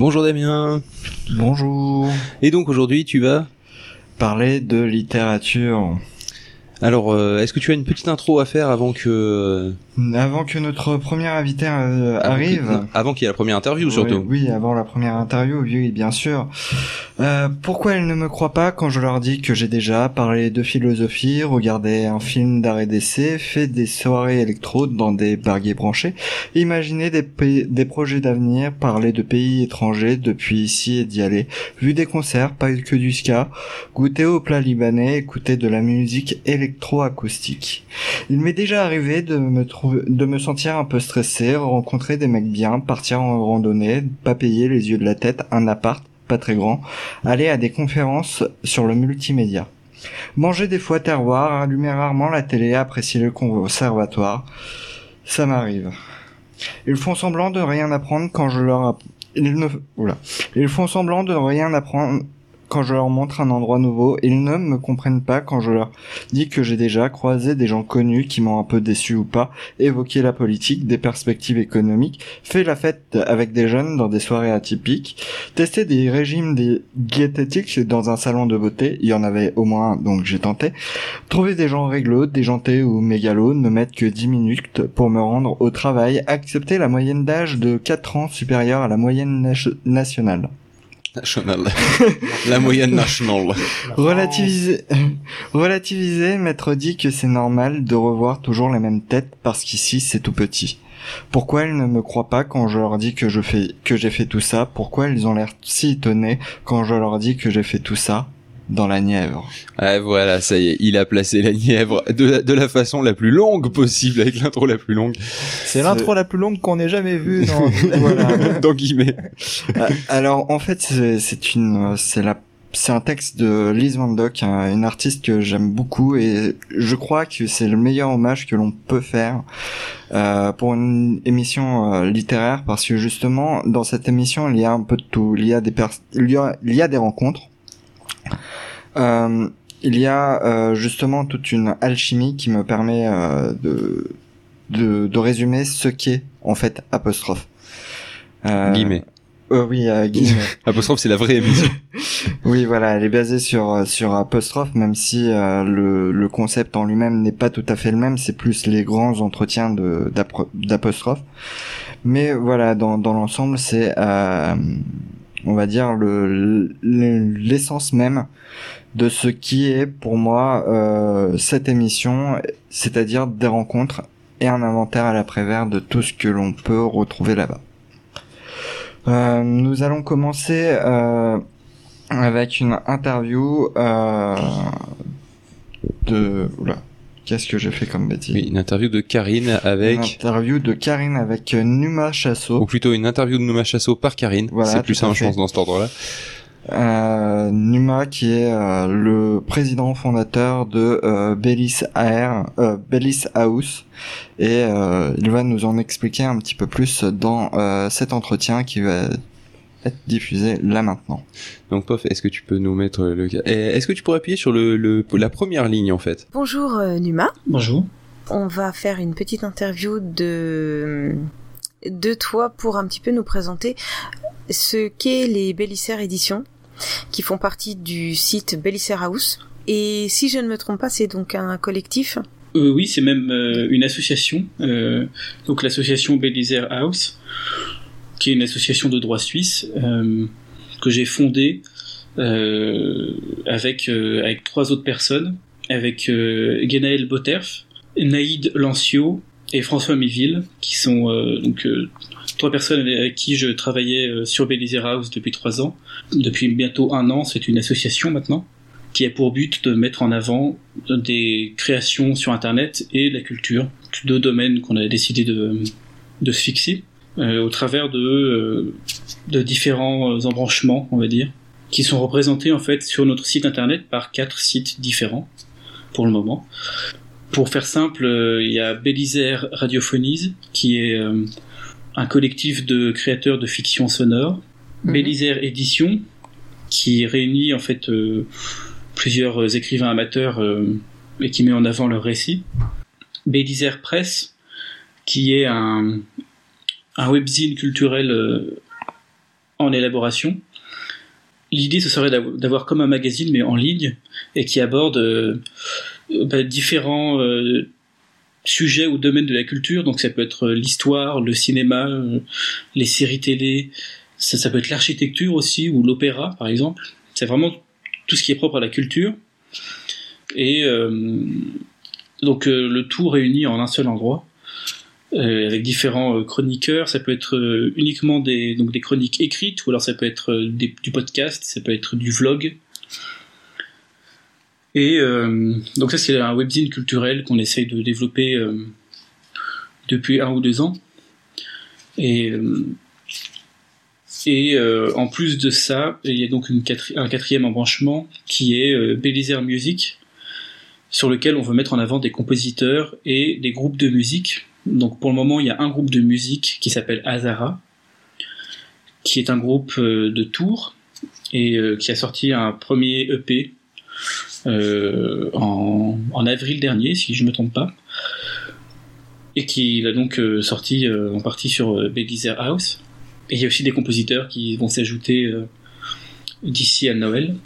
Bonjour Damien. Bonjour. Et donc aujourd'hui tu vas Parler de littérature. Alors euh, est-ce que tu as une petite intro à faire avant que euh, Avant que notre premier invité euh, arrive. Avant qu'il y ait la première interview surtout. Oui, oui, avant la première interview, oui, bien sûr. Euh, pourquoi ils ne me croient pas quand je leur dis que j'ai déjà parlé de philosophie, regardé un film d'arrêt d'essai, fait des soirées électro dans des barguets branchés, imaginé des, projets d'avenir, parlé de pays étrangers depuis ici et d'y aller, vu des concerts, pas que du ska, goûté au plat libanais, écouté de la musique électro-acoustique. Il m'est déjà arrivé de me de me sentir un peu stressé, rencontrer des mecs bien, partir en randonnée, pas payer les yeux de la tête, un appart, pas très grand, aller à des conférences sur le multimédia. Manger des fois terroir, allumer rarement la télé, apprécier le conservatoire. Ça m'arrive. Ils font semblant de rien apprendre quand je leur ils ne oula. Ils font semblant de rien apprendre quand je leur montre un endroit nouveau. Ils ne me comprennent pas quand je leur dis que j'ai déjà croisé des gens connus qui m'ont un peu déçu ou pas, évoqué la politique, des perspectives économiques, fait la fête avec des jeunes dans des soirées atypiques, testé des régimes des diététiques dans un salon de beauté, il y en avait au moins un, donc j'ai tenté, trouver des gens réglo, déjantés ou mégalos, ne mettre que 10 minutes pour me rendre au travail, accepter la moyenne d'âge de 4 ans supérieure à la moyenne nation- nationale. National. la moyenne nationale. Relativiser, relativiser, m'être dit que c'est normal de revoir toujours les mêmes têtes parce qu'ici c'est tout petit. Pourquoi ils ne me croient pas quand je leur dis que que j'ai fait tout ça? Pourquoi ils ont l'air si étonnés quand je leur dis que j'ai fait tout ça? Dans la Nièvre. Ah voilà, ça y est, il a placé la Nièvre de la, de la façon la plus longue possible, avec l'intro la plus longue. C'est l'intro la plus longue qu'on ait jamais vue dans... voilà. Dans guillemets. Ah, Alors en fait c'est une c'est la c'est un texte de Liz Van Dock, un- une artiste que j'aime beaucoup et je crois que c'est le meilleur hommage que l'on peut faire euh, pour une émission euh, littéraire parce que justement dans cette émission il y a un peu de tout, il y a des pers- il y a il y a des rencontres. Euh, il y a euh, justement toute une alchimie qui me permet euh, de, de de résumer ce qu'est en fait apostrophe. Euh, Guillemets. euh, oui, euh, guillemets. Apostrophe, c'est la vraie émission. oui, voilà, elle est basée sur sur apostrophe, même si euh, le le concept en lui-même n'est pas tout à fait le même. C'est plus les grands entretiens de d'apostrophe. Mais voilà, dans dans l'ensemble, c'est euh, on va dire le le- l'essence même de ce qui est pour moi euh, cette émission, c'est-à-dire des rencontres et un inventaire à l'après-vert de tout ce que l'on peut retrouver là-bas. Euh, nous allons commencer euh, avec une interview de... Oula, qu'est-ce que j'ai fait comme bêtise Oui, une interview de Karine Une avec, interview de Karine avec euh, Numa Chasso. ou plutôt une interview de Numa Chasso par Karine. Voilà, c'est plus simple, je pense, dans cet ordre-là. Euh, Numa qui est euh, le président fondateur de euh, Bellis Air, euh, Bellis House et euh, il va nous en expliquer un petit peu plus dans euh, cet entretien qui va être diffusé là maintenant. Donc, Pof, est-ce que tu peux nous mettre le... Eh, Est-ce que tu pourrais appuyer sur le, le, la première ligne, en fait? Bonjour euh, Numa, Bonjour. on va faire une petite interview de de toi pour un petit peu nous présenter ce qu'est les Bellissaires Éditions, qui font partie du site Bellissaire House. Et si je ne me trompe pas, c'est donc un collectif? Euh, oui, c'est même euh, une association, euh, donc l'association Belizer House, qui est une association de droit suisse euh, que j'ai fondée euh, avec euh, avec trois autres personnes, avec Genaël Boterf, Naïd Lancio et François Miville, qui sont donc trois personnes avec qui je travaillais sur Belizer House depuis trois ans. Depuis bientôt un an, c'est une association maintenant qui a pour but de mettre en avant des créations sur Internet et la culture, deux domaines qu'on a décidé de, de se fixer au travers de, euh, de différents euh, embranchements, on va dire, qui sont représentés en fait sur notre site Internet par quatre sites différents pour le moment. Pour faire simple, euh, il y a Belizer Radiophonies, qui est euh, un collectif de créateurs de fiction sonore, Mhm. Belizer Édition, qui réunit en fait euh, plusieurs euh, écrivains amateurs euh, et qui met en avant leurs récits. Belizer Press, qui est un, un webzine culturel euh, en élaboration. L'idée, ce serait d'avoir comme un magazine, mais en ligne, et qui aborde euh, bah, différents euh, sujets ou domaines de la culture. Donc ça peut être l'histoire, le cinéma, euh, les séries télé, ça, ça peut être l'architecture aussi, ou l'opéra, par exemple. C'est vraiment tout ce qui est propre à la culture. Et donc le tout réuni en un seul endroit. Euh, avec différents euh, chroniqueurs. Ça peut être euh, uniquement des, donc des chroniques écrites, ou alors ça peut être des, du podcast, ça peut être du vlog. Et donc ça c'est un webzine culturel qu'on essaye de développer depuis un ou deux ans. Et et en plus de ça, il y a donc un quatrième embranchement qui est euh, Music, sur lequel on veut mettre en avant des compositeurs et des groupes de musique donc pour le moment, il y a un groupe de musique qui s'appelle Azara, qui est un groupe euh, de Tours et euh, qui a sorti un premier EP euh, en, avril dernier, si je ne me trompe pas, et qui l'a donc sorti en partie sur Belizer House. Et il y a aussi des compositeurs qui vont s'ajouter d'ici à Noël.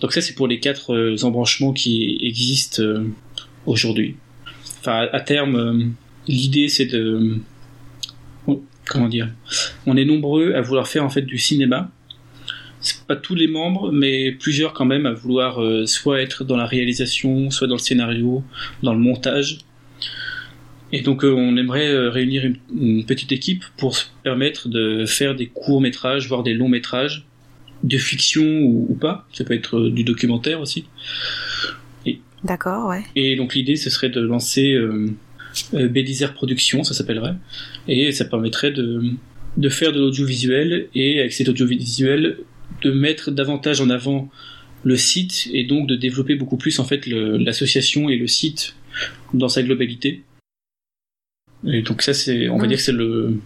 Donc ça, c'est pour les quatre embranchements qui existent aujourd'hui. Enfin, à terme, l'idée c'est de comment dire on est nombreux à vouloir faire en fait du cinéma. C'est pas tous les membres mais plusieurs quand même à vouloir euh, soit être dans la réalisation soit dans le scénario dans le montage. Et donc euh, on aimerait euh, réunir une, petite équipe pour se permettre de faire des courts métrages voire des longs métrages de fiction ou, pas. Ça peut être du documentaire aussi. D'accord ouais. Et donc l'idée ce serait de lancer euh, Belizer Productions, ça s'appellerait, et ça permettrait de, de faire de l'audiovisuel et avec cet audiovisuel de mettre davantage en avant le site et donc de développer beaucoup plus en fait l'association et le site dans sa globalité. Et donc ça c'est, on va mm. dire que c'est le.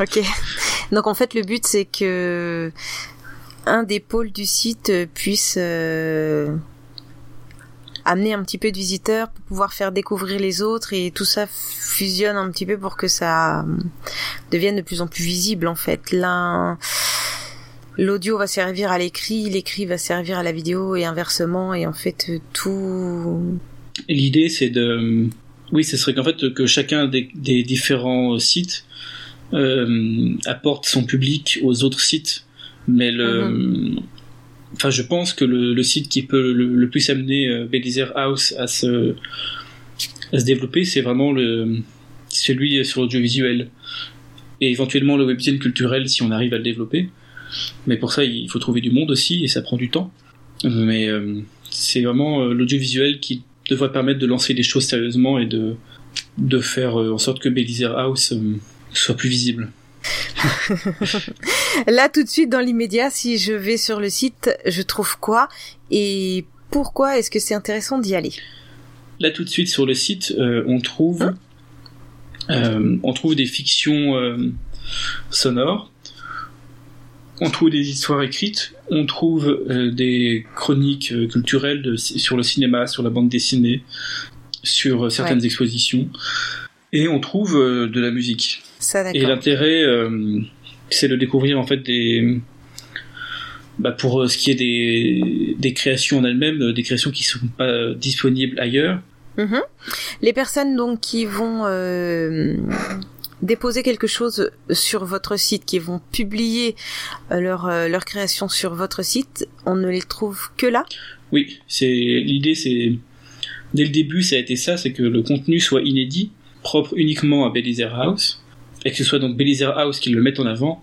Ok. Donc en fait le but c'est que un des pôles du site puisse euh, amener un petit peu de visiteurs pour pouvoir faire découvrir les autres et tout ça fusionne un petit peu pour que ça euh, devienne de plus en plus visible en fait. L'un l'audio va servir à l'écrit, l'écrit va servir à la vidéo et inversement. Et en fait tout L'idée c'est de oui, ce serait qu'en fait que chacun des, différents sites euh, apporte son public aux autres sites. Mais le mhm enfin, je pense que le, site qui peut le, plus amener euh, Belizer House à se, développer, c'est vraiment celui sur l'audiovisuel. Et éventuellement le webzine culturel si on arrive à le développer. Mais pour ça, il faut trouver du monde aussi et ça prend du temps. Mais euh, c'est vraiment euh, l'audiovisuel qui devrait permettre de lancer des choses sérieusement et de, de faire en sorte que Belizer House soit plus visible. Là, tout de suite, dans l'immédiat, si je vais sur le site, je trouve quoi et pourquoi est-ce que c'est intéressant d'y aller? Là, tout de suite, sur le site, euh, on trouve, hein? euh, on trouve des fictions euh, sonores, on trouve des histoires écrites, on trouve des chroniques culturelles sur le cinéma, sur la bande dessinée, sur certaines expositions, et on trouve de la musique. Et l'intérêt, euh, c'est de découvrir en fait des, bah, pour euh, ce qui est des, des créations en elles-mêmes, euh, des créations qui sont pas disponibles ailleurs. Mhm. Les personnes donc qui vont déposer quelque chose sur votre site, qui vont publier leur leur création sur votre site, on ne les trouve que là? Oui, c'est l'idée, c'est dès le début, ça a été ça, c'est que le contenu soit inédit, propre uniquement à Belizer House et que ce soit donc Belizer House qui le mette en avant,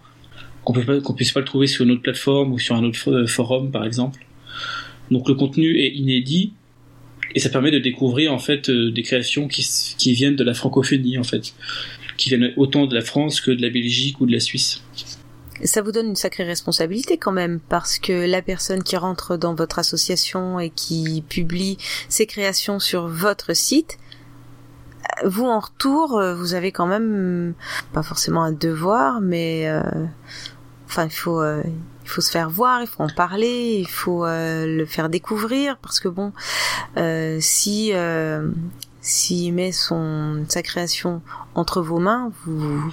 qu'on ne puisse pas le trouver sur une autre plateforme ou sur un autre euh, forum par exemple. Donc le contenu est inédit et ça permet de découvrir en fait euh, des créations qui, qui viennent de la francophonie en fait, qui viennent autant de la France que de la Belgique ou de la Suisse. Ça vous donne une sacrée responsabilité quand même, parce que la personne qui rentre dans votre association et qui publie ses créations sur votre site, vous en retour, euh, vous avez quand même pas forcément un devoir, mais euh, enfin il faut euh, il faut se faire voir, il faut en parler, il faut le faire découvrir parce que bon, si s'il met son sa création entre vos mains, vous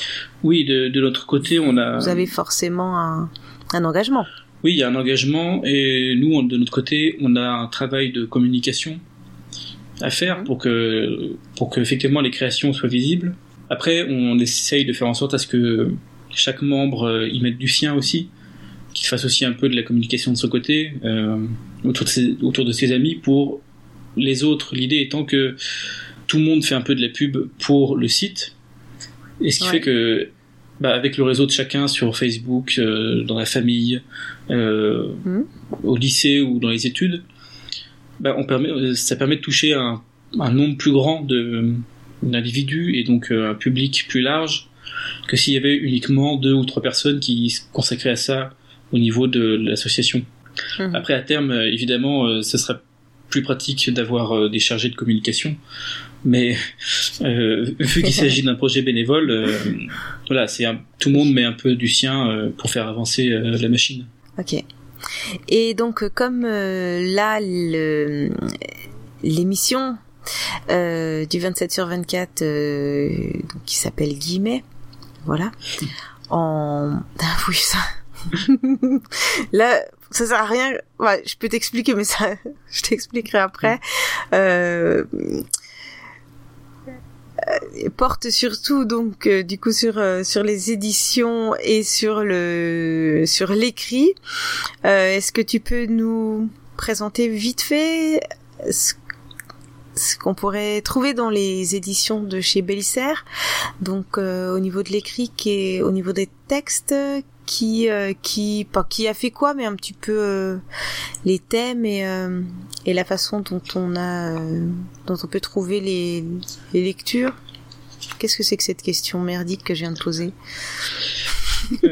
Oui, de, de l'autre côté, on a. vous avez forcément un, un engagement. Oui, il y a un engagement et nous, de notre côté, on a un travail de communication à faire Mhm. pour que, pour que effectivement les créations soient visibles. Après, on essaye de faire en sorte à ce que chaque membre euh, y mette du sien aussi, qu'il fasse aussi un peu de la communication de son côté euh, autour, de ses, autour de ses amis pour les autres. L'idée étant que tout le monde fait un peu de la pub pour le site, et ce qui Ouais. fait que bah, avec le réseau de chacun sur Facebook, euh, dans la famille, euh, Mhm. au lycée ou dans les études, bah, on permet, euh, ça permet de toucher un, un nombre plus grand de d'individus et donc euh, un public plus large que s'il y avait uniquement deux ou trois personnes qui se consacraient à ça au niveau de l'association. Mhm. Après, à terme, euh, évidemment, euh, ce sera plus pratique d'avoir des chargés de communication, mais euh, vu qu'il s'agit d'un projet bénévole, euh, voilà, c'est tout le monde met un peu du sien euh, pour faire avancer euh, la machine. Ok. Et donc, euh, comme euh, là, l'émission euh, du 27 sur 24, euh, donc, qui s'appelle Guillemets, voilà, en... Ah oui, ça... là, ça sert à rien. Ouais, je peux t'expliquer, mais ça, je t'expliquerai après. Euh, porte surtout donc euh, du coup sur euh, sur les éditions et sur le sur l'écrit. Euh, Est-ce que tu peux nous présenter vite fait ce, ce qu'on pourrait trouver dans les éditions de chez Bélissaire Donc euh, au niveau de l'écrit, est au niveau des textes, qui euh, qui pas qui a fait quoi, mais un petit peu euh, les thèmes et euh, et la façon dont on a dont on peut trouver les les lectures. Qu'est-ce que c'est que cette question merdique que je viens de poser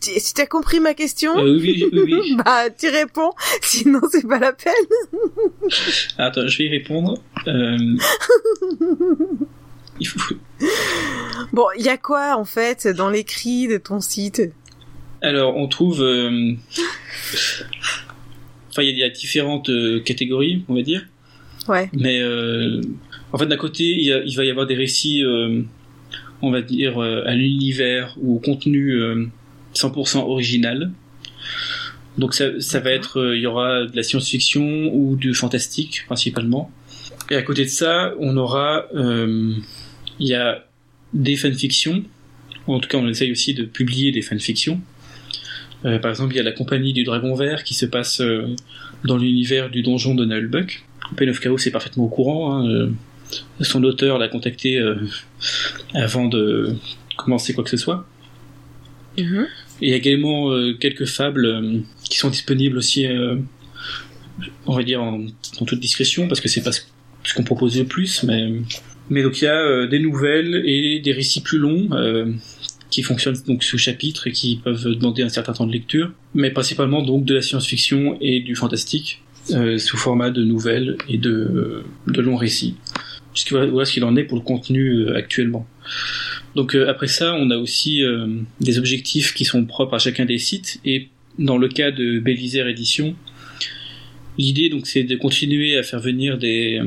Tu- Si t'as compris ma question, Euh, oui, oui, oui. bah tu réponds. Sinon c'est pas la peine. Attends, je vais y répondre. Euh, il faut... Bon, il y a quoi en fait dans l'écrit de ton site? Alors, on trouve... euh, Enfin, il y a différentes euh, catégories, on va dire. Ouais. Mais euh, en fait, d'un côté, il, y a- il va y avoir des récits, on va dire, à l'univers ou au contenu euh, 100% original. Donc ça, ça va être, il y aura de la science-fiction ou du fantastique principalement. Et à côté de ça, on aura, il y a des fanfictions. En tout cas, on essaye aussi de publier des fanfictions. Euh, par exemple, il y a la compagnie du Dragon Vert qui se passe euh, dans l'univers du donjon de Nullbuck. Pen of Chaos est parfaitement au courant. hein, euh, son auteur l'a contacté avant de commencer quoi que ce soit. Mhm. Il y a également quelques fables qui sont disponibles aussi, on va dire, en, en toute discrétion, parce que c'est pas ce ce qu'on propose le plus, mais, mais donc il y a euh, des nouvelles et des récits plus longs euh, qui fonctionnent donc sous chapitre et qui peuvent demander un certain temps de lecture, mais principalement donc de la science-fiction et du fantastique euh, sous format de nouvelles et de, de longs récits. Puisque voilà, ce qu'il en est pour le contenu actuellement. Donc après ça, on a aussi des objectifs qui sont propres à chacun des sites et dans le cas de Bélisère Édition, l'idée donc c'est de continuer à faire venir des,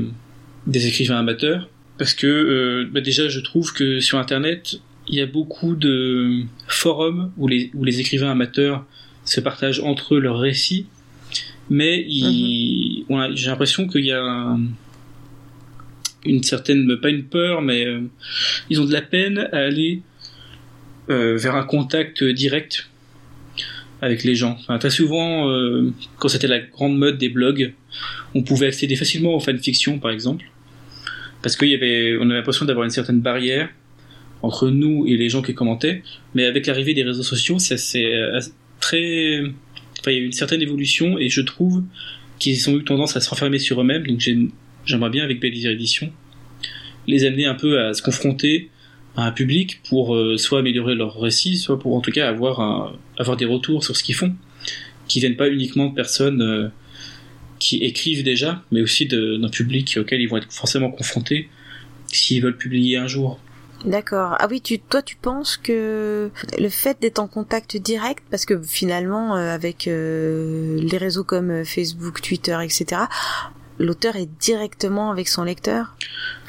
des écrivains amateurs parce que euh, bah, déjà je trouve que sur internet il y a beaucoup de forums où les, où les écrivains amateurs se partagent entre eux leurs récits. Mais il- on a- j'ai l'impression qu'il y a un- une certaine pas une peur mais euh, ils ont de la peine à aller euh, vers un contact direct avec les gens. Enfin, très souvent, euh, quand c'était la grande mode des blogs, on pouvait accéder facilement aux fanfictions, par exemple, parce y avait, on avait l'impression d'avoir une certaine barrière entre nous et les gens qui commentaient. Mais avec l'arrivée des réseaux sociaux, ça c'est euh, très, enfin, il y a eu une certaine évolution et je trouve qu'ils ont eu tendance à se renfermer sur eux-mêmes. Donc j'ai- j'aimerais bien avec Belize Edition les amener un peu à se confronter à un public pour euh, soit améliorer leur récit, soit pour en tout cas avoir avoir des retours sur ce qu'ils font, qui viennent pas uniquement de personnes euh, qui écrivent déjà, mais aussi d'un public auquel ils vont être forcément confrontés s'ils veulent publier un jour. D'accord. Ah oui, tu, toi, tu penses que le fait d'être en contact direct, parce que finalement, euh, avec euh, les réseaux comme euh, Facebook, Twitter, etc., l'auteur est directement avec son lecteur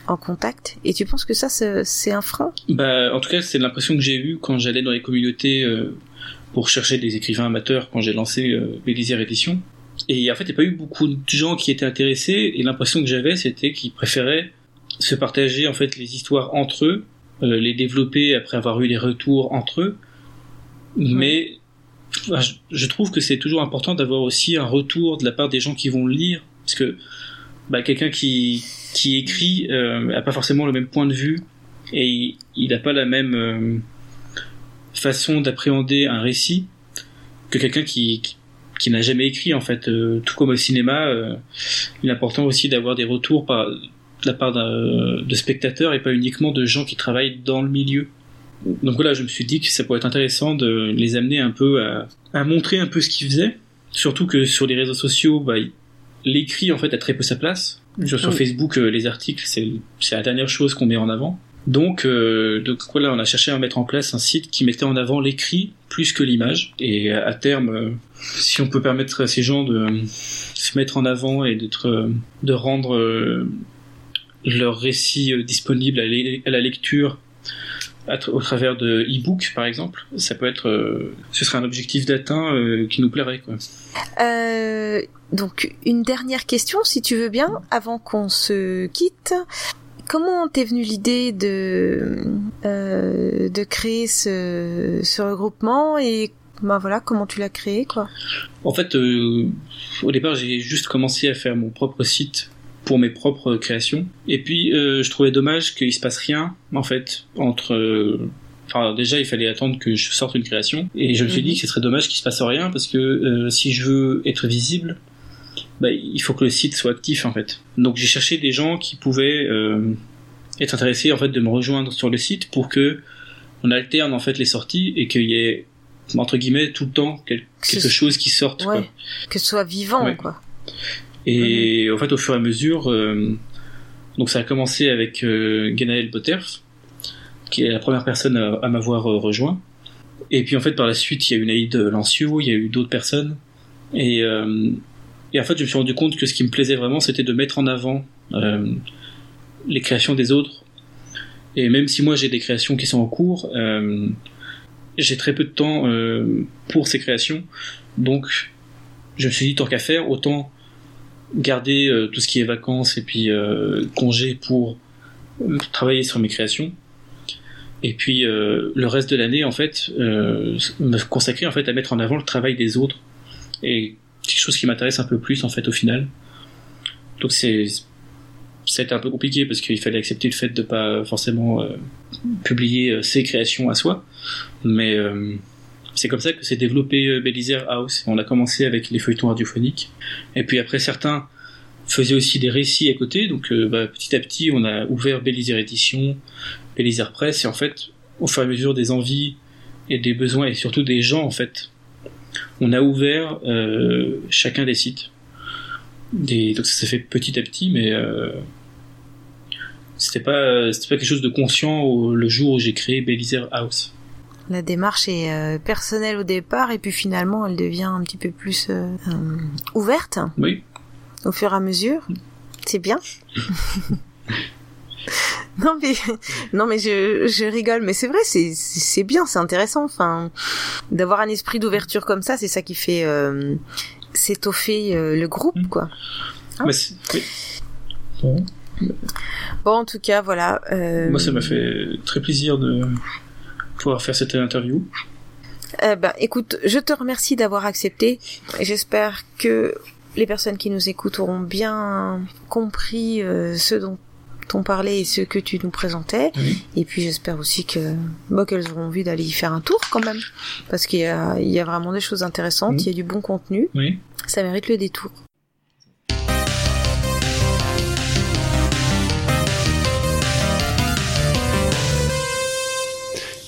en contact. Et tu penses que ça, c'est un frein? Bah, en tout cas, c'est l'impression que j'ai eue quand j'allais dans les communautés euh, pour chercher des écrivains amateurs quand j'ai lancé Bélizière Édition. Et en fait, il n'y a pas eu beaucoup de gens qui étaient intéressés. Et l'impression que j'avais, c'était qu'ils préféraient se partager en fait les histoires entre eux, euh, les développer après avoir eu les retours entre eux. Mais je, je trouve que c'est toujours important d'avoir aussi un retour de la part des gens qui vont le lire, parce que bah, quelqu'un qui qui écrit euh, a pas forcément le même point de vue et il n'a pas la même euh, façon d'appréhender un récit que quelqu'un qui, qui, qui n'a jamais écrit en fait. Euh, tout comme au cinéma, euh, il est important aussi d'avoir des retours par de la part de spectateurs et pas uniquement de gens qui travaillent dans le milieu. Donc voilà, je me suis dit que ça pourrait être intéressant de les amener un peu à, à montrer un peu ce qu'ils faisaient. Surtout que sur les réseaux sociaux, bah, l'écrit en fait a très peu sa place. Sur, sur Oui. Facebook, euh, les articles, c'est la dernière chose qu'on met en avant. Donc, euh, donc voilà, on a cherché à mettre en place un site qui mettait en avant l'écrit plus que l'image. Et à à terme, euh, si on peut permettre à ces gens de euh, se mettre en avant et d'être, euh, de rendre euh, leur récit disponible à, la- lecture au travers de e-book par exemple, ça peut être, ce serait un objectif d'atteint qui nous plairait quoi. Donc une dernière question, si tu veux bien, avant qu'on se quitte. Comment t'es venue l'idée de de créer ce, ce regroupement et ben voilà comment tu l'as créé quoi En fait, euh, au départ, j'ai juste commencé à faire mon propre site pour mes propres créations. Et puis, euh, je trouvais dommage qu'il se passe rien, en fait, entre... euh, Enfin, déjà, il fallait attendre que je sorte une création. Et je me suis Mhm. dit que ce serait dommage qu'il se passe rien, parce que si je veux être visible, bah, il faut que le site soit actif, en fait. Donc, j'ai cherché des gens qui pouvaient être intéressés, en fait, de me rejoindre sur le site pour que on alterne, en fait, les sorties et qu'il y ait, entre guillemets, tout le temps quel- quelque chose qui sorte, quoi. Ouais, que ce soit vivant Ouais. quoi. Et en fait, au fur et à mesure, euh, donc ça a commencé avec euh, Genaël Botterf, qui est la première personne à, à m'avoir euh, rejoint. Et puis en fait, par la suite, il y a eu Naïd Lancio, il y a eu d'autres personnes. Et, euh, et en fait, je me suis rendu compte que ce qui me plaisait vraiment, c'était de mettre en avant euh, les créations des autres. Et même si moi j'ai des créations qui sont en cours, euh, j'ai très peu de temps euh, pour ces créations. Donc, je me suis dit, tant qu'à faire, autant garder euh, tout ce qui est vacances et puis euh, congés pour travailler sur mes créations. Et puis le reste de l'année en fait me consacrer en fait à mettre en avant le travail des autres. Et quelque chose qui m'intéresse un peu plus en fait au final. Donc c'est c'était un peu compliqué parce qu'il fallait accepter le fait de pas forcément publier ses créations à soi mais euh, c'est comme ça que s'est développé euh, Belisaire House. On a commencé avec les feuilletons radiophoniques. Et puis après, certains faisaient aussi des récits à côté. Donc euh, bah, petit à petit, on a ouvert Belisaire Édition, Belisaire Presse. Et en fait, au fur et à mesure des envies et des besoins, et surtout des gens, en fait, on a ouvert chacun des sites. Donc ça s'est fait petit à petit, mais euh, c'était pas pas quelque chose de conscient au- le jour où j'ai créé Belisaire House. La démarche est euh, personnelle au départ et puis finalement elle devient un petit peu plus euh, euh, ouverte Oui. au fur et à mesure. C'est bien. non mais non mais je, je rigole mais c'est vrai c'est c'est bien c'est intéressant enfin d'avoir un esprit d'ouverture comme ça c'est ça qui fait euh, s'étoffer le groupe Mm. quoi. Ah. Mais oui. Bon. Bon en tout cas voilà. Moi, ça m'a fait très plaisir de pouvoir faire cette interview. Eh ben, écoute, je te remercie d'avoir accepté. J'espère que les personnes qui nous écoutent auront bien compris euh, ce dont on parlait et ce que tu nous présentais. Oui. Et puis j'espère aussi que bon, qu'elles auront envie d'aller y faire un tour quand même, parce qu'il y a, il y a vraiment des choses intéressantes, il y a du bon contenu, Oui. ça mérite le détour.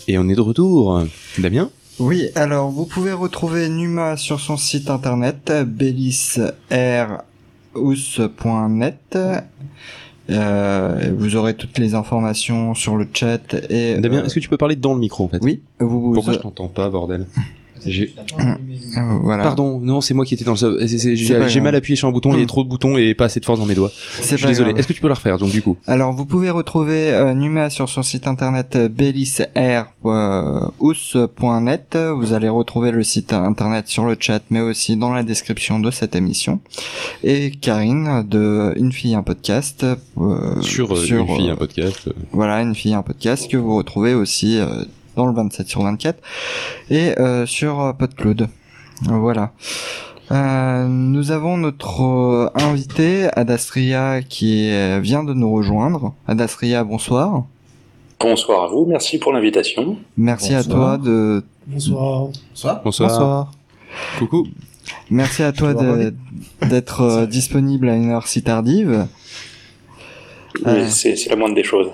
Et on est de retour. Damien Oui, alors vous pouvez retrouver Numa sur son site internet belisrous.net. Euh, vous aurez toutes les informations sur le chat et Damien, euh, est-ce que tu peux parler dans le micro en fait? Oui, vous, Pourquoi vous- je t'entends pas, bordel? Voilà. Pardon, non, c'est moi qui étais dans le. J'ai mal appuyé sur un bouton, il y avait trop de boutons et pas assez de force dans mes doigts. Je suis désolé. Est-ce que tu peux la refaire donc du coup? Alors, vous pouvez retrouver euh, Numa sur son site internet euh, belisr.ous.net. Vous allez retrouver le site internet sur le chat, mais aussi dans la description de cette émission. Et Karine de Une fille un podcast euh, Sur, euh, une fille, un podcast. euh, Voilà, Une fille un podcast que vous retrouvez aussi euh, dans le 27 sur 24 et euh, sur euh, PodCloud. Voilà. Euh, nous avons notre euh, invité Adastria qui euh, vient de nous rejoindre. Adastria, bonsoir. Bonsoir à vous, merci pour l'invitation. Merci à toi de Bonsoir. Bonsoir. Bonsoir. Bonsoir. Coucou. merci à toi d'être euh, disponible à une heure si tardive. Euh. C'est la moindre des choses.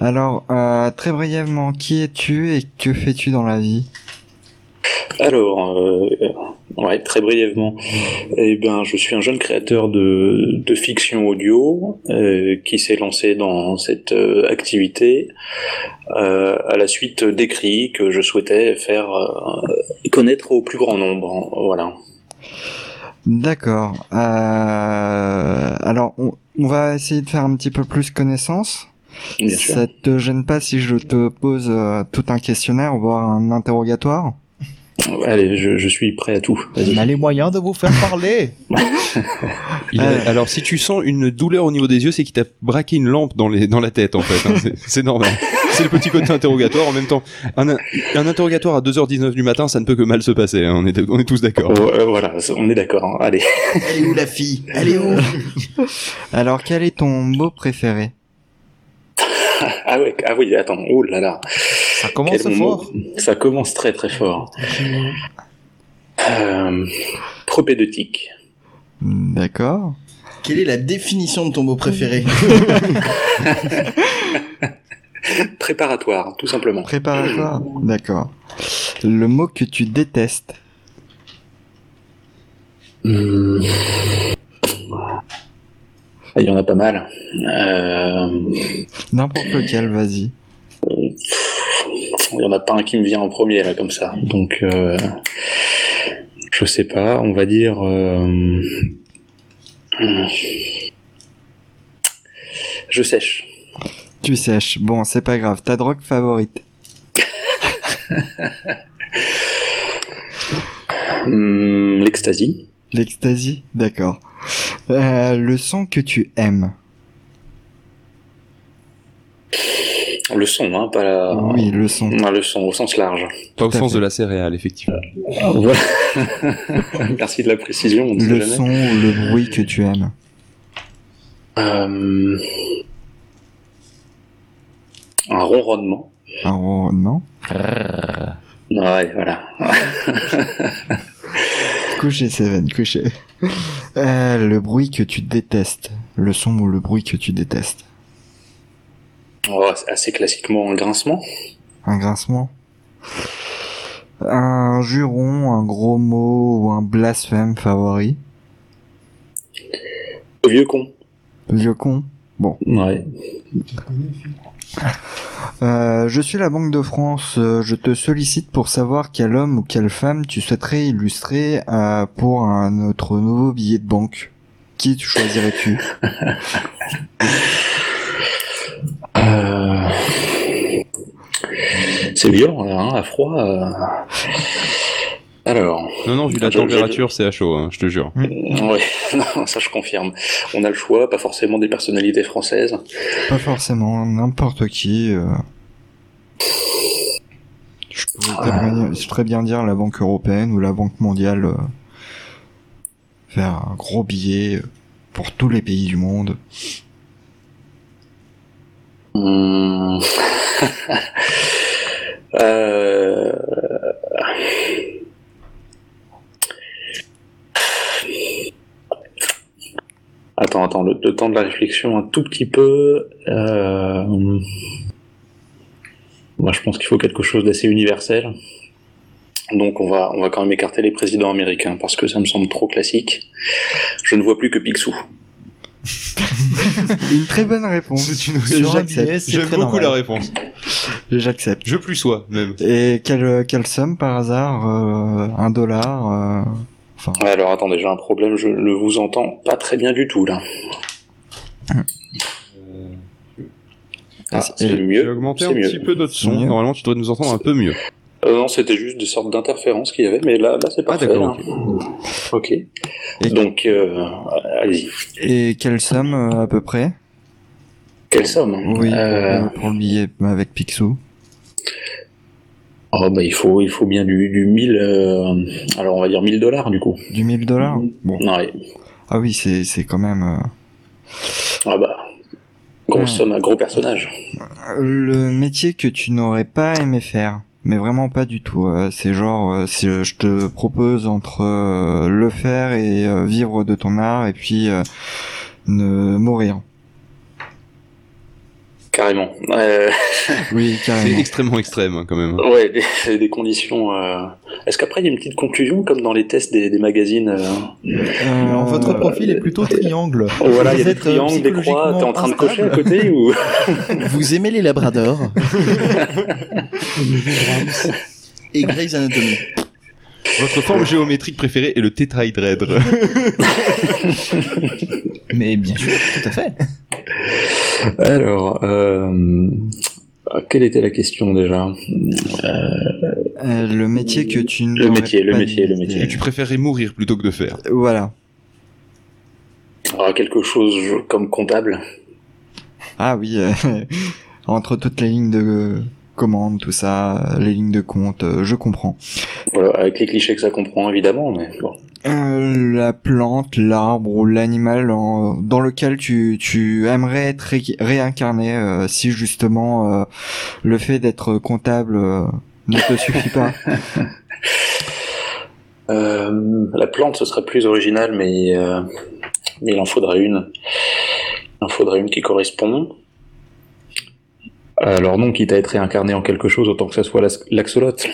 Alors, euh, très brièvement, qui es-tu et que fais-tu dans la vie? Alors, euh, ouais, très brièvement, eh ben, je suis un jeune créateur de, de fiction audio euh, qui s'est lancé dans cette euh, activité euh, à la suite d'écrits que je souhaitais faire euh, connaître au plus grand nombre. Voilà. D'accord. Euh, alors, on, on va essayer de faire un petit peu plus connaissance. Bien sûr. Ça te gêne pas si je te pose euh, tout un questionnaire, voire un interrogatoire? Allez, je, je suis prêt à tout. On a les moyens de vous faire parler. Il a-. Alors si tu sens une douleur au niveau des yeux, c'est qu'il t'a braqué une lampe dans, les, dans la tête en fait. hein. C'est- C'est normal. C'est le petit côté interrogatoire en même temps. Un, un interrogatoire à 2h19 du matin, ça ne peut que mal se passer. hein. On, est, on est tous d'accord. Oh, euh, voilà, on est d'accord. hein. Allez. Elle est où la fille? Elle est où? Alors, quel est ton mot préféré? Ah ah oui, attends. Oh là là. Ça commence Quel fort. Ça commence très très fort. Euh, propédeutique. D'accord. Quelle est la définition de ton mot préféré Préparatoire, tout simplement. Préparatoire D'accord. Le mot que tu détestes Hmm. Il y en a pas mal. Euh, N'importe lequel, vas-y. il y en a pas un qui me vient en premier là comme ça. Donc euh, je sais pas, on va dire euh, je sèche. Tu sèches. Bon, c'est pas grave. Ta drogue favorite? Hmm, L'ecstasy. L'ecstasy D'accord. Euh, le son que tu aimes Le son, hein, pas la. Oui, le son. Non, le son au sens large. Pas au sens fait. de la céréale, effectivement. Voilà. Merci de la précision. on Le jamais. son ou le bruit que tu aimes Euh, Un ronronnement. Un ronronnement Ouais, voilà. Couché, Seven, couché. Euh, le bruit que tu détestes. Le son ou le bruit que tu détestes. Oh, assez classiquement un grincement. Un grincement. Un juron, un gros mot ou un blasphème favori. Vieux con. Vieux con. Bon. Ouais. Euh, je suis la Banque de France. Euh, Je te sollicite pour savoir quel homme ou quelle femme tu souhaiterais illustrer euh, pour notre nouveau billet de banque. Qui tu choisirais-tu? C'est violent hein, à froid. Alors, Non, non, vu la Ah, température, c'est à chaud, hein, je te jure. ouais, non, ça je confirme. On a le choix, pas forcément des personnalités françaises. Pas forcément, n'importe qui. euh. Je pourrais très bien, très bien dire la Banque européenne ou la Banque mondiale. euh, Faire un gros billet euh, pour tous les pays du monde. Hum. Euh, Attends, attends, le, le temps de la réflexion un tout petit peu. Euh... Moi, je pense qu'il faut quelque chose d'assez universel. Donc, on va, on va quand même écarter les présidents américains parce que ça me semble trop classique. Je ne vois plus que Picsou. Une très bonne réponse. C'est J'aime beaucoup normal. la réponse. J'accepte. Je plus sois, même. Et quelle, quelle somme par hasard euh, Un dollar euh, Enfin, Alors attendez, j'ai un problème, je ne vous entends pas très bien du tout là. Ah, c'est et- J'ai mieux. augmenté un mieux. petit peu notre son. Mieux. Normalement, tu devrais nous entendre un peu mieux. Euh, non, c'était juste des sortes d'interférences qu'il y avait, mais là, là c'est Ah, parfait. d'accord, hein. Ok. Donc, euh, allez-y. et quelle somme euh, à peu près? Quelle somme? Oui, Euh, pour, pour le billet avec Picsou. Oh, bah, il faut, il faut bien du, du 1000, euh, alors on va dire 1000 dollars du coup. Du 1000 dollars Bon. Ouais. Ah oui, c'est c'est quand même... euh, Ah bah, grosse somme, un gros personnage. Le métier que tu n'aurais pas aimé faire, mais vraiment pas du tout. euh, c'est genre, si je te propose entre le faire et vivre de ton art, et puis ne mourir. Carrément. Euh, Oui, C'est carrément. extrêmement extrême, hein, quand même. ouais, des, des conditions. euh, Est-ce qu'après il y a une petite conclusion comme dans les tests des, des magazines euh, Euh, votre profil est plutôt triangle. Voilà, il y a Vous des êtes, euh, triangles, des croix. T'es en train de cocher à côté ou Vous aimez les labradors et Grey's Anatomy. Votre forme géométrique préférée est le tétrahydraèdre. Mais bien sûr, tout à fait. Alors, euh, quelle était la question déjà euh, le métier que tu Le n'aurais métier, le métier, le métier. Tu préférerais mourir plutôt que de faire. Voilà. Ah, Quelque chose comme comptable. Ah oui, euh, entre toutes les lignes de commande, tout ça, les lignes de compte, euh, je comprends. Voilà, avec les clichés que ça comprend évidemment, mais bon. Euh, la plante, l'arbre ou l'animal dans lequel tu, tu aimerais être ré- réincarné euh, si justement euh, le fait d'être comptable ne te suffit pas. Euh, la plante, ce serait plus original, mais, mais il en faudrait une. Il en faudrait une qui correspond. Alors non, quitte à être réincarné en quelque chose, autant que ça soit l'axolote.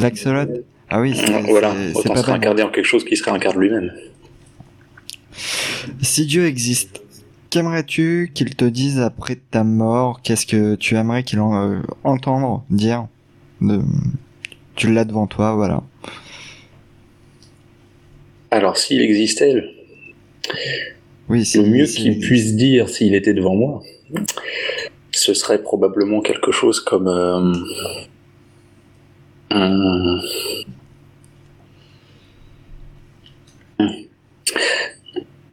L'axolote Ah oui, c'est Voilà, autant pas se réincarner en quelque chose qui se réincarne lui-même. Si Dieu existe, qu'aimerais-tu qu'il te dise après ta mort? Qu'est-ce que tu aimerais qu'il en, euh, entendre dire de... Tu l'as devant toi, voilà. Alors s'il existait, le- Oui, c'est le mieux qu'il puisse dire s'il était devant moi, ce serait probablement quelque chose comme... euh,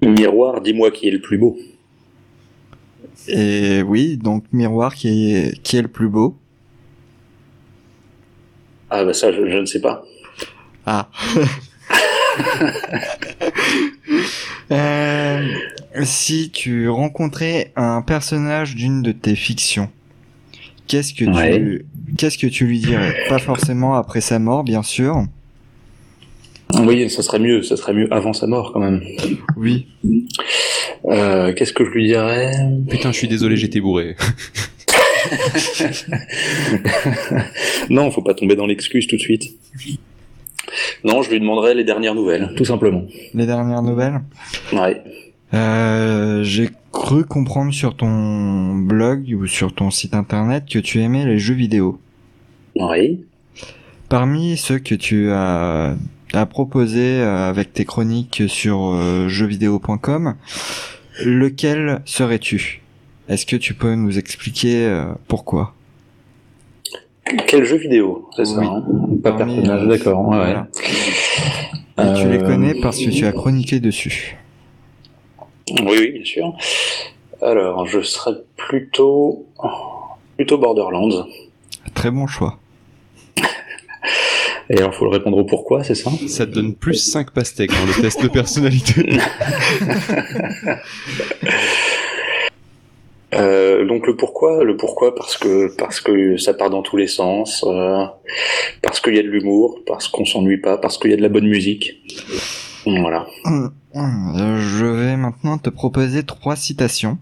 Miroir, dis-moi qui est le plus beau. Et oui, donc miroir qui est qui est le plus beau. Ah bah ça, je, je ne sais pas. Ah. Euh, si tu rencontrais un personnage d'une de tes fictions, qu'est-ce que Ouais. tu qu'est-ce que tu lui dirais? Pas forcément après sa mort, bien sûr. Oui, ça serait mieux, ça serait mieux avant sa mort quand même. Oui. Euh, Qu'est-ce que je lui dirais? Putain, je suis désolé, j'étais bourré. Non, faut pas tomber dans l'excuse tout de suite. Non, je lui demanderais les dernières nouvelles, tout simplement. Les dernières nouvelles? Ouais. Euh, J'ai cru comprendre sur ton blog ou sur ton site internet que tu aimais les jeux vidéo. Oui. Parmi ceux que tu as, as proposés euh, avec tes chroniques sur euh, jeuxvideo.com, lequel serais-tu? Est-ce que tu peux nous expliquer euh, pourquoi? Quel jeu vidéo, c'est ça Oui. hein? Pas personnage, d'accord. Ouais, voilà. ouais. Et tu les connais parce que tu as chroniqué dessus. Oui, oui, bien sûr. Alors, je serais plutôt plutôt Borderlands. Très bon choix. Et alors, faut le répondre au pourquoi, c'est ça? Ça te donne plus 5 pastèques dans le test de personnalité. Euh, donc le pourquoi, le pourquoi parce que parce que ça part dans tous les sens, euh, parce qu'il y a de l'humour, parce qu'on s'ennuie pas, parce qu'il y a de la bonne musique. Voilà. Euh, Je vais maintenant te proposer trois citations.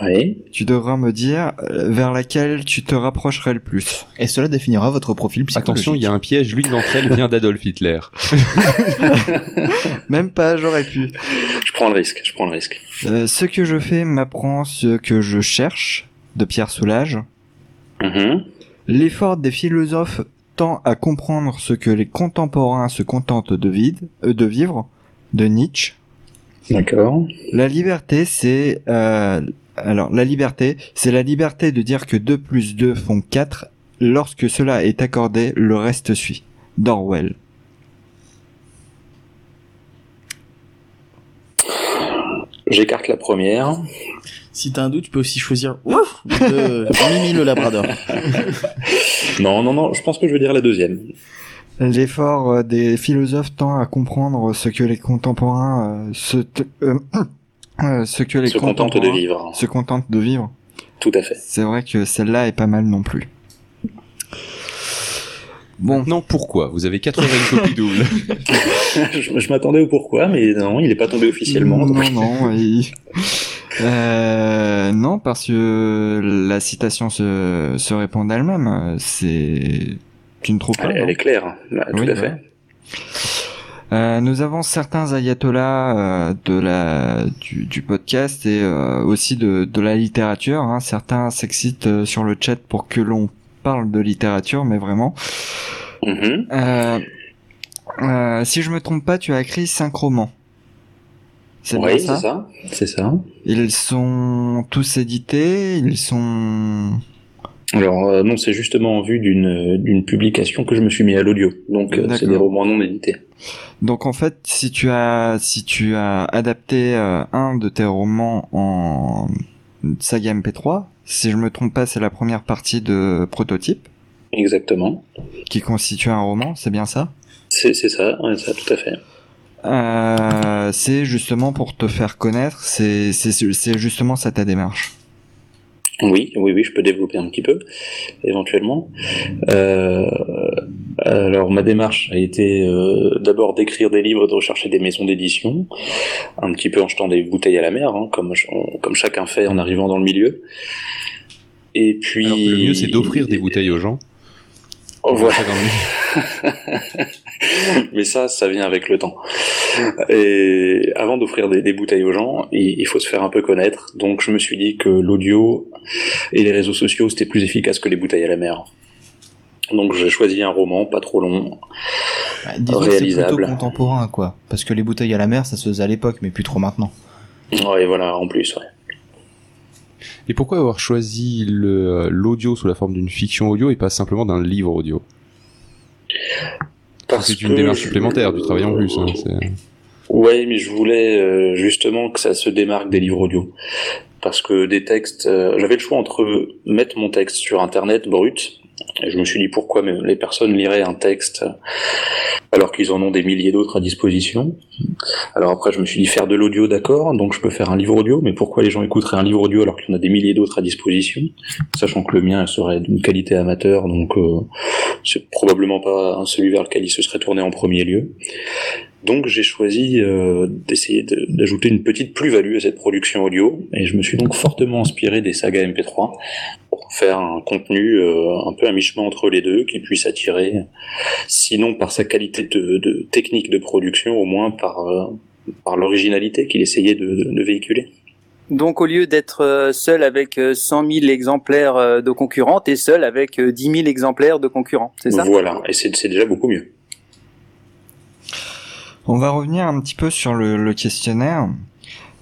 Oui. Tu devras me dire euh, vers laquelle tu te rapprocherais le plus. Et cela définira votre profil psychologique. Attention, il y a un piège, l'une d'entre elles vient d'Adolf Hitler. Même pas, j'aurais pu. Je prends le risque. Je prends le risque. Euh, ce que je fais m'apprend ce que je cherche de Pierre Soulages. Mhm. L'effort des philosophes tend à comprendre ce que les contemporains se contentent de, vide, euh, de vivre, de Nietzsche. D'accord. La liberté, c'est euh, alors la liberté, c'est la liberté de dire que 2 plus 2 font 4. Lorsque cela est accordé, le reste suit. Dorwell. J'écarte la première. Si t'as un doute, tu peux aussi choisir ouf de Mimi le Labrador. Non, non, non, je pense que je veux dire la deuxième. L'effort euh, des philosophes tend à comprendre ce que les contemporains euh, se t- euh, ce que les Se contente de contemporains vivre. se contentent de vivre. Tout à fait. C'est vrai que celle-là est pas mal non plus. Bon, Non, pourquoi? Vous avez 80 copies doubles. je je m'attendais au pourquoi, mais non, il n'est pas tombé officiellement. Non, donc- non, il- Euh, non, parce que la citation se, se répond d'elle-même. C'est, tu ne trouves pas Elle, est claire, là, tout Oui, à bah. fait. Euh, nous avons certains ayatollahs euh, de la du, du podcast et euh, aussi de, de la littérature. Hein. Certains s'excitent sur le chat pour que l'on parle de littérature, mais vraiment. Euh, si je me trompe pas, tu as écrit cinq romans. C'est Oui, ça, c'est ça. C'est ça. Ils sont tous édités. Ils sont. Alors euh, non, c'est justement en vue d'une d'une publication que je me suis mis à l'audio. Donc euh, c'est des romans non édités. Donc en fait, si tu as si tu as adapté euh, un de tes romans en saga MP3, si je me trompe pas, c'est la première partie de Prototype Exactement. qui constitue un roman, c'est bien ça? C'est c'est ça, ouais, ça tout à fait. euh, C'est justement pour te faire connaître, c'est c'est c'est justement ça ta démarche. Oui, oui, oui, je peux développer un petit peu, éventuellement. Euh, alors, ma démarche a été euh, d'abord d'écrire des livres, de rechercher des maisons d'édition, un petit peu en jetant des bouteilles à la mer, hein, comme, ch- comme chacun fait en arrivant dans le milieu. Et puis... Alors le mieux, c'est d'offrir des bouteilles aux gens. Oh, voilà. Mais ça, ça vient avec le temps. Et avant d'offrir des, des bouteilles aux gens, il, il faut se faire un peu connaître. Donc je me suis dit que l'audio et les réseaux sociaux, c'était plus efficace que les bouteilles à la mer. Donc j'ai choisi un roman pas trop long. Bah, disons que c'est Réalisable. plutôt contemporain, quoi. Parce que les bouteilles à la mer, ça se faisait à l'époque, mais plus trop maintenant. Ouais, voilà, en plus, ouais. Et pourquoi avoir choisi l'audio sous la forme d'une fiction audio et pas simplement d'un livre audio? C'est une démarche supplémentaire, du travail en plus. hein, Ouais, mais je voulais euh, justement que ça se démarque des livres audio. Parce que des textes, euh, j'avais le choix entre mettre mon texte sur Internet brut, je me suis dit pourquoi les personnes liraient un texte alors qu'ils en ont des milliers d'autres à disposition? Alors après, je me suis dit faire de l'audio, d'accord, donc je peux faire un livre audio, mais pourquoi les gens écouteraient un livre audio alors qu'il y en a des milliers d'autres à disposition, sachant que le mien serait d'une qualité amateur, donc euh, c'est probablement pas celui vers lequel il se serait tourné en premier lieu. Donc j'ai choisi euh, d'essayer de- d'ajouter une petite plus-value à cette production audio, et je me suis donc fortement inspiré des sagas MP3 pour faire un contenu euh, un peu à mi-chemin entre les deux, qui puisse attirer, sinon par sa qualité de, de technique de production, au moins par, euh, par l'originalité qu'il essayait de, de- véhiculer. Donc au lieu d'être euh, seul avec euh, 100 000 exemplaires euh, de concurrents, t'es seul avec euh, 10 000 exemplaires de concurrents, c'est ça? Voilà, et c'est déjà beaucoup mieux. On va revenir un petit peu sur le, questionnaire.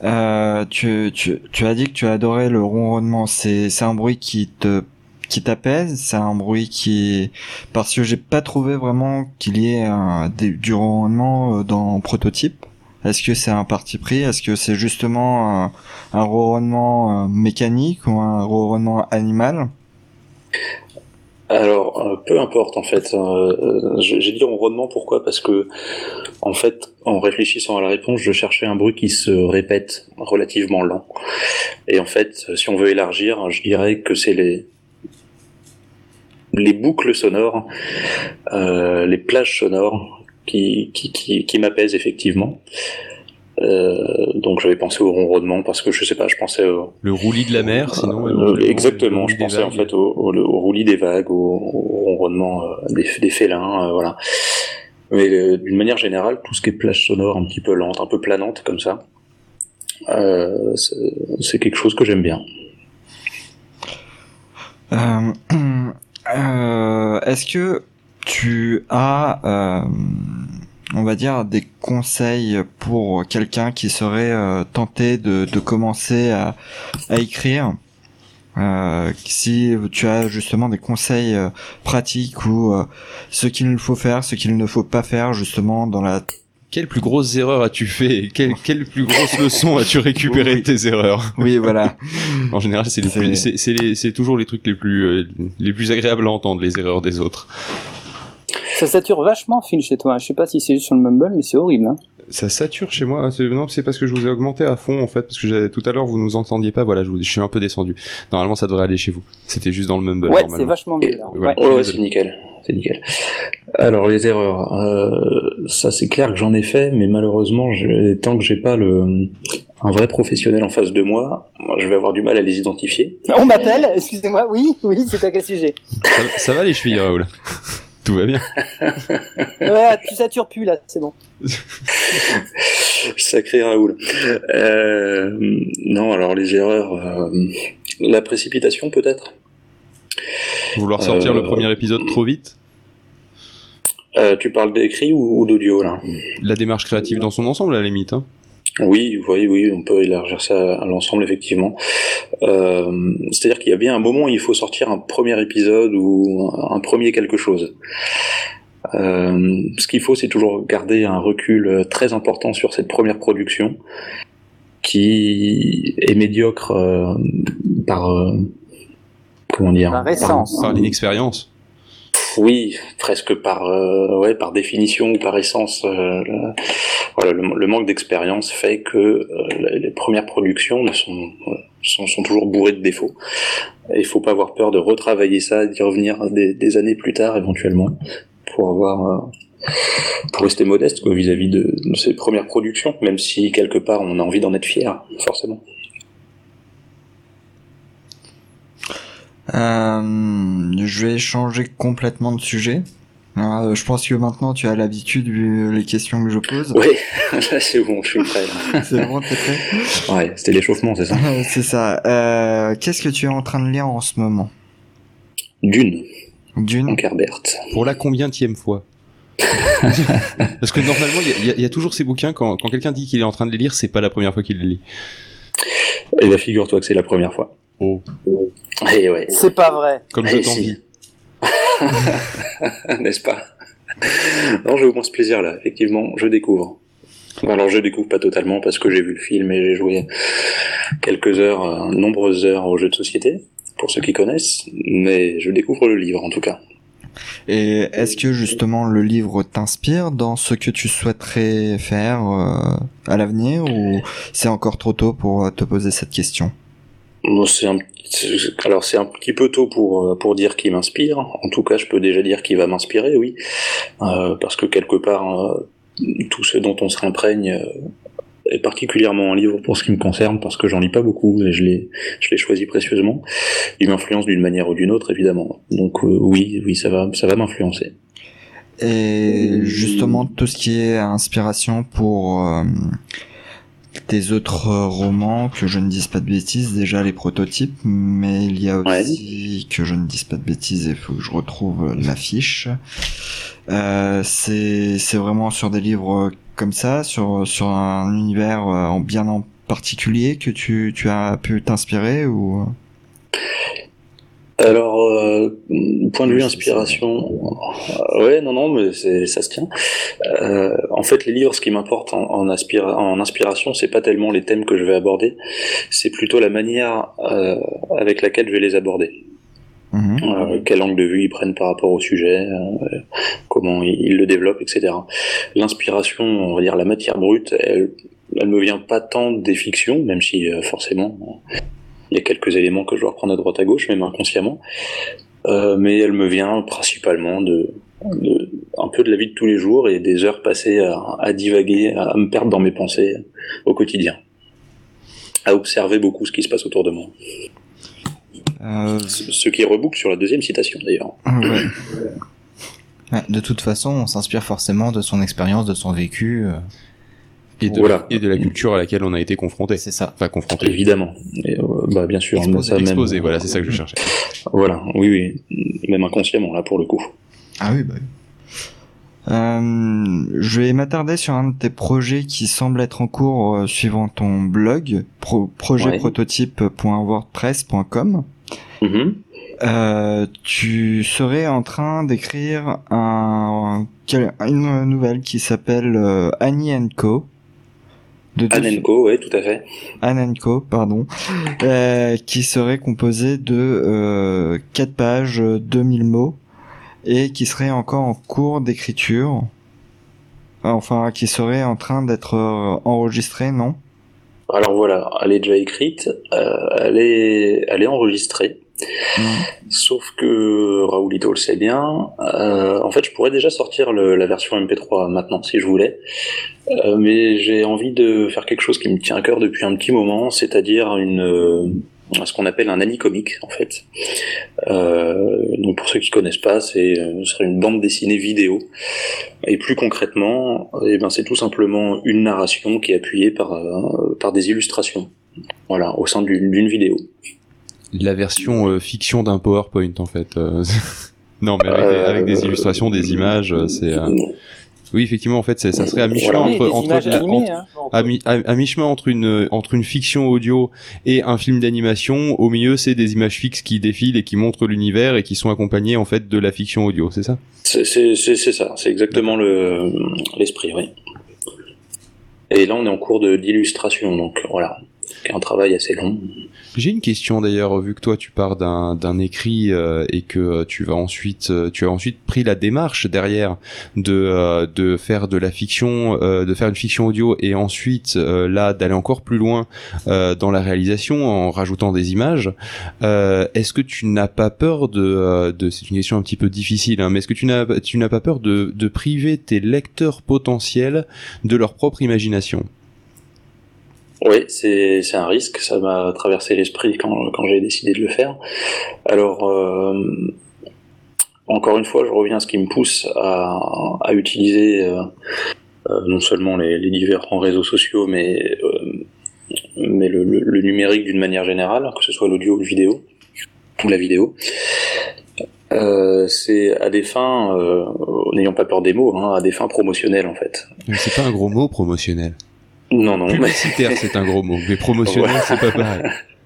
Euh, tu, as dit que tu adoré le ronronnement. C'est, un bruit qui te, qui t'apaise. C'est un bruit qui, parce que j'ai pas trouvé vraiment qu'il y ait du ronronnement euh, dans Prototype. Est-ce que c'est un parti pris? Est-ce que c'est justement un, un ronronnement euh, mécanique ou un ronronnement animal? Alors, euh, peu importe en fait. Euh, euh, j'ai dit ronronnement pourquoi Parce que, en fait, en réfléchissant à la réponse, je cherchais un bruit qui se répète relativement lent. Et en fait, si on veut élargir, je dirais que c'est les les boucles sonores, euh, les plages sonores qui qui qui, qui m'apaisent effectivement. Euh, donc j'avais pensé au ronronnement parce que je sais pas, je pensais au, Le roulis de la mer, sinon. euh, exactement, je pensais en fait au, au, au roulis des vagues, au, au ronronnement euh, des, félins, euh, voilà. Mais euh, d'une manière générale, tout ce qui est plage sonore un petit peu lente, un peu planante comme ça, c'est quelque chose que j'aime bien. Est-ce que tu as, on va dire, des conseils pour quelqu'un qui serait tenté de, commencer à écrire? Euh, si tu as justement des conseils euh, pratiques ou euh, ce qu'il faut faire, ce qu'il ne faut pas faire justement dans la Quelle plus grosse erreur as-tu fait Quelle, quelle plus grosse leçon as-tu récupéré de tes erreurs oui voilà En général, c'est toujours les trucs les plus euh, les plus agréables à entendre, les erreurs des autres. Ça sature vachement, Phil, chez toi. Je sais pas si c'est juste sur le Mumble, mais c'est horrible. Hein. Ça sature chez moi. C'est- Non, c'est parce que je vous ai augmenté à fond en fait, parce que tout à l'heure vous nous entendiez pas. Voilà, je, vous- je suis un peu descendu. Normalement, ça devrait aller chez vous. C'était juste dans le mumble. ouais, c'est vachement mieux. Là. Ouais. Ouais. C'est nickel. C'est nickel. Alors les erreurs, euh, ça c'est clair que j'en ai fait, mais malheureusement, je, tant que j'ai pas le un vrai professionnel en face de moi, moi, je vais avoir du mal à les identifier. On m'appelle, excusez-moi. Oui, oui, c'est à quel sujet? Ça, va- ça va les chevilles, Raoul? Tout va bien. Ouais, tu satures plus là, c'est bon. Sacré Raoul. Euh, non, alors les erreurs, euh, la précipitation peut-être? Vouloir sortir Euh, le premier épisode trop vite? Euh, tu parles d'écrit ou, ou d'audio là? La démarche créative dans son ensemble, à la limite. Hein. Oui, oui, oui, on peut élargir ça à l'ensemble effectivement. Euh, C'est-à-dire qu'il y a bien un moment où il faut sortir un premier épisode ou un premier quelque chose. Euh, ce qu'il faut, c'est toujours garder un recul très important sur cette première production qui est médiocre euh, par euh, comment dire Par essence. Par l'inexpérience. Oui, presque par euh, ouais par définition ou par essence. euh, le, voilà, le, manque d'expérience fait que euh, les, premières productions euh, sont sont toujours bourrées de défauts. Il faut pas avoir peur de retravailler ça, d'y revenir des, années plus tard éventuellement pour avoir pour rester modeste vis-à-vis de, de ces premières productions, même si quelque part on a envie d'en être fier, forcément. Euh, je vais changer complètement de sujet. Euh, je pense que maintenant tu as l'habitude vu les questions que je pose. Ouais, là c'est bon, je suis prêt. C'est bon, t'es prêt? Ouais, c'était l'échauffement, c'est ça? C'est ça. Euh, Qu'est-ce que tu es en train de lire en ce moment? Dune, Dune? Frank Herbert. Pour la combienième fois Parce que normalement, il y a- y, y toujours ces bouquins, quand, quand quelqu'un dit qu'il est en train de les lire, c'est pas la première fois qu'il les lit. Et bah figure-toi que c'est la première fois. Oh. Et ouais. C'est pas vrai. Comme je Eh, t'envie. N'est-ce pas? Non, j'ai au moins ce plaisir-là, effectivement, je découvre. Alors je découvre pas totalement parce que j'ai vu le film et j'ai joué quelques heures, euh, nombreuses heures au jeu de société, pour ceux qui connaissent, mais je découvre le livre en tout cas. Et est-ce que justement le livre t'inspire dans ce que tu souhaiterais faire euh, à l'avenir ou c'est encore trop tôt pour euh, te poser cette question? Bon, c'est un, alors c'est un petit peu tôt pour euh, pour dire qu'il m'inspire. En tout cas, je peux déjà dire qu'il va m'inspirer, oui, Euh, parce que quelque part, euh, tout ce dont on se imprègne euh, est particulièrement un livre pour ce qui me concerne, parce que j'en lis pas beaucoup et je l'ai je l'ai choisi précieusement. Il m'influence d'une manière ou d'une autre, évidemment. Donc euh, oui, oui, ça va ça va m'influencer. Et justement tout ce qui est inspiration pour euh, tes autres romans, que je ne dise pas de bêtises, déjà les prototypes, mais il y a Ouais. aussi, que je ne dise pas de bêtises, il faut que je retrouve l'affiche. Euh, c'est c'est vraiment sur des livres comme ça, sur sur un univers euh, en bien en particulier que tu tu as pu t'inspirer ou? Alors, euh, point de vue inspiration, euh, ouais, non, non, mais ça se tient. Euh, en fait, les livres, ce qui m'importe en, en, en inspiration, c'est pas tellement les thèmes que je vais aborder, c'est plutôt la manière euh, avec laquelle je vais les aborder. Mhm. Euh, quel angle de vue ils prennent par rapport au sujet, euh, comment ils, ils le développent, etc. L'inspiration, on va dire la matière brute, elle, elle me vient pas tant des fictions, même si euh, forcément il y a quelques éléments que je dois reprendre à droite à gauche, même inconsciemment, euh, mais elle me vient principalement de, de un peu de la vie de tous les jours et des heures passées à, à divaguer, à me perdre dans mes pensées au quotidien, à observer beaucoup ce qui se passe autour de moi. Euh, Ce ce qui reboucle sur la deuxième citation d'ailleurs. ouais. Ouais, de toute façon, on s'inspire forcément de son expérience, de son vécu. Et de, Voilà. et de la culture à laquelle on a été confronté. C'est ça. Enfin, confronté. Évidemment. Et, euh, bah, bien sûr. Exposé, ça même- Exposé, voilà, c'est ça que je cherchais. Voilà, oui, oui. Même inconsciemment, là, pour le coup. Ah oui, bah oui. Euh, je vais m'attarder sur un de tes projets qui semble être en cours euh, suivant ton blog, pro projetprototype.wordpress.com. Mhm. Euh, tu serais en train d'écrire un, une nouvelle qui s'appelle euh, Annie Co. De Anenco, ouais, tout à fait. Anne Co, pardon, euh, qui serait composé de euh, 4 pages, euh, 2000 mots, et qui serait encore en cours d'écriture. Enfin, qui serait en train d'être euh, enregistré, non? Alors voilà, elle est déjà écrite, euh, elle est, elle est enregistrée. Sauf que Raoulito le sait bien. euh, en fait, je pourrais déjà sortir le- la version MP3 maintenant si je voulais, Euh, mais j'ai envie de faire quelque chose qui me tient à cœur depuis un petit moment, c'est-à-dire une euh, ce qu'on appelle un comique en fait. Euh, donc pour ceux qui connaissent pas, c'est euh, serait une bande dessinée vidéo. Et plus concrètement, eh ben c'est tout simplement une narration qui est appuyée par euh, par des illustrations. Voilà, au sein d'une vidéo. La version euh, fiction d'un PowerPoint, en fait. euh, non, mais avec, des, avec des Euh, illustrations, des images, c'est. euh, Oui, effectivement, en fait, ça serait à mi-chemin. Oui, entre, entre, animées, entre- hein. à mi- à- à mi-chemin entre une entre une fiction audio et un film d'animation. Au milieu, c'est des images fixes qui défilent et qui montrent l'univers et qui sont accompagnées en fait de la fiction audio. C'est ça? C'est ça, c'est exactement le l'esprit, oui. Et là, on est en cours de d'illustration, donc voilà, un travail assez long. J'ai une question d'ailleurs, vu que toi tu pars d'un écrit euh, et que tu vas ensuite, euh, tu as ensuite pris la démarche derrière de euh, de faire de la fiction, euh, de faire une fiction audio et ensuite euh, là d'aller encore plus loin euh, dans la réalisation en rajoutant des images. Est-ce que tu n'as pas peur de, de c'est une question un petit peu difficile, hein, mais est-ce que tu n'as tu n'as pas peur de de priver tes lecteurs potentiels de leur propre imagination? Oui, c'est un risque, ça m'a traversé l'esprit quand, quand j'ai décidé de le faire. Alors, euh, encore une fois, je reviens à ce qui me pousse à, à utiliser euh, euh, non seulement les, les différents réseaux sociaux, mais, euh, mais le, le- le numérique d'une manière générale, que ce soit l'audio ou le vidéo, ou la vidéo. Euh, c'est à des fins, euh, n'ayons pas peur des mots, hein, à des fins promotionnelles en fait. C'est pas un gros mot promotionnel. Non, non, mais Publicitaire, c'est un gros mot, mais promotionnel, Ouais. c'est pas pareil.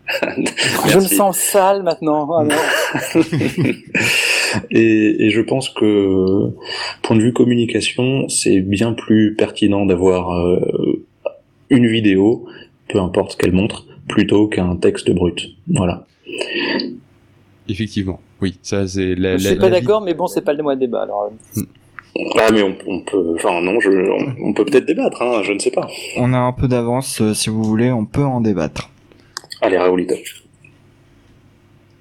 Je me sens sale maintenant. Ah et, et je pense que, point de vue communication, c'est bien plus pertinent d'avoir euh, une vidéo, peu importe ce qu'elle montre, plutôt qu'un texte brut. Voilà. Effectivement, oui, ça c'est la. Je la- suis pas la d'accord, mais bon, c'est pas le mois de débat. Alors, euh, Ah, mais on, on peut, enfin non, je, on, on peut peut-être débattre, hein, je ne sais pas. On a un peu d'avance, euh, si vous voulez, on peut en débattre. Allez, Raoulito.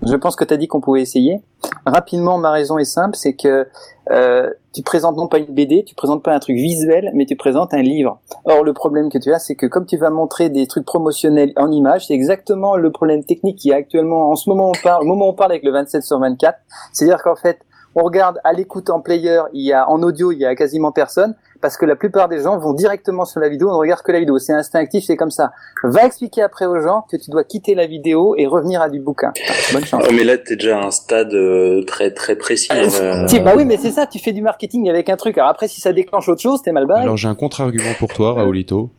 je pense que tu as dit qu'on pouvait essayer. Rapidement, ma raison est simple, c'est que euh, tu présentes non pas une BD, tu présentes pas un truc visuel, mais tu présentes un livre. Or, le problème que tu as, c'est que comme tu vas montrer des trucs promotionnels en images, c'est exactement le problème technique qui est actuellement, en ce moment on parle, au moment où on parle avec le 27 sur 24, c'est-à-dire qu'en fait, on regarde à l'écoute en player, il y a en audio, il y a quasiment personne, parce que la plupart des gens vont directement sur la vidéo, on ne regarde que la vidéo. C'est instinctif, c'est comme ça. Va expliquer après aux gens que tu dois quitter la vidéo et revenir à du bouquin. Bonne chance. Ah, mais là, t'es déjà à un stade euh, très très précis. euh, Si, bah oui, mais c'est ça, tu fais du marketing avec un truc. Alors après, si ça déclenche autre chose, t'es mal barré. Alors j'ai un contre-argument pour toi, Raoulito.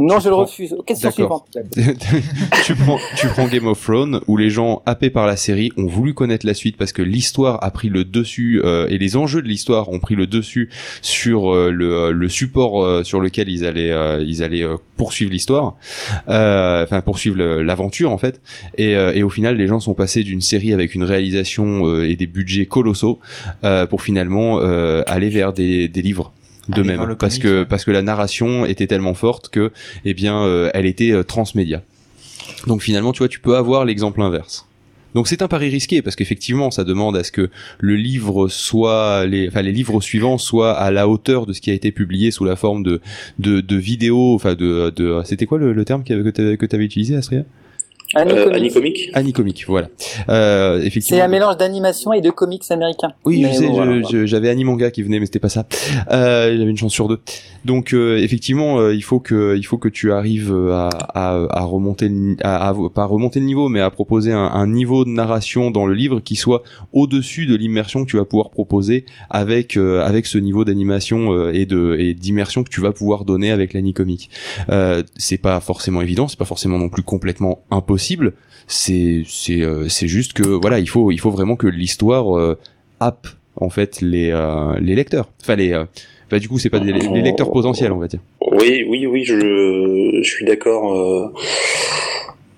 Non, je le refuse. Question suivante. tu prends, tu prends Game of Thrones où les gens happés par la série ont voulu connaître la suite parce que l'histoire a pris le dessus euh, et les enjeux de l'histoire ont pris le dessus sur euh, le, euh, le support euh, sur lequel ils allaient euh, ils allaient poursuivre l'histoire, euh, enfin poursuivre l'aventure en fait. Et, euh, et au final, les gens sont passés d'une série avec une réalisation euh, et des budgets colossaux euh, pour finalement euh, aller vers des, des livres de Aller vers même parce que parce que la narration était tellement forte que eh bien euh, elle était euh, transmédia. Donc finalement, tu vois, tu peux avoir l'exemple inverse. Donc c'est un pari risqué parce qu'effectivement, ça demande à ce que le livre soit, les, enfin les livres suivants soient à la hauteur de ce qui a été publié sous la forme de de, de vidéos, enfin de, de c'était quoi le, le terme que que t'avais utilisé, Astria Euh, Anicomic Anicomic, voilà. Euh, effectivement. C'est un mélange d'animation et de comics américains. Oui, Mais je sais, bon, je- voilà. j'avais Animanga qui venait, mais c'était pas ça. Euh, j'avais une chance sur deux. Donc euh, effectivement, euh, il faut que il faut que tu arrives euh, à, à, à remonter, à, à- pas remonter le niveau, mais à proposer un, un niveau de narration dans le livre qui soit au-dessus de l'immersion que tu vas pouvoir proposer avec euh, avec ce niveau d'animation euh, et de et d'immersion que tu vas pouvoir donner avec l'Anicomic. Euh, c'est pas forcément évident, c'est pas forcément non plus complètement impossible. Euh, c'est juste que voilà, il faut vraiment que l'histoire euh, happe en fait les euh, lecteurs. Enfin les bah, du coup c'est pas des, les lecteurs potentiels on va dire. Oui, oui, oui, je, suis d'accord.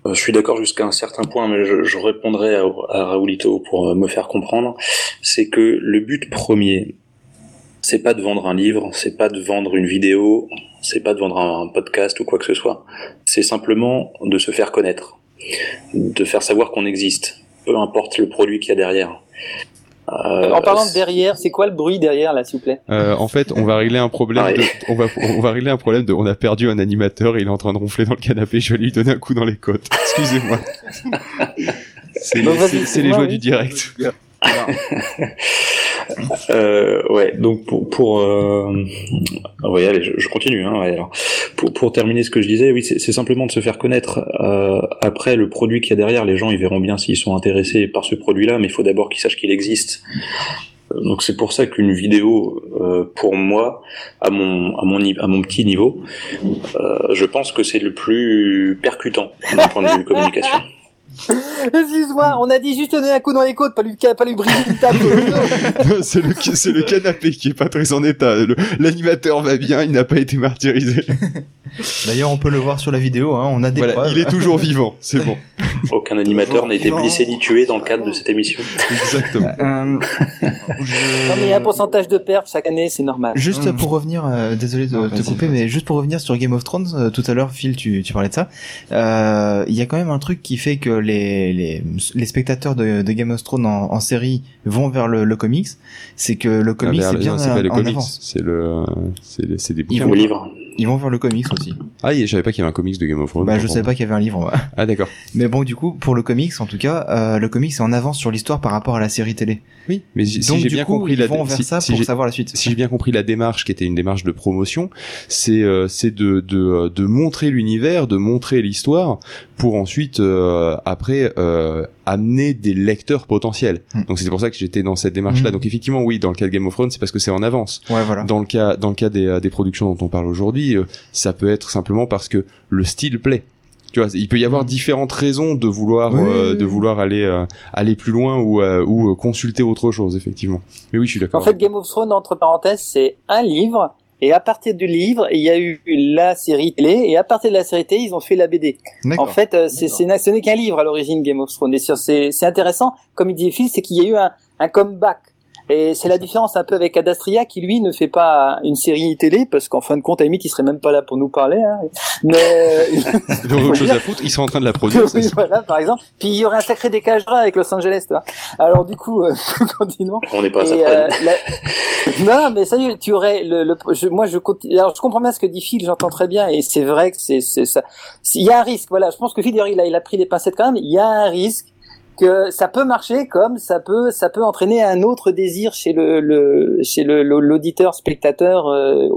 je suis d'accord jusqu'à un certain point, mais je, répondrai à, Raoulito pour me faire comprendre. C'est que le but premier, c'est pas de vendre un livre, c'est pas de vendre une vidéo, c'est pas de vendre un podcast ou quoi que ce soit. C'est simplement de se faire connaître, de faire savoir qu'on existe, peu importe le produit qu'il y a derrière. Euh, En parlant de derrière, c'est quoi le bruit derrière là, s'il vous plaît? Euh, en fait, on va régler un problème. Ah De, on va on va régler un problème de. On a perdu un animateur. Et il est en train de ronfler dans le canapé. Je vais lui donner un coup dans les côtes. Excusez-moi. C'est Bon, les, c'est moi, joies oui. du direct. Euh, ouais, donc pour, pour euh... ouais, allez, je, je continue. Hein, ouais, alors. Pour, pour terminer ce que je disais, oui, c'est c'est simplement de se faire connaître. Euh, après, le produit qu'il y a derrière, les gens, ils verront bien s'ils sont intéressés par ce produit-là, mais il faut d'abord qu'ils sachent qu'il existe. Euh, Donc c'est pour ça qu'une vidéo, euh, pour moi, à mon à mon à mon petit niveau, euh, je pense que c'est le plus percutant d'un point de vue communication. Excuse-moi, on a dit juste donner un coup dans les côtes, pas lui, pas lui briser une table. c'est le c'est le canapé qui est pas très en état. Le- L'animateur va bien. Il n'a pas été martyrisé. D'ailleurs, on peut le voir sur la vidéo, hein, on a des Voilà, preuves. il est toujours vivant. C'est bon. Aucun animateur n'a été blessé ni tué dans le cadre de cette émission. Exactement. Euh, Non, mais il y a un pourcentage de pertes chaque année, c'est normal. Juste Mm. pour revenir, euh, désolé de Non, te couper, mais juste pour revenir sur Game of Thrones, euh, tout à l'heure, Phil, tu, tu parlais de ça. Euh, Il y a quand même un truc qui fait que les, les, les spectateurs de, de Game of Thrones en, en série vont vers le, le comics, c'est que le comics Ah, est mais, bien non, c'est pas le en comics. avance. C'est le c'est c'est des Ils bouquins. vont- Au livre. Ils vont vers le comics aussi. Ah, je savais pas qu'il y avait un comics de Game of Thrones. Bah, je savais pas qu'il y avait un livre. moi. Ah d'accord. Mais bon, du coup, pour le comics, en tout cas, euh, le comics est en avance sur l'histoire par rapport à la série télé. Oui, mais si j'ai bien coup, compris ils la vont vers si- ça si pour savoir la suite. si j'ai bien compris la démarche qui était une démarche de promotion, c'est euh, c'est de, de de montrer l'univers, de montrer l'histoire pour ensuite euh, après euh, amener des lecteurs potentiels. Hmm. Donc c'est pour ça que j'étais dans cette démarche là. Hmm. Donc effectivement oui, dans le cas de Game of Thrones, c'est parce que c'est en avance. Ouais, voilà. Dans le cas dans le cas des euh, des productions dont on parle aujourd'hui, euh, ça peut être simplement parce que le style plaît. Tu vois, il peut y avoir différentes raisons de vouloir Oui, euh, oui, de vouloir aller euh, aller plus loin ou euh, ou consulter autre chose effectivement. Mais oui, je suis En d'accord. fait, Game of Thrones, entre parenthèses, c'est un livre, et à partir du livre, il y a eu la série télé, et à partir de la série télé, ils ont fait la BD. En fait, euh, c'est, ce n'est qu'un livre à l'origine, Game of Thrones. Et c'est, c'est intéressant, comme il dit Phil, c'est qu'il y a eu un, un comeback. Et c'est la différence un peu avec Adastria, qui lui ne fait pas une série télé, parce qu'en fin de compte, à la limite, il serait même pas là pour nous parler. Hein. Mais euh, Ils ont autre chose à foutre, ils sont en train de la produire. oui, voilà, par exemple. Puis il y aurait un sacré décalage avec Los Angeles, tu vois. Alors du coup, euh, continuons. On n'est pas à ça Et, euh, la- non, mais sérieux, tu aurais le, le je, moi je continue. Alors je comprends bien ce que dit Phil, j'entends très bien, et c'est vrai que c'est c'est ça. Il y a un risque, voilà. Je pense que Phil d'ailleurs il a il a pris les pincettes quand même. Il y a un risque que ça peut marcher comme ça peut ça peut entraîner un autre désir chez le, le chez le le- l'auditeur spectateur euh,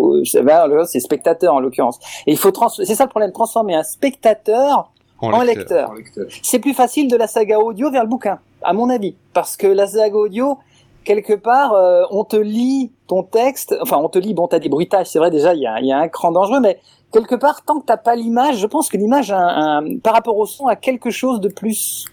ben, c'est spectateur en l'occurrence. Et il faut trans c'est ça le problème transformer un spectateur en lecteur. C'est plus facile de la saga audio vers le bouquin, à mon avis, parce que la saga audio, quelque part, euh, on te lit ton texte, enfin on te lit, bon, t'as des bruitages, c'est vrai déjà, il y a, il y a un cran dangereux, mais quelque part, tant que t'as pas l'image, je pense que l'image, a un- un- par rapport au son, a quelque chose de plus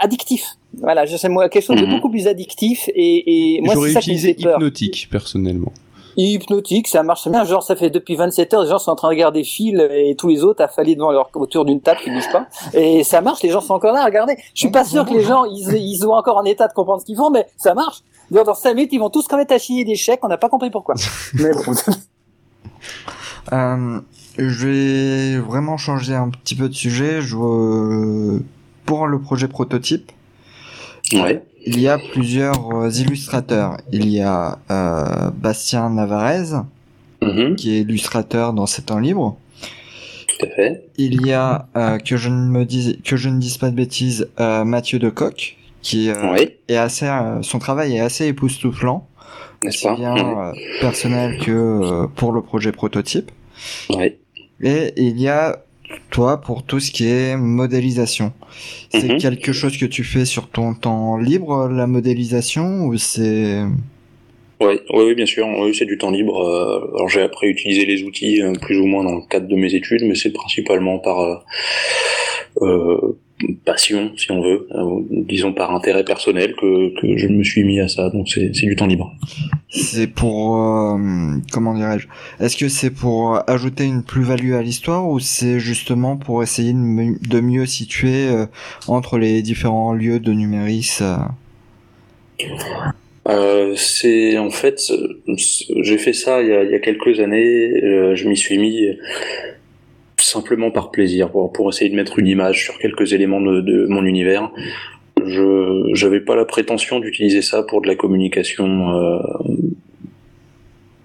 addictif. Voilà, je sais moi quelque chose de Mhm. beaucoup plus addictif et, et moi J'aurais c'est ça qui me utilisé fait peur. hypnotique personnellement. Hypnotique, ça marche bien. Genre, ça fait depuis 27 heures, les gens sont en train de regarder Phil et tous les autres affalés devant leur autour d'une table qui bougent pas. Et ça marche, les gens sont encore là à regarder. Je suis pas sûr que les gens, ils, ils sont encore en état de comprendre ce qu'ils font, mais ça marche. D'ailleurs, dans 5 minutes, ils vont tous quand même à chier des chèques, on n'a pas compris pourquoi. mais bon. Euh, je vais vraiment changer un petit peu de sujet. Je, euh, pour le projet prototype, Ouais. il y a plusieurs euh, illustrateurs. Il y a euh, Bastien Navarez, Mhm, qui est illustrateur dans 7 ans libre. Tout à fait. Il y a euh, que je ne me dise que je ne dise pas de bêtises, euh, Mathieu Decoq qui euh, Oui, est assez euh, son travail est assez époustouflant, aussi bien euh, personnel que euh, pour le projet prototype. Oui. Et il y a toi pour tout ce qui est modélisation. C'est Mhm. quelque chose que tu fais sur ton temps libre, la modélisation, ou c'est... Oui, oui, oui, bien sûr. Oui, c'est du temps libre. euh, alors j'ai appris à utiliser les outils euh, plus ou moins dans le cadre de mes études, mais c'est principalement par euh, passion, si on veut, euh, disons par intérêt personnel que, que je me suis mis à ça. Donc c'est du temps libre. C'est pour... euh, comment dirais-je? Est-ce que c'est pour ajouter une plus-value à l'histoire, ou c'est justement pour essayer de, mieux situer euh, entre les différents lieux de numéris euh, c'est en fait, j'ai fait ça il y a, il y a quelques années. euh, je m'y suis mis simplement par plaisir, pour, pour essayer de mettre une image sur quelques éléments de, de mon univers. Je j'avais pas la prétention d'utiliser ça pour de la communication euh,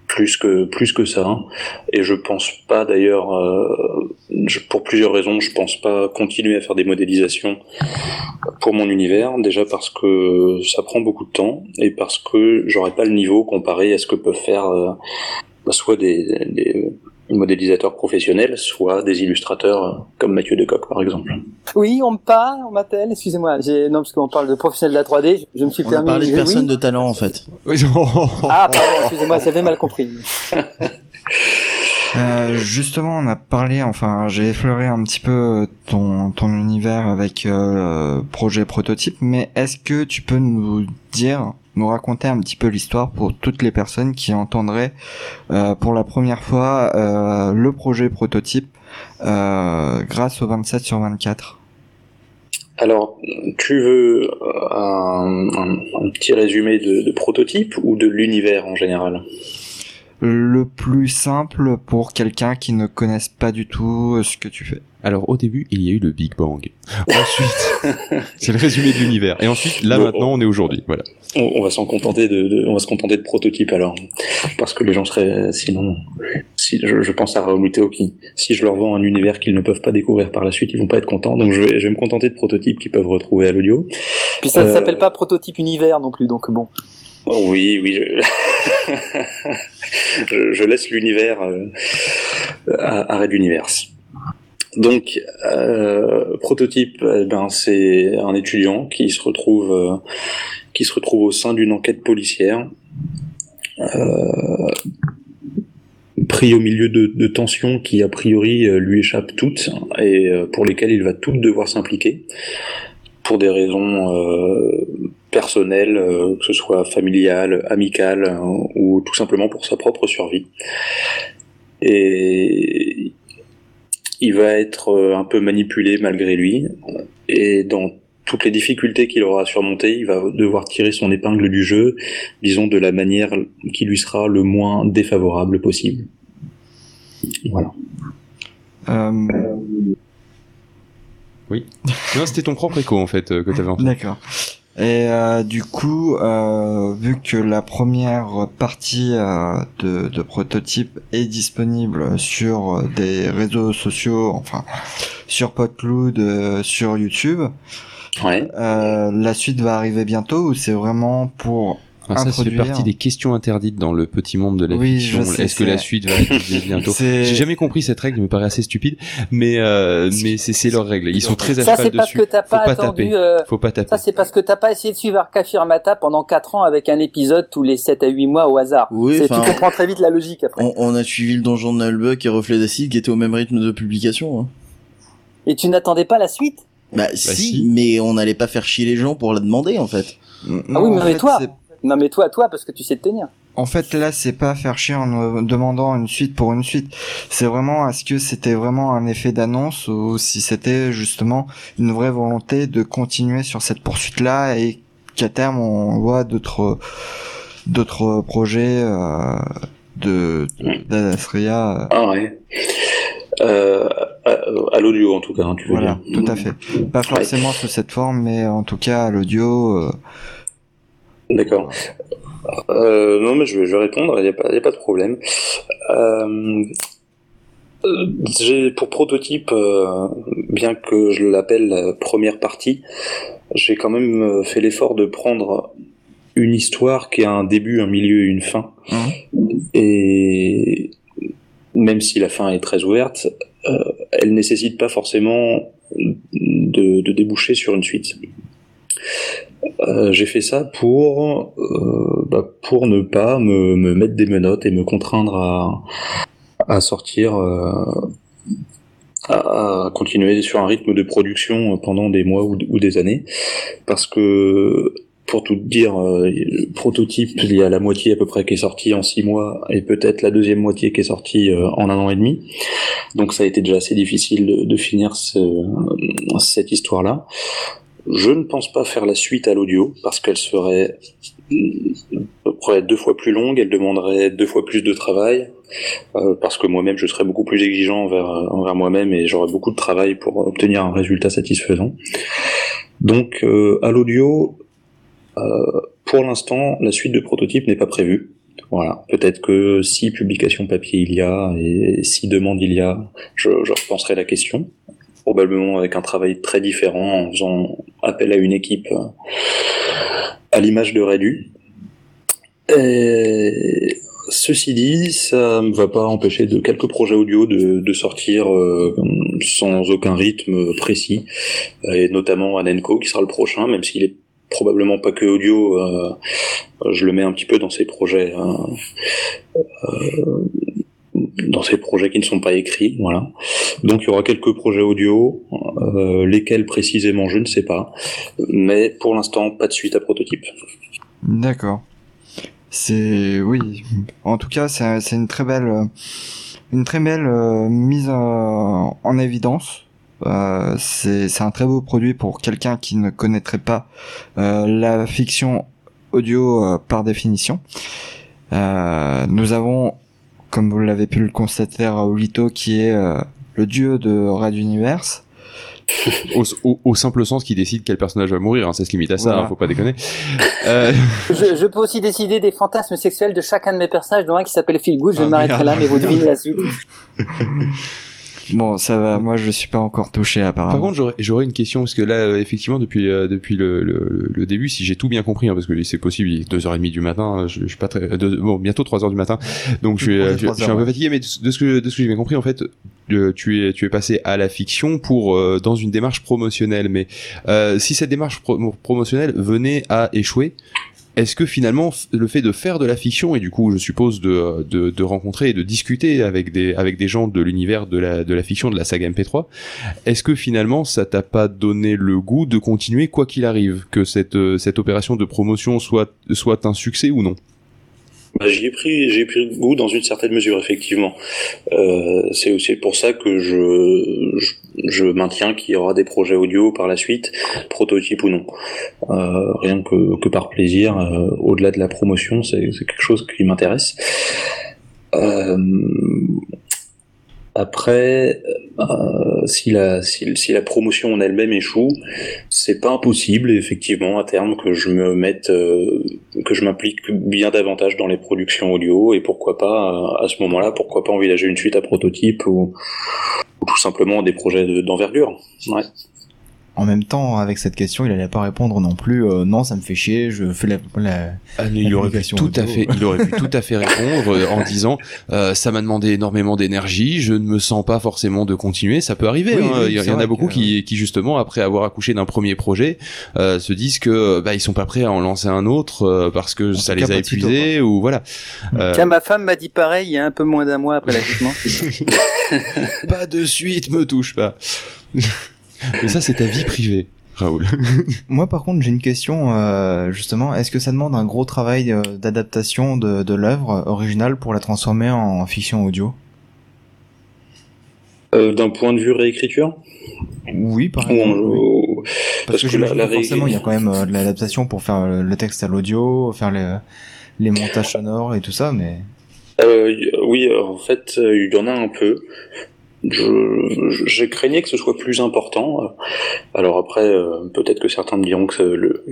plus que plus que ça. hein. Et je pense pas d'ailleurs, euh, pour plusieurs raisons, je pense pas continuer à faire des modélisations pour mon univers. Déjà parce que ça prend beaucoup de temps et parce que j'aurais pas le niveau comparé à ce que peuvent faire euh, soit des, des modélisateurs professionnels, soit des illustrateurs euh, comme Mathieu Decoq par exemple. Oui, on me parle, on m'appelle, excusez-moi. J'ai... Non, parce qu'on parle de professionnels de la 3D, je, je me suis On permis... parlé de oui. personnes de talent en fait. Ah, pardon, excusez-moi, j'avais mal compris. Euh, justement, on a parlé, enfin, j'ai effleuré un petit peu ton, ton univers avec euh, projet prototype, mais est-ce que tu peux nous dire, nous raconter un petit peu l'histoire pour toutes les personnes qui entendraient euh, pour la première fois euh, le projet prototype euh, grâce au 27 sur 24 Alors, tu veux un, petit résumé de prototype ou de l'univers en général? Le plus simple pour quelqu'un qui ne connaisse pas du tout euh, ce que tu fais. Alors au début, il y a eu le Big Bang. Ensuite, c'est le résumé de l'univers. Et ensuite, là maintenant, on est aujourd'hui. Voilà. on, on va s'en contenter de, de- on va se contenter de prototype alors, parce que les gens seraient sinon, si je, je pense à Raoul qui, si je leur vends un univers qu'ils ne peuvent pas découvrir par la suite, ils vont pas être contents. Donc je vais, je vais me contenter de prototypes qu'ils peuvent retrouver à l'audio. Puis ça ne Euh, s'appelle pas prototype univers non plus, donc bon. Oui, oui. Je, laisse l'univers euh, à, à Red Universe. Donc, euh, prototype, ben, c'est un étudiant qui se retrouve, euh, qui se retrouve au sein d'une enquête policière, pris au milieu de, de tensions qui a priori lui échappent toutes et pour lesquelles il va toutes devoir s'impliquer pour des raisons personnelles, euh, que ce soit familiales, amicales euh, ou tout simplement pour sa propre survie. Et il va être euh, un peu manipulé malgré lui et dans toutes les difficultés qu'il aura à surmonter, il va devoir tirer son épingle du jeu, disons de la manière qui lui sera le moins défavorable possible. Voilà. Euh, Non, c'était ton propre écho en fait euh, que t'avais entendu. D'accord. Et euh, du coup, euh, vu que la première partie euh, de, de prototype est disponible sur euh, des réseaux sociaux, enfin sur Podcloud, euh, sur YouTube, Ouais. euh, la suite va arriver bientôt ou c'est vraiment pour Ah, ça, introduire. partie des questions interdites dans le petit monde de la Oui, fiction. Est-ce que c'est- la suite va arriver bientôt C'est- J'ai jamais compris cette règle, elle me paraît assez stupide, mais euh, mais c'est c'est leur règle. Ils sont très à Ça, cheval c'est parce que t'as Faut pas, pas attendu... taper. euh, Faut pas taper. Ça, c'est parce que t'as pas essayé de suivre Arcafirmata pendant 4 ans avec un épisode tous les 7 à 8 mois au hasard. Oui, C'est- Tu comprends très vite la logique après. On, on a suivi le donjon de Nullbuck et Reflet d'acide qui étaient au même rythme de publication. hein. Et tu n'attendais pas la suite? Bah, si, si. mais on n'allait pas faire chier les gens pour la demander en fait. Non, Ah oui, mais en mais fait, toi. Non mais toi, toi, parce que tu sais te tenir. En fait, là, c'est pas faire chier en nous demandant une suite pour une suite. C'est vraiment est-ce que c'était vraiment un effet d'annonce ou si c'était justement une vraie volonté de continuer sur cette poursuite-là et qu'à terme on voit d'autres d'autres projets euh, de d'Adastria. euh, Ah ouais. Euh, à, à l'audio en tout cas, hein, tu veux Voilà, dire. tout à fait. Pas forcément sous cette forme, mais en tout cas à l'audio. euh, D'accord. Euh, non, mais je vais, je vais répondre, il n'y a, pas- il y a pas de problème. Euh, Euh, j'ai pour prototype, euh, bien que je l'appelle la première partie, j'ai quand même euh, fait l'effort de prendre une histoire qui a un début, un milieu et une fin. Et même si la fin est très ouverte, euh, elle nécessite pas forcément de, de déboucher sur une suite. Euh, j'ai fait ça pour euh, bah, pour ne pas me, me mettre des menottes et me contraindre à, à sortir euh, à, à continuer sur un rythme de production pendant des mois ou, des années parce que pour tout dire, euh, le prototype, il y a la moitié à peu près qui est sortie en six mois et peut-être la deuxième moitié qui est sortie euh, en un an et demi. Donc ça a été déjà assez difficile de, de finir ce, cette histoire-là. Je ne pense pas faire la suite à l'audio parce qu'elle serait deux fois plus longue, elle demanderait deux fois plus de travail, euh, parce que moi-même je serais beaucoup plus exigeant envers, envers moi-même et j'aurais beaucoup de travail pour obtenir un résultat satisfaisant. Donc euh, à l'audio, euh, pour l'instant, la suite de prototypes n'est pas prévue. Voilà. Peut-être que si publication papier il y a et si demande il y a, je, je repenserai la question. Probablement avec un travail très différent en faisant appel à une équipe euh, à l'image de Redu. Ceci dit, ça ne va pas empêcher de quelques projets audio de, sortir euh, sans aucun rythme précis, et notamment Anenco qui sera le prochain, même s'il est probablement pas que audio, euh, je le mets un petit peu dans ces projets, hein, dans ces projets qui ne sont pas écrits, voilà. Donc il y aura quelques projets audio, euh, lesquels précisément je ne sais pas, mais pour l'instant pas de suite à prototype. D'accord. C'est oui. En tout cas, c'est une très belle, euh, une très belle euh, mise en, en évidence. Euh, c'est un très beau produit pour quelqu'un qui ne connaîtrait pas euh, la fiction audio euh, par définition. Euh, nous avons, comme vous l'avez pu le constater, Raoulito qui est euh, le dieu de Radio Universe. au, au- au simple sens qu'il décide quel personnage va mourir, hein, ça se limite à ça, Voilà. hein, faut pas déconner. Euh, Je, je peux aussi décider des fantasmes sexuels de chacun de mes personnages, dont un qui s'appelle Phil Good. Je Ah, m'arrêterai merde. là, mais vous devinez la suite. Bon, ça va. Moi, je suis pas encore touché apparemment. Par contre, j'aurais- j'aurais une question parce que là, euh, effectivement, depuis euh, depuis le, le, le début, si j'ai tout bien compris, hein, parce que c'est possible, il est deux heures et demie du matin, je, je suis pas très, deux- bon, bientôt trois heures du matin, donc je, suis, euh, je, suis un peu fatigué, mais de, de ce que de ce que j'ai bien compris, en fait, tu es tu es passé à la fiction pour euh, dans une démarche promotionnelle, mais euh, si cette démarche pro- promotionnelle venait à échouer. Est-ce que finalement le fait de faire de la fiction et du coup je suppose de, de, de rencontrer et de discuter avec des avec des gens de l'univers de la de la fiction de la saga MP3 est-ce que finalement ça t'a pas donné le goût de continuer quoi qu'il arrive, que cette euh, cette opération de promotion soit soit un succès ou non? Bah, j'y ai pris, j'ai pris goût dans une certaine mesure, effectivement. Euh, c'est aussi pour ça que je, je, je maintiens qu'il y aura des projets audio par la suite, prototype ou non. Euh, rien que, que par plaisir, euh, au-delà de la promotion, c'est quelque chose qui m'intéresse. Euh, après, euh, si, la, si, la promotion en elle-même échoue, c'est pas impossible, effectivement, à terme, que je me mette, euh, que je m'implique bien davantage dans les productions audio, et pourquoi pas, euh, à ce moment-là, pourquoi pas envisager une suite à prototype ou, ou tout simplement des projets de- d'envergure. Ouais. En même temps, avec cette question, il allait pas répondre non plus. euh, non, ça me fait chier. Je fais la. la... Ah, mais il aurait pu tout à fait, il aurait pu tout à fait répondre euh, en disant euh, ça m'a demandé énormément d'énergie, je ne me sens pas forcément de continuer. Ça peut arriver. Oui, hein. oui, il y, en a beaucoup que- qui, qui justement après avoir accouché d'un premier projet euh, se disent que bah ils sont pas prêts à en lancer un autre euh, parce que ça les cas, a épuisés ou voilà. Euh, Tiens, ma femme m'a dit pareil il y a un peu moins d'un mois après l'accouchement. pas de suite, me touche pas. Mais ça c'est ta vie privée, Raoul. Moi, par contre, j'ai une question. euh, justement, est-ce que ça demande un gros travail euh, d'adaptation de, de l'œuvre originale pour la transformer en fiction audio? Euh, D'un point de vue réécriture, Oui, par ou exemple. oui. Parce, que, que la- j'imagine la que forcément, ré- il y a quand même euh, de l'adaptation pour faire le, texte à l'audio, faire les, les montages sonores et tout ça, mais Euh, oui, en fait, il y en a un peu. Je, j'ai craigné que ce soit plus important. Alors après, euh, peut-être que certains me diront que le,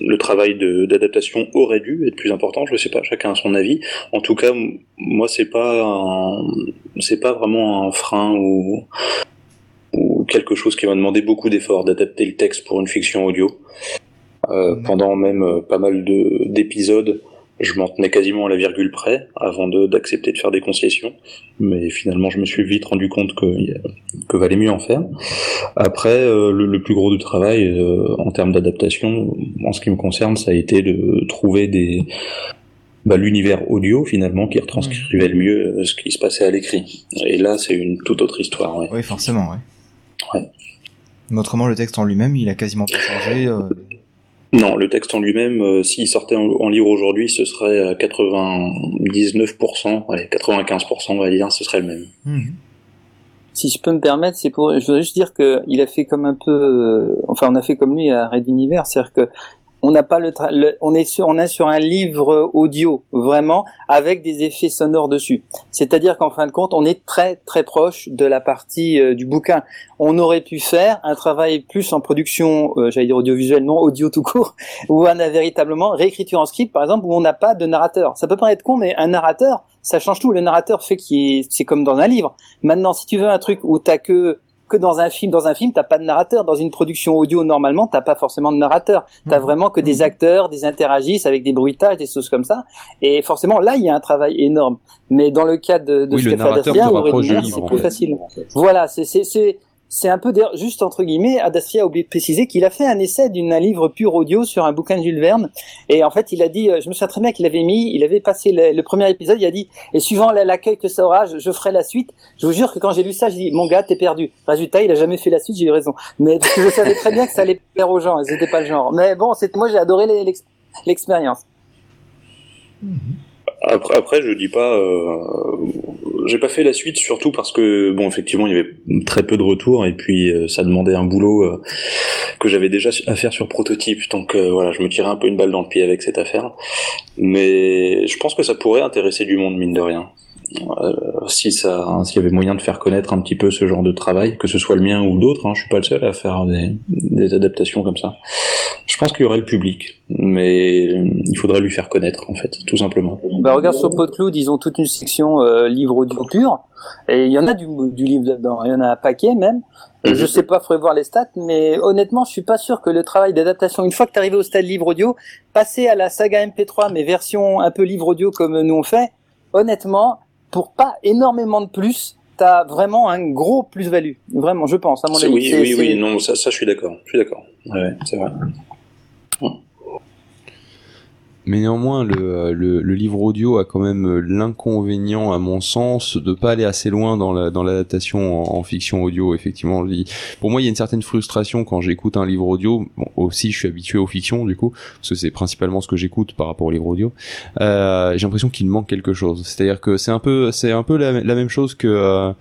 le travail d'adaptation aurait dû être plus important. Je ne sais pas, chacun a son avis. En tout cas, moi, c'est pas c'est pas vraiment un frein ou ou quelque chose qui m'a demandé beaucoup d'efforts d'adapter le texte pour une fiction audio. Euh, pendant même euh, pas mal de, d'épisodes, je m'en tenais quasiment à la virgule près avant de, d'accepter de faire des concessions. Mais finalement, je me suis vite rendu compte que, que valait mieux en faire. Après, euh, le, le, plus gros du travail euh, en termes d'adaptation, en ce qui me concerne, ça a été de trouver des bah, l'univers audio finalement qui retranscrivait le mieux euh, ce qui se passait à l'écrit. Et là, c'est une toute autre histoire. Ouais. Oui, forcément. Ouais. Ouais. Mais autrement, le texte en lui-même, il a quasiment pas changé. Euh... Non, le texte en lui-même, euh, s'il sortait en, en livre aujourd'hui, ce serait à 99%, ouais, 95%, on va dire, ce serait le même. Mmh. Si je peux me permettre, c'est pour, je voudrais juste dire que il a fait comme un peu, euh, enfin, on a fait comme lui à Red Universe, c'est-à-dire que on n'a pas le, on est sur on est sur un livre audio vraiment avec des effets sonores dessus. C'est-à-dire qu'en fin de compte, on est très très proche de la partie euh, du bouquin. On aurait pu faire un travail plus en production, euh, j'allais dire audiovisuel, non audio tout court, où on a véritablement réécriture en script par exemple où on n'a pas de narrateur. Ça peut paraître con mais un narrateur, ça change tout. Le narrateur fait qui c'est comme dans un livre. Maintenant, si tu veux un truc où t'as que que dans un film. Dans un film, t'as pas de narrateur. Dans une production audio, normalement, t'as pas forcément de narrateur. T'as mmh. vraiment que des acteurs, des interagissent avec des bruitages, des choses comme ça. Et forcément, là, il y a un travail énorme. Mais dans le cas de, de oui, ce qu'a fait Adastria, c'est plus facile. Voilà, c'est c'est un peu juste entre guillemets, Adastria a oublié de préciser qu'il a fait un essai d'un livre pur audio sur un bouquin de Jules Verne. Et en fait, il a dit, je me souviens très bien qu'il avait mis, il avait passé le, premier épisode, il a dit, et suivant l'accueil que ça aura, je, ferai la suite. Je vous jure que quand j'ai lu ça, j'ai dit, mon gars, t'es perdu. Résultat, il a jamais fait la suite, j'ai eu raison. Mais je savais très bien que ça allait plaire aux gens, c'était pas le genre. Mais bon, moi j'ai adoré l'expérience. Mmh. Après, après, je dis pas, euh, j'ai pas fait la suite surtout parce que bon, effectivement, il y avait très peu de retours et puis euh, ça demandait un boulot euh, que j'avais déjà à faire sur prototype, donc voilà, je me tirais un peu une balle dans le pied avec cette affaire. Mais je pense que ça pourrait intéresser du monde mine de rien. Euh, si ça, s'il y avait moyen de faire connaître un petit peu ce genre de travail, que ce soit le mien ou d'autres, hein, je suis pas le seul à faire des, des adaptations comme ça. Je pense qu'il y aurait le public, mais il faudrait lui faire connaître en fait, tout simplement. Bah regarde sur PodCloud, ils ont toute une section euh, livre audio pur, et il y en a du, du livre là-dedans, il y en a un paquet même. Mhm. Je sais pas, faudrait voir les stats, mais honnêtement, je suis pas sûr que le travail d'adaptation, une fois que tu arrivé au stade livre audio, passer à la saga MP3, mais version un peu livre audio comme nous on fait, honnêtement, pour pas énormément de plus, t'as vraiment un gros plus-value. Vraiment, je pense. À mon avis, oui, oui, oui, non, ça, ça, je suis d'accord. Je suis d'accord. Ouais, c'est vrai. Mais néanmoins, le, le, le, livre audio a quand même l'inconvénient, à mon sens, de pas aller assez loin dans la dans l'adaptation en, en, fiction audio. Effectivement, pour moi, il y a une certaine frustration quand j'écoute un livre audio. Bon, aussi, je suis habitué aux fictions, du coup, parce que c'est principalement ce que j'écoute par rapport au livre audio. Euh, J'ai l'impression qu'il manque quelque chose. C'est-à-dire que c'est un peu, c'est un peu la, même chose que euh,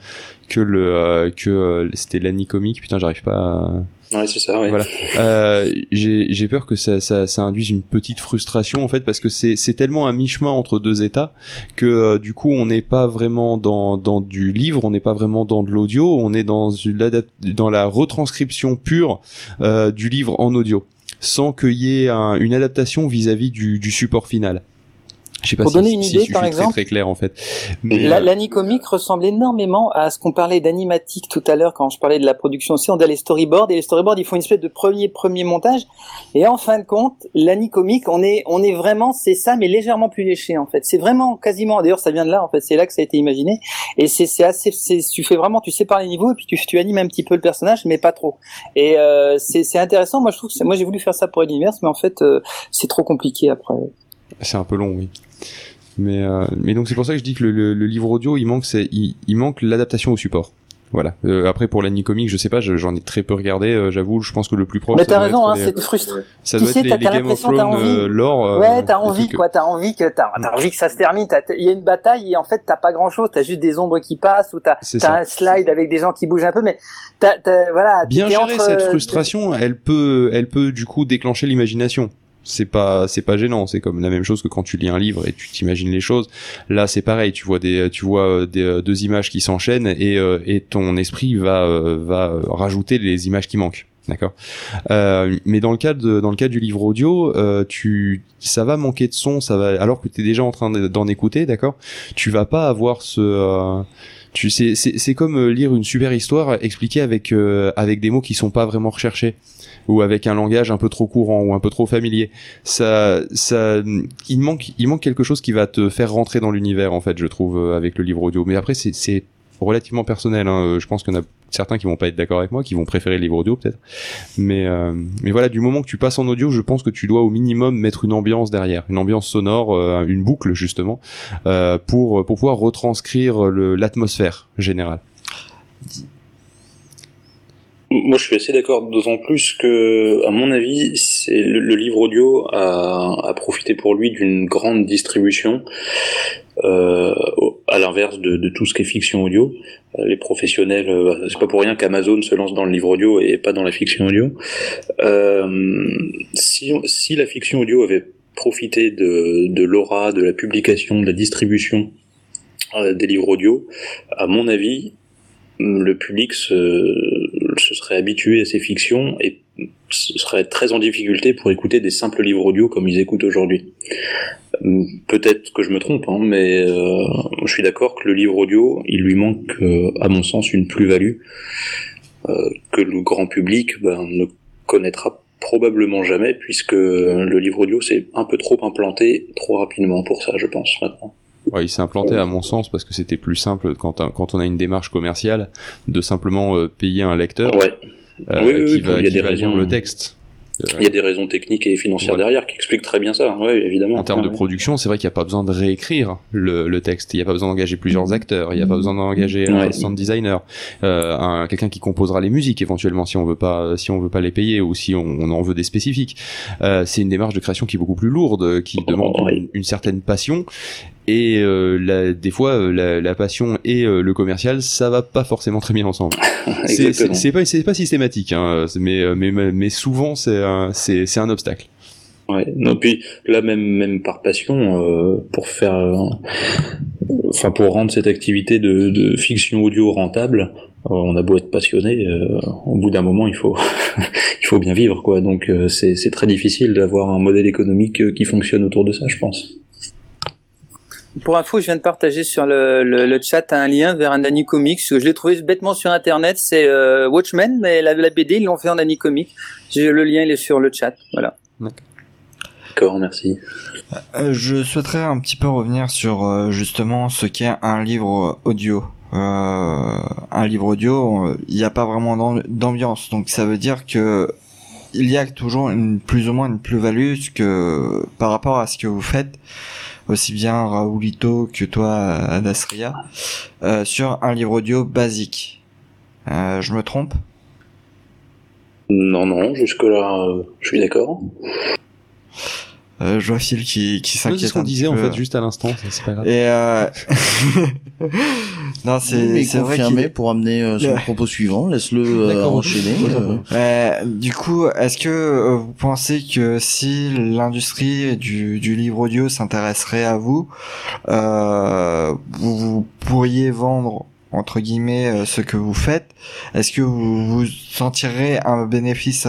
que le euh, que c'était l'Annie comique. Putain, j'arrive pas. à Voilà. Euh, j'ai peur que ça, ça, induise une petite frustration en fait parce que c'est tellement un mi-chemin entre deux états que euh, du coup on n'est pas vraiment dans, dans du livre, on n'est pas vraiment dans de l'audio, on est dans dans la retranscription pure euh, du livre en audio, sans qu'il y ait un, une adaptation vis-à-vis -vis du, du support final. Je sais pas Pour si, donner une si idée, je par suis exemple, très, très clair en fait. Mais, La, euh, L'anicomique ressemble énormément à ce qu'on parlait d'animatique tout à l'heure quand je parlais de la production aussi. On a les storyboards et les storyboards ils font une espèce de premier premier montage. Et en fin de compte, l'anicomique, on est on est vraiment c'est ça mais légèrement plus léché en fait. C'est vraiment quasiment d'ailleurs ça vient de là en fait. C'est là que ça a été imaginé. Et c'est c'est assez tu fais vraiment tu sépares les niveaux et puis tu tu animes un petit peu le personnage mais pas trop. Et euh, c'est intéressant. Moi je trouve que moi j'ai voulu faire ça pour l'univers mais en fait euh, c'est trop compliqué après. C'est un peu long, oui. Mais, euh, mais donc c'est pour ça que je dis que le, le, le livre audio, il manque, c'est, il, il manque l'adaptation au support. Voilà. Euh, après pour l'anicomique, je sais pas, je- j'en ai très peu regardé. euh, J'avoue, je pense que le plus proche. Mais t'as raison, hein, c'est frustrant. Ça tu doit sais, être les, t'as- les Game of Thrones euh, Ouais, t'as envie quoi, t'as envie que t'as envie que ça se termine. Il y a une bataille et en fait t'as pas grand chose, t'as juste des ombres qui passent ou t'as un slide avec des gens qui bougent un peu, mais t'as voilà. Bien gérer entre, cette frustration, elle peut, elle peut du coup déclencher l'imagination. C'est pas c'est pas gênant. C'est comme la même chose que quand tu lis un livre et tu t'imagines les choses. Là c'est pareil. Tu vois des tu vois euh, des euh, deux images qui s'enchaînent et euh, et ton esprit va va rajouter les images qui manquent. D'accord? Euh, mais dans le cas de dans le cas du livre audio euh, tu ça va manquer de son ça va alors que tu es déjà en train d'en écouter d'accord? Tu vas pas avoir ce tu sais c'est comme lire une super histoire expliquée avec avec des mots qui sont pas vraiment recherchés ou avec un langage un peu trop courant ou un peu trop familier. Ça, ça, il manque, il manque quelque chose qui va te faire rentrer dans l'univers en fait, je trouve, euh, avec le livre audio. Mais après, c'est relativement personnel. Hein. Je pense qu'il y en a certains qui vont pas être d'accord avec moi, qui vont préférer le livre audio peut-être. Mais euh, mais voilà, du moment que tu passes en audio, je pense que tu dois au minimum mettre une ambiance derrière, une ambiance sonore, euh, une boucle justement, euh, pour pour pouvoir retranscrire l'atmosphère générale. Moi, je suis assez d'accord, d'autant plus que, à mon avis, c'est le, livre audio a, a profité pour lui d'une grande distribution, euh, à l'inverse de, de, tout ce qui est fiction audio. Les professionnels, euh, c'est pas pour rien qu'Amazon se lance dans le livre audio et pas dans la fiction audio. Euh, si, si la fiction audio avait profité de, de l'aura, de la publication, de la distribution euh, des livres audio, à mon avis, le public se, se serait habitué à ces fictions et serait très en difficulté pour écouter des simples livres audio comme ils écoutent aujourd'hui. Peut-être que je me trompe, hein, mais euh, je suis d'accord que le livre audio, il lui manque, euh, à mon sens, une plus-value euh, que le grand public ben, ne connaîtra probablement jamais, puisque le livre audio s'est un peu trop implanté trop rapidement pour ça, je pense, maintenant. Ouais, il s'est implanté à mon sens parce que c'était plus simple quand, quand on a une démarche commerciale de simplement euh, payer un lecteur euh, qui va, qui va lire le texte. Il y a des raisons techniques et financières derrière qui expliquent très bien ça, oui, évidemment. En termes de production, c'est vrai qu'il n'y a pas besoin de réécrire le, le texte, il n'y a pas besoin d'engager plusieurs mm. acteurs, il n'y a pas besoin d'engager un sound designer, euh, quelqu'un qui composera les musiques éventuellement si on veut pas si on veut pas les payer ou si on, on en veut des spécifiques. Euh, c'est une démarche de création qui est beaucoup plus lourde, qui oh, demande une, une, certaine passion et euh, la, des fois euh, la, la, passion et euh, le commercial ça va pas forcément très bien ensemble c'est pas c'est pas systématique hein, mais mais mais souvent c'est un obstacle ouais non puis là même même par passion pour faire enfin pour rendre cette activité de, de fiction audio rentable on a beau être passionné, au bout d'un moment il faut il faut bien vivre quoi. Donc c'est très difficile d'avoir un modèle économique qui fonctionne autour de ça, je pense. Pour info, je viens de partager sur le, le, le chat un lien vers un Comics. Je l'ai trouvé bêtement sur internet, c'est euh, Watchmen, mais la, la BD ils l'ont fait en Comics. Le lien il est sur le chat, voilà. D'accord, merci. Euh, je souhaiterais un petit peu revenir sur euh, justement ce qu'est un livre audio. Euh, un livre audio, il n'y a pas vraiment d'ambiance, donc ça veut dire que il y a toujours une plus ou moins une plus-value que par rapport à ce que vous faites aussi bien Raoulito que toi, Adasria, euh, sur un livre audio basique. Euh, je me trompe? Non, non, jusque-là, euh, je suis d'accord. Euh, je vois Phil qui, qui s'inquiète. C'est ce qu'on disait en fait juste à l'instant, c'est pas grave. Et euh... non, c'est c'est vrai qu'il pour amener euh, son propos suivant, laisse-le euh, enchaîner. Euh, du coup, est-ce que vous pensez que si l'industrie du, du livre audio s'intéresserait à vous, vous pourriez vendre entre guillemets ce que vous faites? Est-ce que vous vous sentirez un bénéfice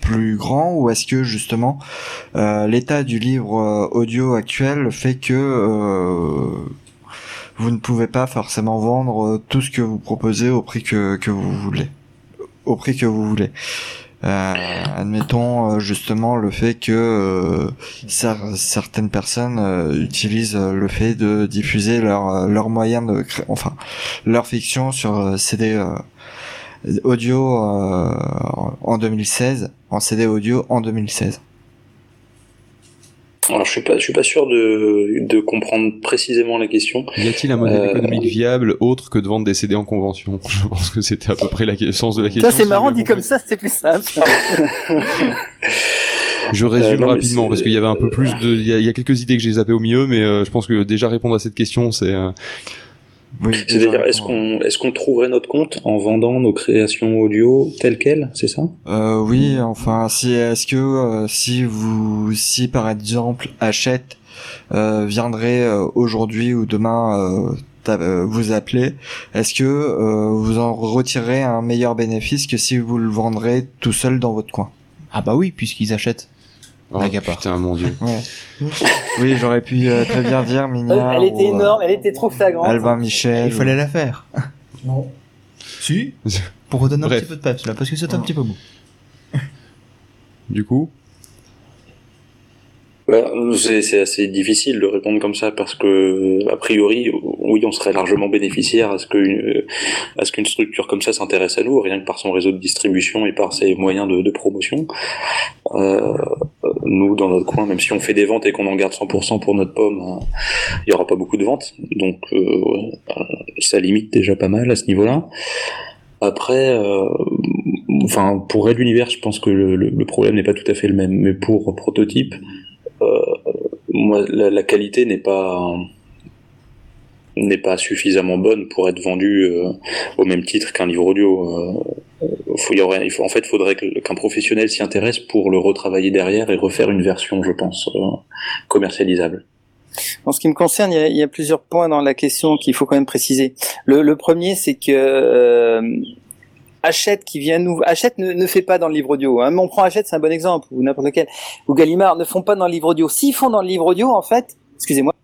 plus grand ou est-ce que justement euh, l'état du livre audio actuel fait que euh, vous ne pouvez pas forcément vendre tout ce que vous proposez au prix que, que vous voulez au prix que vous voulez admettons justement le fait que certaines personnes utilisent le fait de diffuser leur leur moyen de enfin leur fiction sur CD audio euh, en 2016, en CD audio en 2016. Alors je suis pas, je suis pas sûr de, de comprendre précisément la question. Y a-t-il un modèle euh, économique viable autre que de vendre des CD en convention? Je pense que c'était à peu près la, le sens de la question. Ça c'est marrant dit comme ça, c'est plus simple. je résume euh, rapidement parce qu'il y avait un peu plus de, il y, a, quelques idées que j'ai zappées au milieu, mais je pense que déjà répondre à cette question c'est Oui, C'est-à-dire, est-ce qu'on est-ce qu'on trouverait notre compte en vendant nos créations audio telles quelles, c'est ça? Euh, oui, enfin, si est-ce que euh, si vous, si par exemple Hachette euh, viendrait euh, aujourd'hui ou demain euh, euh, vous appeler, est-ce que euh, vous en retirerez un meilleur bénéfice que si vous le vendrez tout seul dans votre coin? Ah bah oui, puisqu'ils achètent. Oh, putain, mon dieu. Ouais. oui, j'aurais pu euh, très bien dire Mignard Elle était ou, euh, énorme, elle était trop flagrante. Albin Michel. Il fallait la faire. Non. Si. Pour redonner un petit peu de peps là, parce que c'est un petit peu mou. Du coup, Bah, c'est assez difficile de répondre comme ça parce que a priori, oui, on serait largement bénéficiaire à ce qu'une à ce qu'une structure comme ça s'intéresse à nous, rien que par son réseau de distribution et par ses moyens de, de promotion. Euh, nous, dans notre coin, même si on fait des ventes et qu'on en garde 100% pour notre pomme, hein, il y aura pas beaucoup de ventes, donc euh, ouais, euh, ça limite déjà pas mal à ce niveau-là. Après, euh, enfin, pour Red Universe, je pense que le, le- le problème n'est pas tout à fait le même, mais pour Prototype, moi, la, qualité n'est pas n'est pas suffisamment bonne pour être vendue euh, au même titre qu'un livre audio. Euh, il il faut, en fait, faudrait que- qu'un professionnel s'y intéresse pour le retravailler derrière et refaire une version, je pense, euh, commercialisable. En ce qui me concerne, il y a, il plusieurs points dans la question qu'il faut quand même préciser. Le, premier, c'est que euh, Hachette qui vient nous, Hachette ne, ne fait pas dans le livre audio. Hein. Mais on prend Hachette, c'est un bon exemple, ou n'importe lequel, ou Gallimard ne font pas dans le livre audio. S'ils font dans le livre audio, en fait, excusez-moi.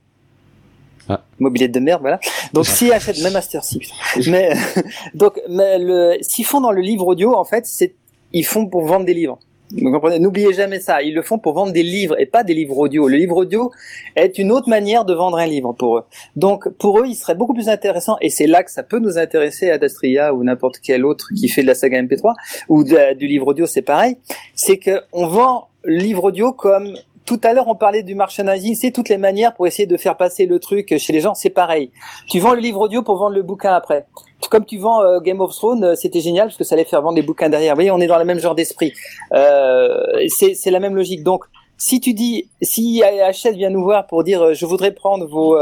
Ah. Mobilette de merde, voilà. Donc si Hachette, même Master C, putain. mais donc mais le, s'ils font dans le livre audio, en fait, c'est ils font pour vendre des livres. Vous comprenez? N'oubliez jamais ça. Ils le font pour vendre des livres et pas des livres audio. Le livre audio est une autre manière de vendre un livre pour eux. Donc pour eux, il serait beaucoup plus intéressant, et c'est là que ça peut nous intéresser à Dastria ou n'importe quel autre qui fait de la saga MP3 ou du livre audio, c'est pareil. C'est que on vend le livre audio comme tout à l'heure on parlait du merchandising, c'est toutes les manières pour essayer de faire passer le truc chez les gens, c'est pareil. Tu vends le livre audio pour vendre le bouquin après. Comme tu vends euh, Game of Thrones, euh, c'était génial parce que ça allait faire vendre les bouquins derrière. Vous voyez, on est dans le même genre d'esprit. Euh, c'est la même logique. Donc si tu dis, si Hachette vient nous voir pour dire, je voudrais prendre vos,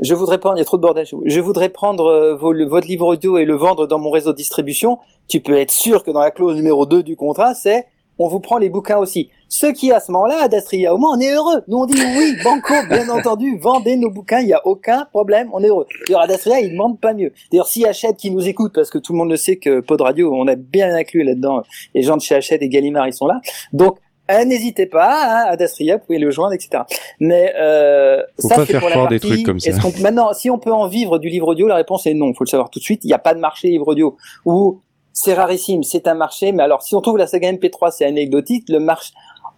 je voudrais prendre, il y a trop de bordel, je voudrais prendre votre livre audio et le vendre dans mon réseau de distribution, tu peux être sûr que dans la clause numéro 2 du contrat, c'est, on vous prend les bouquins aussi. Ce qui, à ce moment-là, à Dastria, au moins, on est heureux. Nous, on dit oui, banco, bien entendu, vendez nos bouquins, il n'y a aucun problème, on est heureux. D'ailleurs, à Dastria, ils demandent pas mieux. D'ailleurs, si Hachette qui nous écoute, parce que tout le monde le sait que Pod Radio, on a bien inclus là-dedans, les gens de chez Hachette et Gallimard, ils sont là. Donc, euh, n'hésitez pas, hein, à Dastria, vous pouvez le joindre, etc. Mais euh, Faut ça, pas faire pour la des trucs comme ça. maintenant, si on peut en vivre du livre audio, la réponse est non. Il faut le savoir tout de suite. Il n'y a pas de marché livre audio. Ou c'est rarissime, c'est un marché. Mais alors, si on trouve la saga MP3, c'est anecdotique. Le marché,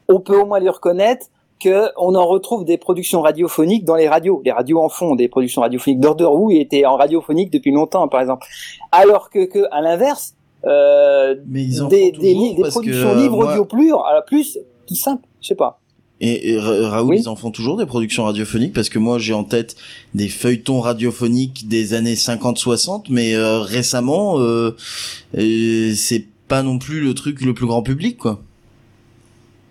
on peut au moins lui reconnaître que on en retrouve des productions radiophoniques dans les radios. Les radios en font des productions radiophoniques. D'Order Who était en radiophonique depuis longtemps, par exemple. Alors que, que à l'inverse, euh, des, des, des productions euh, livre moi- audio plus, alors plus, plus simple, je sais pas. Et, et Ra- Raoul, Oui. ils en font toujours des productions radiophoniques? Parce que moi j'ai en tête des feuilletons radiophoniques des années 50-60, mais euh, récemment, euh, euh, c'est pas non plus le truc le plus grand public, quoi.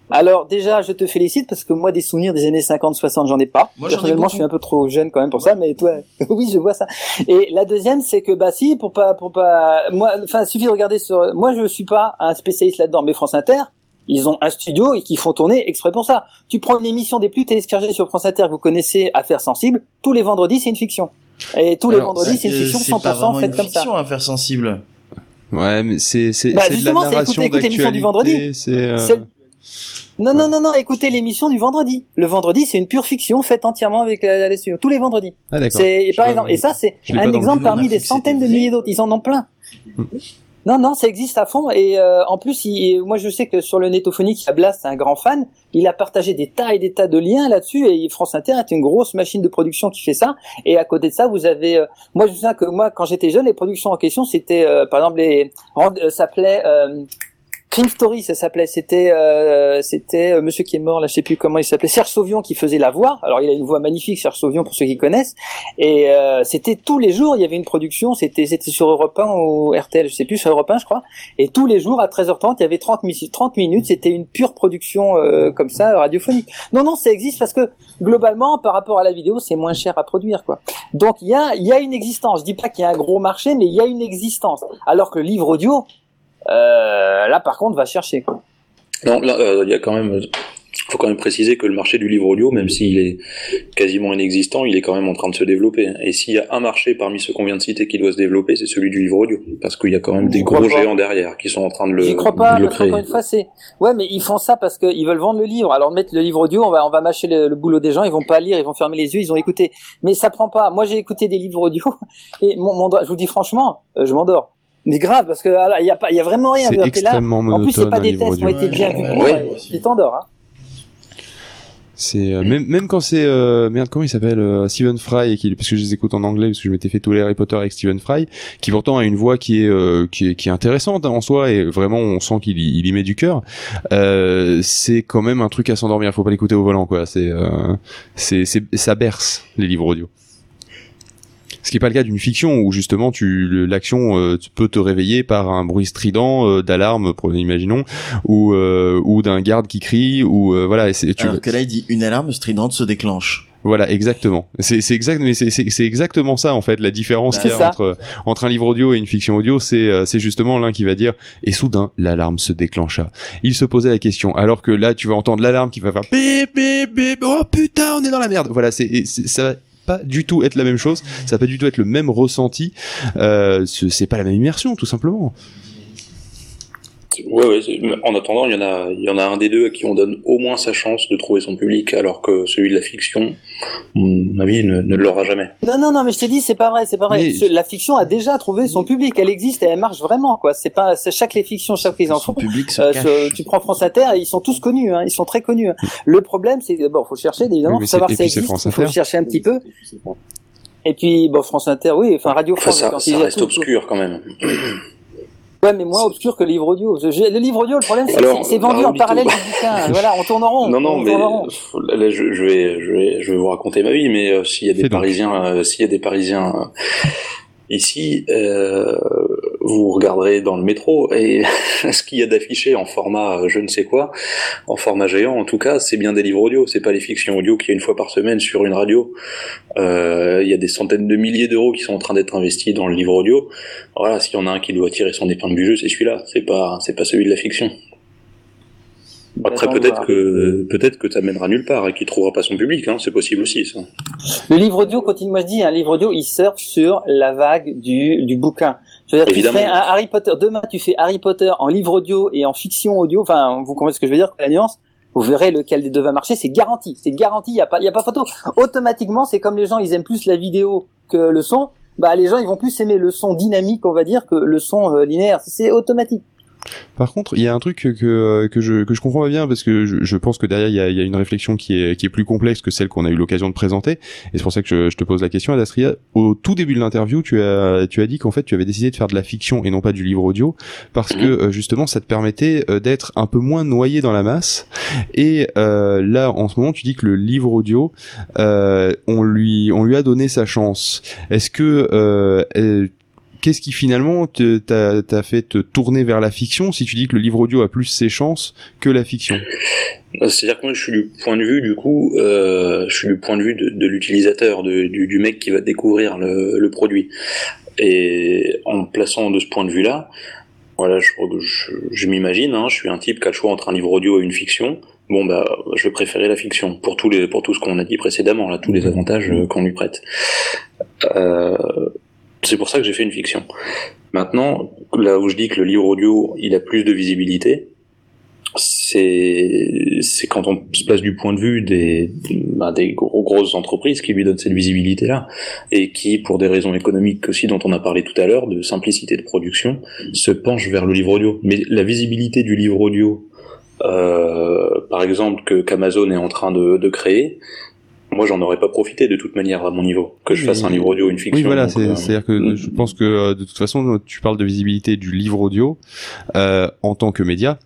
Alors déjà, je te félicite parce que moi, des souvenirs des années 50-60, j'en ai pas. Moi, j'en ai Personnellement, je suis un peu trop jeune quand même pour ça, mais toi, oui, je vois ça. Et la deuxième, c'est que bah si, pour pas, pour pas, moi, enfin, il suffit de regarder sur. Moi, je suis pas un spécialiste là-dedans, mais France Inter, ils ont un studio et qui font tourner exprès pour ça. Tu prends une émission des plus téléchargées sur France Inter que vous connaissez, Affaires sensibles, tous les vendredis, c'est une fiction. Et tous les Alors, vendredis, c'est une fiction c'est pas 100% vraiment faite une comme ça. fiction, Affaires sensibles. Ouais, mais c'est c'est Bah, c'est de la justement, c'est narration écouter- du vendredi. C'est euh, C'est- Non, non, non, non, écoutez l'émission du vendredi. Le vendredi, c'est une pure fiction faite entièrement avec la, la studio. Tous les vendredis. ah d'accord. C'est par exemple, et ça c'est un exemple parmi des centaines de milliers d'autres. Ils en ont plein. Non, non, ça existe à fond. Et euh, en plus, il- moi je sais que sur le Netophonique, Blast, c'est un grand fan. Il a partagé des tas et des tas de liens là-dessus. Et France Inter est une grosse machine de production qui fait ça. Et à côté de ça, vous avez, euh, moi je souviens que moi quand j'étais jeune, les productions en question, c'était euh, par exemple les, s'appelait Crime Story, ça s'appelait. C'était euh, c'était euh, Monsieur qui est mort, là, je sais plus comment il s'appelait, Serge Sauvion qui faisait la voix. Alors il a une voix magnifique, Serge Sauvion pour ceux qui connaissent. Et euh, c'était tous les jours, il y avait une production. C'était c'était sur Europe 1 ou RTL, je sais plus, sur Europe 1, je crois. Et tous les jours à 13h30, il y avait 30 minutes. 30 minutes, c'était une pure production euh, comme ça radiophonique. Non non, ça existe parce que globalement, par rapport à la vidéo, c'est moins cher à produire, quoi. Donc il y a il y a une existence. Je dis pas qu'il y a un gros marché, mais il y a une existence. Alors que le livre audio là, par contre, va chercher. Quoi. Non, là, euh, il y a quand même, faut quand même préciser que le marché du livre audio, même s'il est quasiment inexistant, il est quand même en train de se développer. Et s'il y a un marché parmi ceux qu'on vient de citer qui doit se développer, c'est celui du livre audio, parce qu'il y a quand même des gros géants derrière qui sont en train de le, J'y crois pas, parce créer. qu'encore une fois, c'est, ouais, mais ils font ça parce qu'ils veulent vendre le livre. Alors, mettre le livre audio, on va, on va mâcher le, le boulot des gens, ils vont pas lire, ils vont fermer les yeux, ils ont écouté. Mais ça prend pas. Moi, j'ai écouté des livres audio, et mon, mon, je vous dis franchement, euh, je m'endors. Mais grave, parce que il y a pas, il y a vraiment rien. C'est que là, extrêmement en plus, c'est pas des tests qui ont audio. été bien vus. Ouais. Ouais, Tu t'endors, hein. C'est euh, même même quand c'est euh, merde comment il s'appelle euh, Stephen Fry et qui parce que je les écoute en anglais parce que je m'étais fait tous les Harry Potter avec Stephen Fry qui pourtant a une voix qui est euh, qui est, qui est intéressante hein, en soi et vraiment on sent qu'il y, il y met du cœur. Euh, c'est quand même un truc à s'endormir, faut pas l'écouter au volant quoi. C'est euh, c'est c'est ça berce les livres audio. Ce qui n'est pas le cas d'une fiction où justement tu l'action euh, tu peux te réveiller par un bruit strident euh, d'alarme imaginons ou euh, ou d'un garde qui crie ou euh, voilà et c'est tu Alors que là, il dit une alarme stridente se déclenche. voilà, exactement. C'est exact, mais exactement ça en fait la différence qu'il y a ça. entre entre un livre audio et une fiction audio, c'est euh, c'est justement l'un qui va dire et soudain l'alarme se déclencha. Il se posait la question, alors que là tu vas entendre l'alarme qui va faire bip bip bip, oh putain on est dans la merde. Voilà, c'est ça va pas du tout être la même chose, ça va pas du tout être le même ressenti. Euh, c'est c'est pas la même immersion tout simplement. Ouais, ouais. En attendant, il y en a, il y en a un des deux à qui on donne au moins sa chance de trouver son public, alors que celui de la fiction, à mon avis, ne, ne l'aura jamais. Non, non, non, mais je te dis, c'est pas vrai, c'est pas vrai. Mais- La fiction a déjà trouvé son public, elle existe et elle marche vraiment, quoi. C'est pas, c'est chaque les fictions, chaque les Son enfants. public se Euh, tu prends France Inter, ils sont tous connus, hein, ils sont très connus. hein. Le problème, c'est bon, faut chercher évidemment, Oui, faut savoir si ça puis c'est existe, faut Inter. chercher un petit peu. Et puis bon, France Inter, oui, enfin Radio Enfin, France, ça, ça reste tout- obscur quand même. Ouais, mais moins obscur que le livre audio. Je- Le livre audio, le problème, c'est que c'est- vendu en parallèle du bouquin. Voilà, on tourne en rond. Non, non, on mais là, je, je vais, je vais, je vais vous raconter ma vie, mais euh, s'il y a des. Parisiens, euh, s'il y a des Parisiens euh, ici, euh, vous regarderez dans le métro et ce qu'il y a d'affiché en format, euh, je ne sais quoi, en format géant, en tout cas, c'est bien des livres audio. C'est pas les fictions audio qu'il y a une fois par semaine sur une radio. Euh, Il y a des centaines de milliers d'euros qui sont en train d'être investis dans le livre audio. Voilà, s'il y en a un qui doit tirer son épingle du jeu, c'est celui-là. C'est pas, c'est pas celui de la fiction. Après, peut-être que peut-être que ça mènera nulle part et qu'il trouvera pas son public, hein, c'est possible aussi. Ça. Le livre audio, continue, moi je dis, un livre audio, il surfe sur la vague du, du bouquin. Je veux dire, tu Évidemment. fais un Harry Potter, demain tu fais Harry Potter en livre audio et en fiction audio, enfin, vous comprenez ce que je veux dire, la nuance? Vous verrez lequel des deux va marcher, c'est garanti, c'est garanti, il y a pas, il y a pas photo. Automatiquement, c'est comme les gens, ils aiment plus la vidéo que le son, bah les gens, ils vont plus aimer le son dynamique, on va dire, que le son euh, linéaire. C'est automatique. Par contre, il y a un truc que que, que je que je comprends pas bien parce que je, je pense que derrière il y a, y a une réflexion qui est qui est plus complexe que celle qu'on a eu l'occasion de présenter et c'est pour ça que je, je te pose la question Adastria. Au tout début de l'interview, tu as tu as dit qu'en fait tu avais décidé de faire de la fiction et non pas du livre audio parce que euh, justement ça te permettait euh, d'être un peu moins noyé dans la masse et euh, là en ce moment tu dis que le livre audio euh, on lui on lui a donné sa chance. Est-ce que euh, euh, Qu'est-ce qui finalement t'a fait te tourner vers la fiction si tu dis que le livre audio a plus ses chances que la fiction? C'est-à-dire que moi, je suis du point de vue, du coup, euh, je suis du point de vue de, de l'utilisateur, du, du mec qui va découvrir le, le produit. Et en me plaçant de ce point de vue-là, voilà, je, je, je m'imagine, hein, je suis un type qui a le choix entre un livre audio et une fiction. Bon bah, je vais préférer la fiction pour tous les, pour tout ce qu'on a dit précédemment, là, tous les avantages euh, qu'on lui prête. Euh, c'est pour ça que j'ai fait une fiction. Maintenant, là où je dis que le livre audio, il a plus de visibilité, c'est quand on se place du point de vue des bah, grosses entreprises qui lui donnent cette visibilité là et qui pour des raisons économiques aussi dont on a parlé tout à l'heure de simplicité de production se penchent vers le livre audio mais la visibilité du livre audio euh, par exemple que qu'Amazon est en train de créer moi j'en aurais pas profité de toute manière à mon niveau que je fasse un livre audio ou une fiction Oui, voilà, c'est- euh, c'est-à-dire que mm. je pense que euh, de toute façon, tu parles de visibilité du livre audio euh, en tant que média,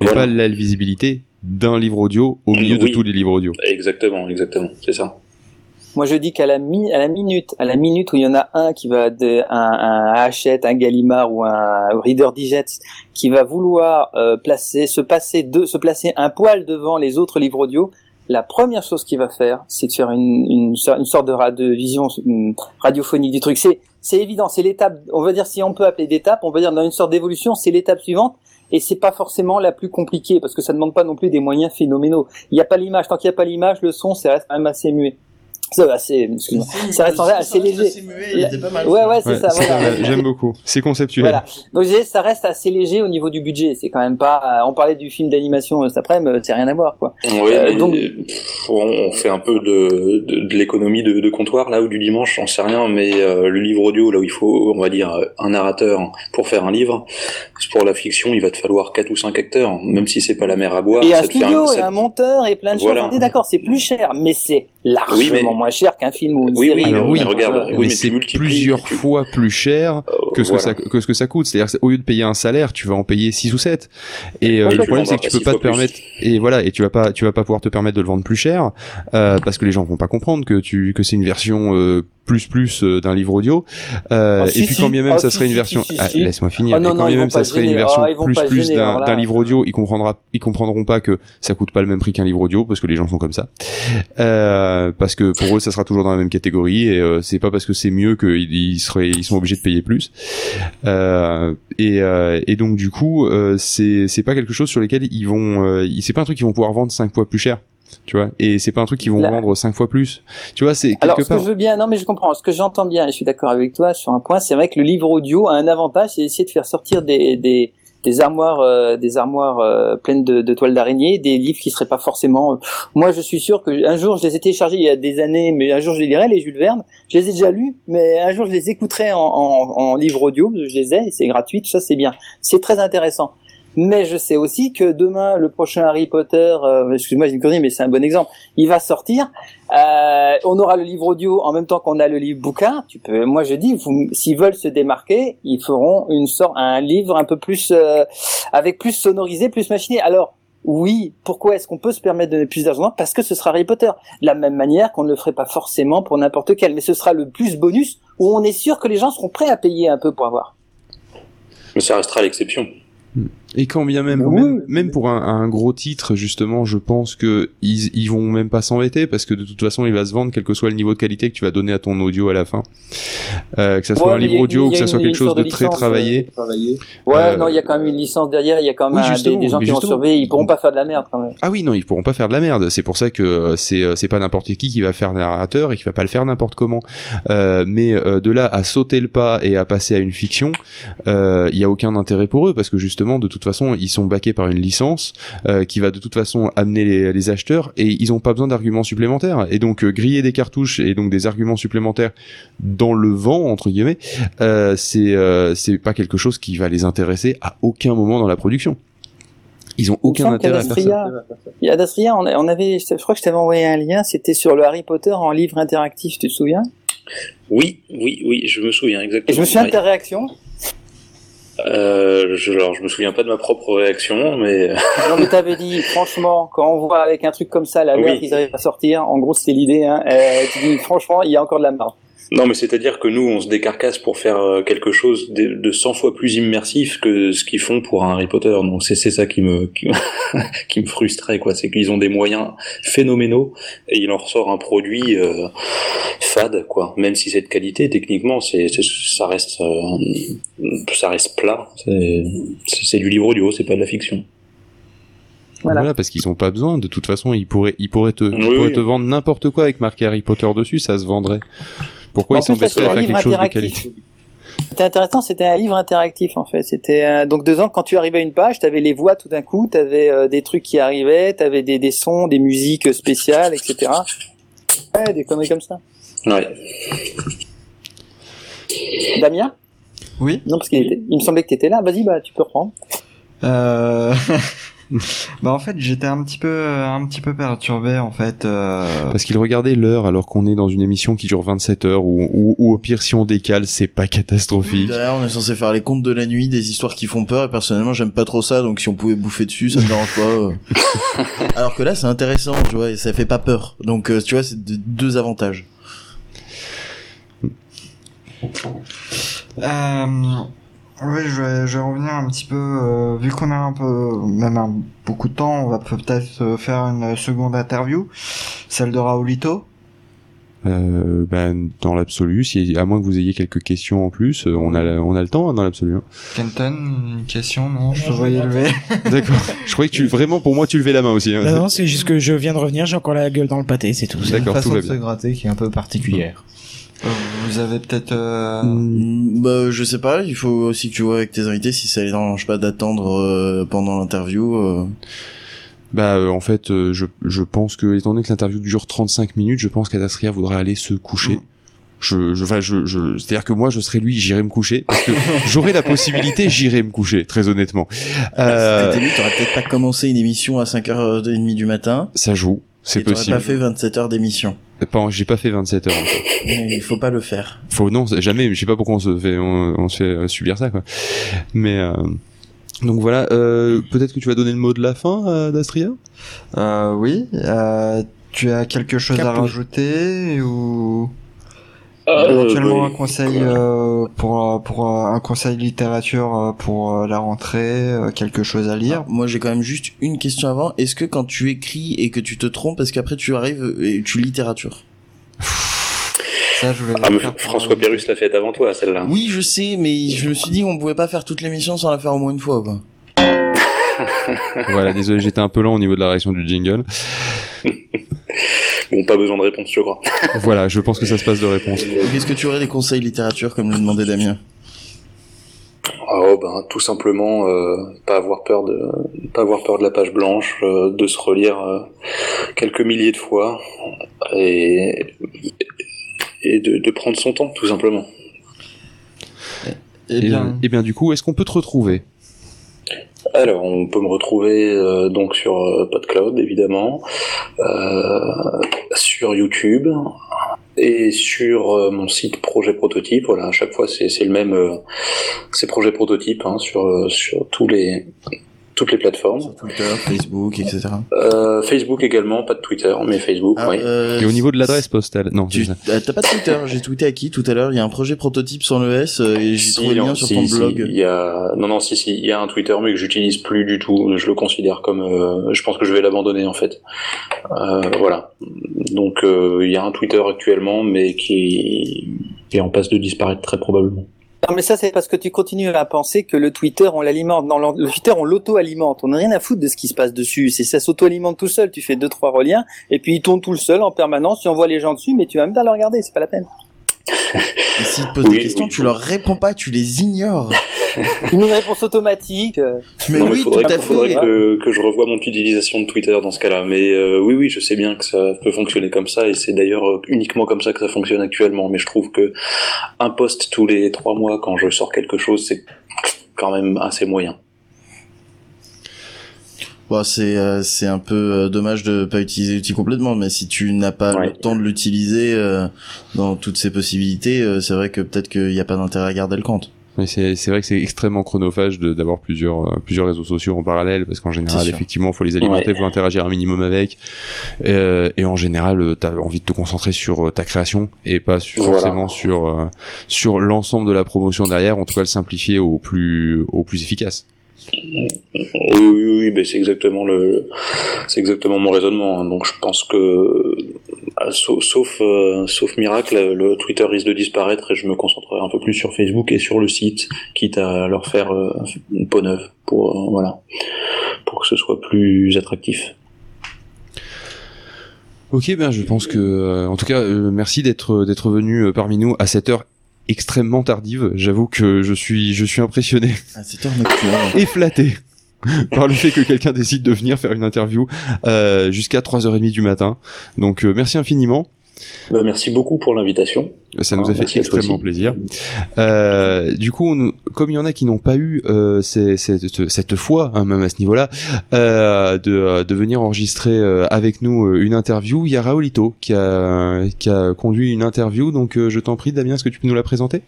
mais Voilà. pas la visibilité d'un livre audio au milieu de tous les livres audio. exactement exactement c'est ça Moi, je dis qu'à la, mi à la minute, à la minute où il y en a un qui va de, un, un Hachette, un Gallimard ou un Reader Digest qui va vouloir euh, placer, se passer de, se placer un poil devant les autres livres audio, la première chose qu'il va faire, c'est de faire une, une, so- une sorte de, vision radiophonique du truc. C'est, évident, c'est l'étape. On va dire si on peut appeler d'étape, on va dire dans une sorte d'évolution, c'est l'étape suivante. Et c'est pas forcément la plus compliquée parce que ça demande pas non plus des moyens phénoménaux. Il n'y a pas l'image. Tant qu'il n'y a pas l'image, le son, ça reste quand même assez muet. Ça, assez, excuse-moi. Ça reste assez léger. Il était pas mal. Ouais, ouais, c'est Ouais, ça. c'est voilà. ça, J'aime beaucoup. C'est conceptuel. Voilà. Donc je disais, ça reste assez léger au niveau du budget. C'est quand même pas. euh, On parlait du film d'animation euh, cet après-midi, c'est rien à voir, quoi. Oui, Euh, donc- pff, on, fait un peu de, de, de l'économie de, de comptoir là ou du dimanche, j'en sais rien, mais euh, le livre audio là où il faut, on va dire, euh, un narrateur pour faire un livre, pour la fiction, il va te falloir quatre ou cinq acteurs, même si c'est pas la mer à boire. et un studio, et un monteur, et plein de Voilà. choses. On est d'accord, c'est plus cher, mais c'est largement Oui, mais- moins cher qu'un film ou une Oui, série. oui, Alors mais oui, regarde, Euh, oui, mais c'est plusieurs tu- fois plus cher euh, que ce que voilà. ça que ce que ça coûte. C'est-à-dire que au lieu de payer un salaire, tu vas en payer 6 ou 7. Et euh, le problème c'est que tu peux pas te permettre et voilà et tu vas pas tu vas pas pouvoir te permettre de le vendre plus cher euh, parce que les gens vont pas comprendre que tu que c'est une version euh, plus plus euh, d'un livre audio. Euh, Ah, et puis quand bien même Ah, ça si, serait une si, version si, si, Ah, laisse-moi finir. Non, et quand non, bien même ça serait gêner. une version plus plus d'un d'un livre audio, ils comprendra ils comprendront pas que ça coûte pas le même prix qu'un livre audio parce que les gens sont comme ça. Euh, parce que pour eux ça sera toujours dans la même catégorie et euh, c'est pas parce que c'est mieux qu'ils ils seraient ils sont obligés de payer plus. Euh, et, euh, et donc du coup euh, c'est c'est pas quelque chose sur lequel ils vont euh, c'est pas un truc qu'ils vont pouvoir vendre cinq fois plus cher. Tu vois, et c'est pas un truc qu'ils vont Là- vendre cinq fois plus. Tu vois, c'est quelque Alors, ce que je veux bien, non, mais je comprends. Ce que j'entends bien, et je suis d'accord avec toi sur un point, c'est vrai que le livre audio a un avantage, c'est d'essayer de faire sortir des, des, des armoires, euh, des armoires euh, pleines de, toiles d'araignée, des livres qui seraient pas forcément. euh, Moi, je suis sûr que un jour, je les ai téléchargés il y a des années, mais un jour, je les lirai, les Jules Verne. Je les ai déjà lus, mais un jour, je les écouterai en, en, livre audio, je les ai, c'est gratuit, ça, c'est bien. C'est très intéressant. Mais je sais aussi que demain, le prochain Harry Potter, euh, excuse-moi, j'ai une connerie, mais c'est un bon exemple, il va sortir. Euh, on aura le livre audio en même temps qu'on a le livre bouquin. Tu peux, moi je dis, s'ils veulent se démarquer, ils feront une sorte, un livre un peu plus euh, avec plus sonorisé, plus machiné. Alors oui, pourquoi est-ce qu'on peut se permettre de donner plus d'argent Parce que ce sera Harry Potter. De la même manière qu'on ne le ferait pas forcément pour n'importe quel, mais ce sera le plus bonus où on est sûr que les gens seront prêts à payer un peu pour avoir. Mais ça restera l'exception. Et quand bien même, Oui. même, même pour un, un gros titre, justement, je pense que ils, ils vont même pas s'embêter parce que de toute façon, il va se vendre quel que soit le niveau de qualité que tu vas donner à ton audio à la fin. Euh, que ça soit Ouais, un livre a- audio ou que ça soit quelque chose de très licence, travaillé. Ouais, Euh, non, il y a quand même une licence derrière, il y a quand même Oui, un- des, gens qui vont surveiller, ils pourront pas faire de la merde quand même. Ah oui, non, ils pourront pas faire de la merde. C'est pour ça que euh, c'est euh, c'est pas n'importe qui qui va faire narrateur et qui va pas le faire n'importe comment. Euh, mais euh, de là à sauter le pas et à passer à une fiction, euh, il y a aucun intérêt pour eux parce que justement, de toute façon, ils sont baqués par une licence euh, qui va de toute façon amener les, les acheteurs et ils ont pas besoin d'arguments supplémentaires. Et donc euh, griller des cartouches et donc des arguments supplémentaires dans le vent entre guillemets, euh, c'est euh, c'est pas quelque chose qui va les intéresser à aucun moment dans la production. Ils ont Il aucun semble intérêt à faire ça. Il y a Adastria, on, avait, je crois que je t'avais envoyé un lien, c'était sur le Harry Potter en livre interactif, tu te souviens? Oui, oui, oui, je me souviens exactement. Et je me souviens de ta réaction. Euh, je, alors, je me souviens pas de ma propre réaction, mais Non mais t'avais dit, franchement, quand on voit avec un truc comme ça la Oui. merde qu'ils arrivent à sortir, en gros c'était l'idée, hein, euh, tu dis, franchement, il y a encore de la marge. Non, mais c'est-à-dire que nous, on se décarcasse pour faire euh, quelque chose de, de 100 fois plus immersif que ce qu'ils font pour un Harry Potter. Donc c'est c'est ça qui me qui, me- qui me frustrait, quoi. C'est qu'ils ont des moyens phénoménaux et il en ressort un produit euh, fade, quoi. Même si c'est de qualité, techniquement, c'est ça reste euh, ça reste plat. C'est du livre audio, c'est pas de la fiction. Voilà. Voilà, parce qu'ils ont pas besoin. De toute façon, ils pourraient, ils pourraient te, ils Oui, pourraient oui. te vendre n'importe quoi avec marqué Harry Potter dessus, ça se vendrait. Pourquoi ils s'embêteraient à un faire quelque chose de qualité C'était intéressant, c'était un livre interactif en fait. C'était euh, donc deux ans quand tu arrivais à une page, t'avais les voix tout d'un coup, t'avais euh, des trucs qui arrivaient, t'avais des, des sons, des musiques spéciales, etc. Ouais, des conneries comme ça. Ouais. Damien? Oui. Non parce qu'il était, il me semblait que t'étais là. Vas-y, bah tu peux reprendre. Euh... Bah en fait j'étais un petit peu un petit peu perturbé en fait. Euh... Parce qu'il regardait l'heure alors qu'on est dans une émission qui dure 27 heures ou, ou, ou au pire si on décale c'est pas catastrophique. Derrière on est censé faire les contes de la nuit, des histoires qui font peur et personnellement j'aime pas trop ça donc si on pouvait bouffer dessus ça me dérange pas. euh. alors que là c'est intéressant tu vois et ça fait pas peur donc euh, tu vois c'est de- deux avantages. Euh, oui, je vais, je vais revenir un petit peu, euh, vu qu'on a un peu, même un- beaucoup de temps, on va peut-être euh, faire une seconde interview, celle de Raoulito. Euh, ben, dans l'absolu, si, à moins que vous ayez quelques questions en plus, euh, on a, on a le temps hein, dans l'absolu. hein. Kenton, une question, non, je te voyais lever. D'accord. Je croyais que tu, vraiment pour moi tu levais la main aussi. hein. Non, non, c'est juste que je viens de revenir, j'ai encore la gueule dans le pâté, c'est tout. C'est une D'accord, tout façon va de bien. se gratter qui est un peu particulière. Vous avez peut-être, euh, Mm, Bah je sais pas, il faut aussi que tu vois avec tes invités si ça les dérange pas d'attendre euh, pendant l'interview. euh. Bah euh, en fait, euh, je, je pense que étant donné que l'interview dure 35 minutes, je pense qu'Adastria voudrait aller se coucher. Je, je, enfin, je, je, c'est-à-dire que moi, je serais lui, j'irais me coucher. Parce que j'aurais la possibilité, j'irais me coucher, très honnêtement. Euh, C'était lui, t'aurais peut-être pas commencé une émission à 5h30 du matin. ça joue, c'est et t'aurais possible. pas fait 27 heures d'émission. Pas, j'ai pas fait 27 heures. Mais Il faut pas le faire. Faut non, jamais. Je sais pas pourquoi on se fait, on, on se fait euh, subir ça, quoi. Mais euh, donc voilà. Euh, Peut-être que tu vas donner le mot de la fin, euh, d'Astria? euh, oui, euh, tu as quelque chose à rajouter ou éventuellement euh, un conseil euh, pour euh, pour euh, un conseil littérature euh, pour euh, la rentrée, euh, quelque chose à lire? Alors, moi j'ai quand même juste une question avant. Est-ce que quand tu écris et que tu te trompes, parce qu'après tu arrives et tu littérature? Ça, je Ah, François Pérus l'a fait avant toi, celle-là. Oui je sais, mais je me suis dit qu'on pouvait pas faire toute l'émission sans la faire au moins une fois quoi. voilà, désolé, j'étais un peu lent au niveau de la réaction du jingle. Bon, pas besoin de réponse, je crois. Voilà, je pense que ça se passe de réponse. Donc, Est-ce que tu aurais des conseils littérature comme le demandait Damien? Oh ben tout simplement euh, pas avoir peur de pas avoir peur de la page blanche, euh, de se relire euh, quelques milliers de fois et et de, de prendre son temps tout simplement. Eh Et, bien, et bien du coup, est-ce qu'on peut te retrouver? Alors on peut me retrouver euh, donc sur euh, PodCloud évidemment, euh, sur YouTube et sur mon site Projet Prototype. Voilà, à chaque fois c'est le même, c'est Projet Prototype hein, sur sur tous les toutes les plateformes. Sur Twitter, Facebook, etc. Euh, Facebook également, pas de Twitter, mais Facebook, Ah, oui. euh, Et au niveau de l'adresse postale Non, Tu euh, t'as pas de Twitter J'ai tweeté à qui tout à l'heure Il y a un projet prototype sans le S euh, et j'ai Si, trouvé le lien sur si, ton si, blog. Il y a... Non, non, si, si, il y a un Twitter, mais que j'utilise plus du tout. Je le considère comme... euh, Je pense que je vais l'abandonner, en fait. Euh, voilà. Donc, euh, il y a un Twitter actuellement, mais qui est en passe de disparaître très probablement. Non, mais ça, c'est parce que tu continues à penser que le Twitter, on l'alimente. Dans le Twitter, on l'auto-alimente. On n'a rien à foutre de ce qui se passe dessus. C'est ça s'auto-alimente tout seul. Tu fais deux, trois reliens, et puis il tourne tout seul en permanence. Tu envoies les gens dessus, mais tu vas même pas le regarder. C'est pas la peine. Et s'ils te posent Oui, des questions, oui, tu leur réponds pas, tu les ignores. Une réponse automatique. Mais Non, mais oui, faudrait, tout à faudrait fait. que, que je revoie mon utilisation de Twitter dans ce cas-là. Mais euh, oui, oui, je sais bien que ça peut fonctionner comme ça, et c'est d'ailleurs euh, uniquement comme ça que ça fonctionne actuellement. Mais je trouve que un post tous les trois mois quand je sors quelque chose, c'est quand même assez moyen. Bon, c'est euh, c'est un peu euh, dommage de pas utiliser l'outil complètement, mais si tu n'as pas Ouais. le temps de l'utiliser euh, dans toutes ses possibilités, euh, c'est vrai que peut-être qu'il n'y a pas d'intérêt à garder le compte. Mais c'est c'est vrai que c'est extrêmement chronophage de- d'avoir plusieurs euh, plusieurs réseaux sociaux en parallèle parce qu'en général effectivement faut les alimenter, Ouais. faut interagir un minimum avec euh, et en général euh, t'as envie de te concentrer sur euh, ta création et pas sur- Voilà. forcément sur euh, sur l'ensemble de la promotion derrière en tout cas le simplifier au plus au plus efficace. Oui, oui, c'est exactement mon raisonnement. hein. Donc je pense que, sauf, sauf, euh, sauf miracle, le Twitter risque de disparaître et je me concentrerai un peu plus sur Facebook et sur le site, quitte à leur faire euh, une peau neuve pour, euh, pour que ce soit plus attractif. Ok, ben je pense que, en tout cas, merci d'être venu parmi nous à cette heure extrêmement tardive. J'avoue que je suis je suis impressionné heure nocturne. et flatté par le fait que quelqu'un décide de venir faire une interview euh, jusqu'à 3h30 du matin. Donc euh, merci infiniment. Ben, merci beaucoup pour l'invitation. Ça nous Ah, a fait à toi extrêmement plaisir. Euh, du coup, on- comme il y en a qui n'ont pas eu euh, ces- cette, cette fois, hein, même à ce niveau-là, euh, de, de venir enregistrer euh, avec nous euh, une interview, il y a Raoulito qui a, qui a conduit une interview. Donc, euh, je t'en prie, Damien, est-ce que tu peux nous la présenter?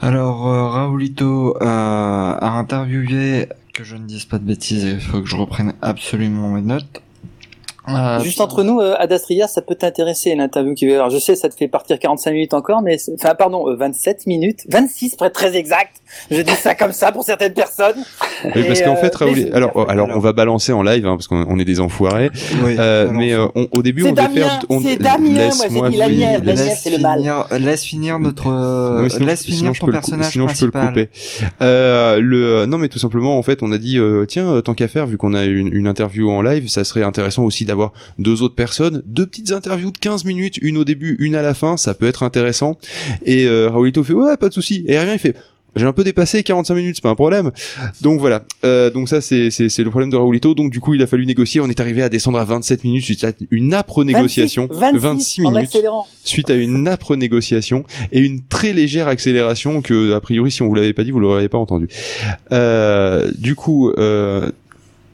Alors, euh, Raoulito a interviewé, que je ne dise pas de bêtises, il faut que je reprenne absolument mes notes. Euh, Juste entre nous, euh, Adastria, ça peut t'intéresser l'interview qui Alors je sais, ça te fait partir 45 minutes encore, mais enfin pardon, euh, 27 minutes, 26 pour être très exact. Je dis ça comme ça pour certaines personnes. Oui, parce qu'en euh, fait, Raoul, mais- alors, alors, on va balancer en live, hein, parce qu'on on est des enfoirés. oui, Euh, mais euh, on- au début, on devait faire. on- c'est Damien, moi, j'ai dit la mienne, la c'est le mal. finir, laisse finir notre, euh, sinon, laisse finir ton personnage sinon je peux le principal. couper. Euh, le non mais tout simplement en fait on a dit euh, tiens euh, tant qu'à faire vu qu'on a une, une interview en live ça serait intéressant aussi d'avoir deux autres personnes deux petites interviews de 15 minutes une au début une à la fin ça peut être intéressant et euh, Raoulito fait ouais pas de souci et rien il fait j'ai un peu dépassé 45 minutes, c'est pas un problème. Donc voilà. Euh, donc ça c'est le problème de Raoulito. Donc du coup il a fallu négocier. On est arrivé à descendre à 27 minutes suite à une âpre négociation. 26, 26 en minutes suite à une âpre négociation et une très légère accélération que a priori si on vous l'avait pas dit vous l'auriez pas entendu. Euh, du coup euh,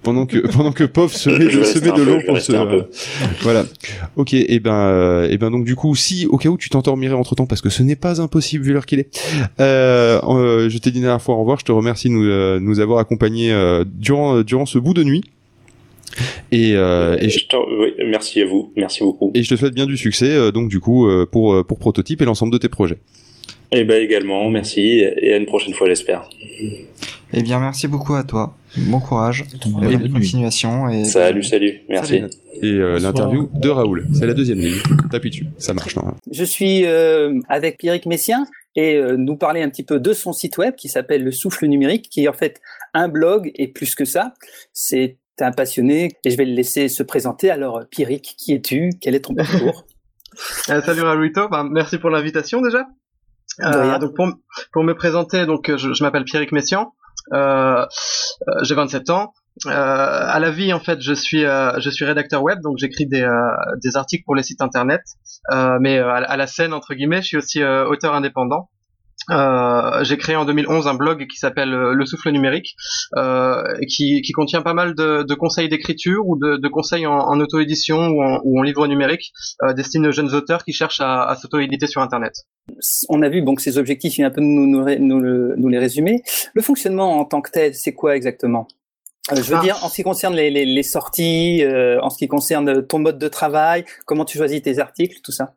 pendant que pendant que Pov se met de, se met l'eau pour se voilà. OK et ben euh, et ben donc du coup si au cas où tu t'endormirais entre-temps parce que ce n'est pas impossible vu l'heure qu'il est. Euh, euh, je t'ai dit la dernière fois au revoir, je te remercie de nous euh, nous avoir accompagnés durant durant ce bout de nuit. Et, euh, et je oui, merci à vous, merci beaucoup. et je te souhaite bien du succès, euh, donc du coup, euh, pour, pour Prototype et l'ensemble de tes projets. Et ben également, merci et à une prochaine fois, j'espère. Eh bien, merci beaucoup à toi. Bon courage. Et bonne continuation. Et Salut, salut, merci. Salut. Et euh, l'interview de Raoul, c'est la deuxième ligne. T'appuies dessus, ça marche normalement. Je suis euh, avec Pierrick Messien et euh, nous parler un petit peu de son site web qui s'appelle Le Souffle Numérique, qui est en fait un blog et plus que ça. C'est un passionné et je vais le laisser se présenter. Alors, Pierrick, qui es-tu? Quel est ton parcours? Euh, salut Raluito, ben, merci pour l'invitation déjà. Euh, donc pour, pour me présenter, donc je, je m'appelle Pierrick Messian, j'ai 27 ans. Euh, à la vie en fait, je suis euh, rédacteur web, donc j'écris des, euh, articles pour les sites internet. Euh, mais euh, à, la- à la scène entre guillemets, je suis aussi euh, auteur indépendant. Euh, j'ai créé en 2011 un blog qui s'appelle euh, Le Souffle Numérique, euh, qui, qui contient pas mal de, de conseils d'écriture ou de, de conseils en, en auto-édition ou en, ou en livre numérique euh, destinés aux jeunes auteurs qui cherchent à, à s'auto-éditer sur Internet. On a vu donc ces objectifs, il vient un peu de nous, nous, nous nous les résumer. Le fonctionnement en tant que tel, c'est quoi exactement? Euh, Je veux Ah. dire, en ce qui concerne les, les, les sorties, euh, en ce qui concerne ton mode de travail, comment tu choisis tes articles, tout ça?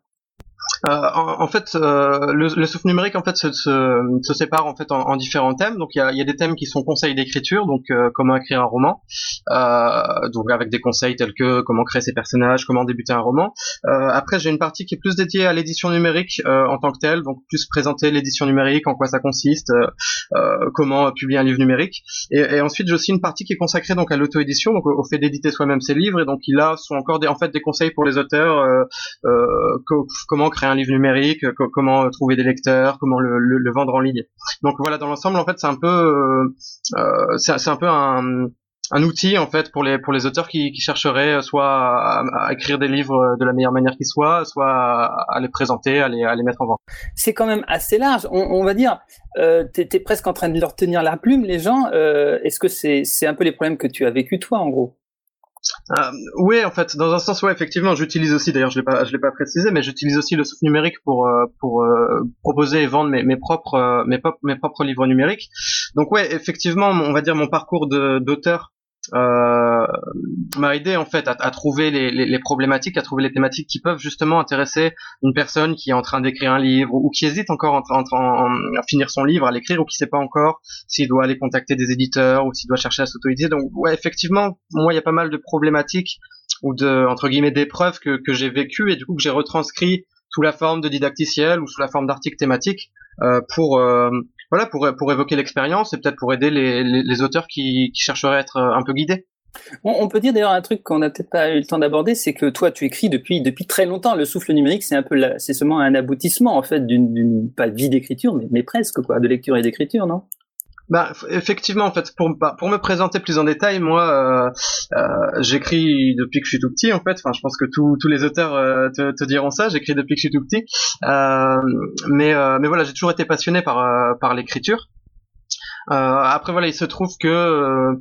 Euh, en, en fait, euh, le, le souffle numérique en fait se, se, se sépare en fait en, en différents thèmes. Donc il y a, il y a des thèmes qui sont conseils d'écriture, donc euh, comment écrire un roman, euh, donc avec des conseils tels que comment créer ses personnages, comment débuter un roman. Euh, après j'ai une partie qui est plus dédiée à l'édition numérique euh, en tant que telle, donc plus présenter l'édition numérique, en quoi ça consiste, comment publier un livre numérique. Et, et ensuite j'ai aussi une partie qui est consacrée donc à l'auto-édition, donc au, fait d'éditer soi-même ses livres. Et donc là sont encore des, en fait des conseils pour les auteurs. co- comment créer un livre numérique, co- comment trouver des lecteurs, comment le, vendre en ligne. Donc voilà, dans l'ensemble, en fait, c'est un peu, euh, euh, c'est un peu un, outil en fait pour les pour les auteurs qui, chercheraient soit à, écrire des livres de la meilleure manière qui soit, soit à, les présenter, à les, à les mettre en vente. C'est quand même assez large. On, va dire, euh, t'es es presque en train de leur tenir la plume, les gens. Euh, Est-ce que c'est c'est un peu les problèmes que tu as vécu toi, en gros? Euh, oui, en fait, dans un sens, ouais, effectivement, j'utilise aussi, d'ailleurs, je l'ai pas, je l'ai pas précisé, mais j'utilise aussi le souffle numérique pour euh, pour euh, proposer et vendre mes, mes propres euh, mes, propres livres numériques. Donc ouais, effectivement, on va dire mon parcours d'auteur euh, m'a aidé en fait à, à trouver les, les, les problématiques, à trouver les thématiques qui peuvent justement intéresser une personne qui est en train d'écrire un livre ou, qui hésite encore en, en, en- à finir son livre, à l'écrire ou qui sait pas encore s'il doit aller contacter des éditeurs ou s'il doit chercher à s'auto-éditer. Donc ouais, effectivement, moi il y a pas mal de problématiques ou de entre guillemets d'épreuves que, que j'ai vécues et du coup que j'ai retranscrit sous la forme de didacticiel ou sous la forme d'articles thématiques euh, pour euh, voilà pour pour évoquer l'expérience et peut-être pour aider les, les, auteurs qui, chercheraient à être euh, un peu guidés. on, peut dire d'ailleurs un truc qu'on n'a peut-être pas eu le temps d'aborder, c'est que toi, tu écris depuis depuis très longtemps. Le souffle numérique, c'est un peu, c'est seulement un aboutissement en fait d'une pas vie d'écriture, mais, mais presque quoi, de lecture et d'écriture, non? Bah, effectivement, en fait, pour, bah, pour me présenter plus en détail, moi, euh, euh, j'écris depuis que je suis tout petit, en fait. Enfin, je pense que tous tous les auteurs euh, te, te diront ça. J'écris depuis que je suis tout petit. Euh, mais, euh, mais voilà, j'ai toujours été passionné par, par l'écriture. Après, voilà, il se trouve que,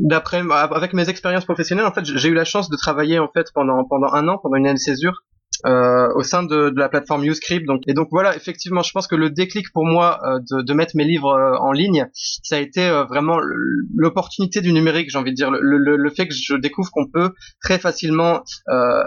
d'après, avec mes expériences professionnelles, en fait, j'ai eu la chance de travailler en fait pendant pendant un an, pendant une année de césure, euh, au sein de, de la plateforme YouScript. Donc, et donc voilà, effectivement, je pense que le déclic pour moi euh, de, de mettre mes livres euh, en ligne, ça a été euh, vraiment l'opportunité du numérique, j'ai envie de dire, le, le, le fait que je découvre qu'on peut très facilement euh,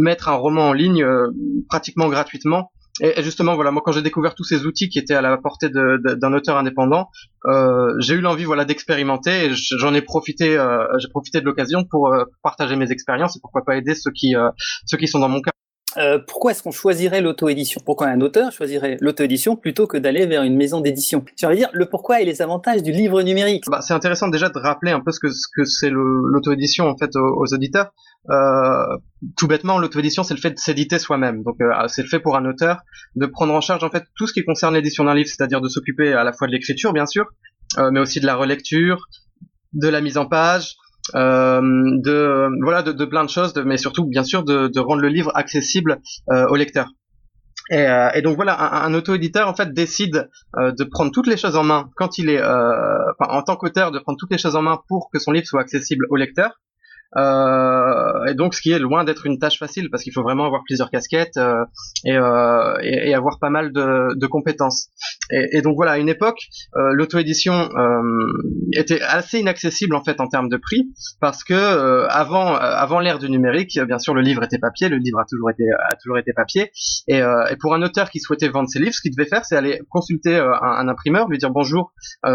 mettre un roman en ligne euh, pratiquement gratuitement. Et, justement, voilà, moi quand j'ai découvert tous ces outils qui étaient à la portée d'un auteur indépendant, euh, j'ai eu l'envie, voilà, d'expérimenter. Et j'en ai profité, euh, j'ai profité de l'occasion pour euh, partager mes expériences et pourquoi pas aider ceux qui, ceux qui sont dans mon cas. Euh, pourquoi est-ce qu'on choisirait l'auto-édition? Pourquoi un auteur choisirait l'auto-édition plutôt que d'aller vers une maison d'édition? J'ai envie dire le pourquoi et les avantages du livre numérique. Bah, c'est intéressant déjà de rappeler un peu ce que ce que c'est l'auto-édition en fait aux, aux auditeurs. Euh, tout bêtement, l'auto-édition c'est le fait de s'éditer soi-même. Donc euh, c'est le fait pour un auteur de prendre en charge en fait tout ce qui concerne l'édition d'un livre, c'est-à-dire de s'occuper à la fois de l'écriture bien sûr, euh, mais aussi de la relecture, de la mise en page, euh, de voilà de, plein de choses, mais surtout bien sûr de, rendre le livre accessible euh, au lecteur. Et, euh, et donc voilà, un, un auto-éditeur en fait décide de prendre toutes les choses en main quand il est, euh, en tant qu'auteur, de prendre toutes les choses en main pour que son livre soit accessible au lecteur. Euh, et donc ce qui est loin d'être une tâche facile parce qu'il faut vraiment avoir plusieurs casquettes euh, et, euh, et, avoir pas mal de, de compétences. Et, donc voilà, à une époque, euh, l'auto-édition euh, était assez inaccessible en fait en termes de prix parce que euh, avant avant l'ère du numérique, bien sûr le livre était papier, le livre a toujours été a toujours été papier et, pour un auteur qui souhaitait vendre ses livres, ce qu'il devait faire, c'est aller consulter un, un imprimeur, lui dire bonjour,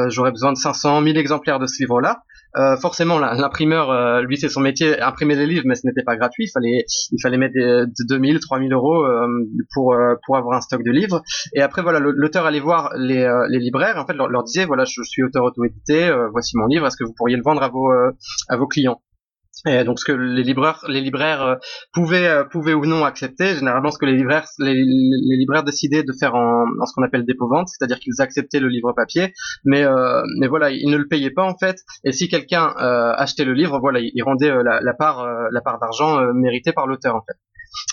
j'aurais besoin de 500 1000 exemplaires de ce livre-là. Euh, forcément, l'imprimeur, euh, lui, c'est son métier, imprimer des livres, mais ce n'était pas gratuit. Il fallait, il fallait mettre des, de 2000, 3000 euros euh, pour euh, pour avoir un stock de livres. Et après, voilà, l'auteur allait voir les, euh, libraires, en fait, leur, disait, voilà, je, suis auteur auto-édité, voici mon livre, est-ce que vous pourriez le vendre à vos à vos clients? Et donc ce que les libraires, les libraires euh, pouvaient, euh, pouvaient ou non accepter, généralement ce que les libraires, les, libraires décidaient de faire en, ce qu'on appelle dépôt-vente, c'est-à-dire qu'ils acceptaient le livre papier, mais, euh, voilà, ils ne le payaient pas en fait. Et si quelqu'un euh, achetait le livre, voilà, il, il rendait euh, la, la part, la part d'argent méritée par l'auteur en fait.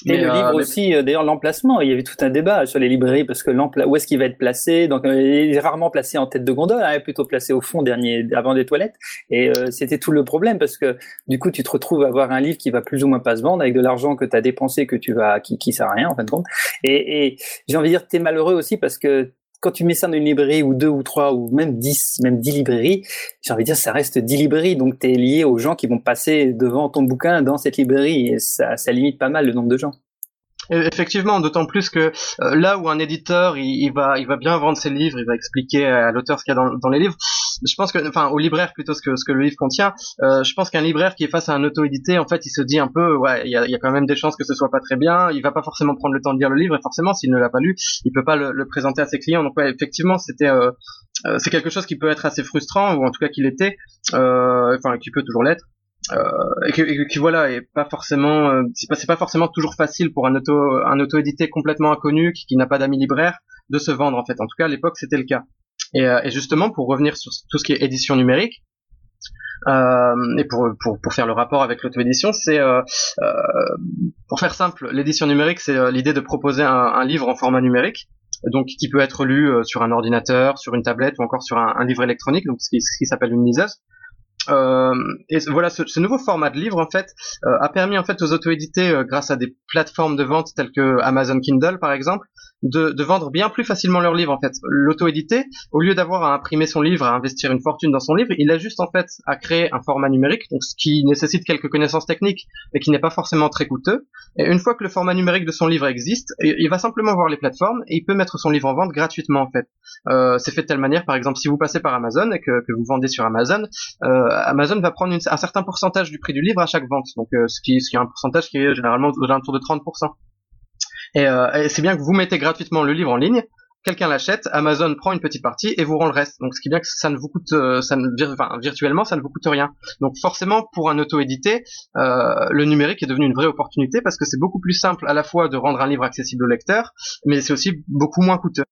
Et le euh, livre mais- aussi, euh, d'ailleurs, l'emplacement. Il y avait tout un débat sur les librairies parce que où est-ce qu'il va être placé? Donc, euh, il est rarement placé en tête de gondole, hein, plutôt placé au fond, dernier, avant des toilettes. Et euh, c'était tout le problème parce que du coup, tu te retrouves à avoir un livre qui va plus ou moins pas se vendre avec de l'argent que tu as dépensé, que tu vas, qui, qui sert à rien en fin de compte. Et, et j'ai envie de dire, t'es malheureux aussi parce que quand tu mets ça dans une librairie ou deux ou trois ou même dix, même dix librairies, j'ai envie de dire, ça reste dix librairies. Donc, tu es lié aux gens qui vont passer devant ton bouquin dans cette librairie et ça, ça limite pas mal le nombre de gens. Effectivement, d'autant plus que euh, là où un éditeur il, va il va bien vendre ses livres, il va expliquer à l'auteur ce qu'il y a dans, les livres. Je pense que enfin au libraire plutôt ce que ce que le livre contient. euh, je pense qu'un libraire qui est face à un auto-édité, en fait, il se dit un peu ouais, il y a, y quand même des chances que ce soit pas très bien. Il va pas forcément prendre le temps de lire le livre et forcément s'il ne l'a pas lu, il peut pas le, le présenter à ses clients. Donc ouais, effectivement, c'était euh, euh, c'est quelque chose qui peut être assez frustrant ou en tout cas qu'il était, euh, enfin qui peut toujours l'être. Euh, et que, et que- voilà est pas forcément euh, c'est pas c'est pas forcément toujours facile pour un auto un auto édité complètement inconnu qui, qui n'a pas d'amis libraires de se vendre en fait. En tout cas à l'époque c'était le cas. Et, euh, et justement pour revenir sur tout ce qui est édition numérique euh, et pour, pour pour faire le rapport avec l'auto édition c'est euh, euh, pour faire simple l'édition numérique c'est l'idée de proposer un, un livre en format numérique donc qui peut être lu sur un ordinateur sur une tablette ou encore sur un, un livre électronique donc ce qui, ce qui s'appelle une liseuse euh, et voilà, ce, nouveau format de livre en fait euh, a permis en fait aux auto-édités euh, grâce à des plateformes de vente telles que Amazon Kindle par exemple de, de vendre bien plus facilement leurs livres en fait. L'auto-édité, au lieu d'avoir à imprimer son livre, à investir une fortune dans son livre, il a juste en fait à créer un format numérique, donc ce qui nécessite quelques connaissances techniques, mais qui n'est pas forcément très coûteux. Et une fois que le format numérique de son livre existe, il il va simplement voir les plateformes et il peut mettre son livre en vente gratuitement en fait. Euh, c'est fait de telle manière, par exemple, si vous passez par Amazon et que, que vous vendez sur Amazon, euh, Amazon va prendre une- un certain pourcentage du prix du livre à chaque vente, donc euh, ce, qui, ce qui est un pourcentage qui est généralement aux alentours de 30%. Et, euh, et c'est bien que vous mettez gratuitement le livre en ligne, quelqu'un l'achète, Amazon prend une petite partie et vous rend le reste. Donc ce qui est bien que ça ne vous coûte, euh, ça enfin, virtuellement ça ne vous coûte rien. Donc forcément pour un auto-édité, euh, le numérique est devenu une vraie opportunité parce que c'est beaucoup plus simple à la fois de rendre un livre accessible au lecteur, mais c'est aussi beaucoup moins coûteux.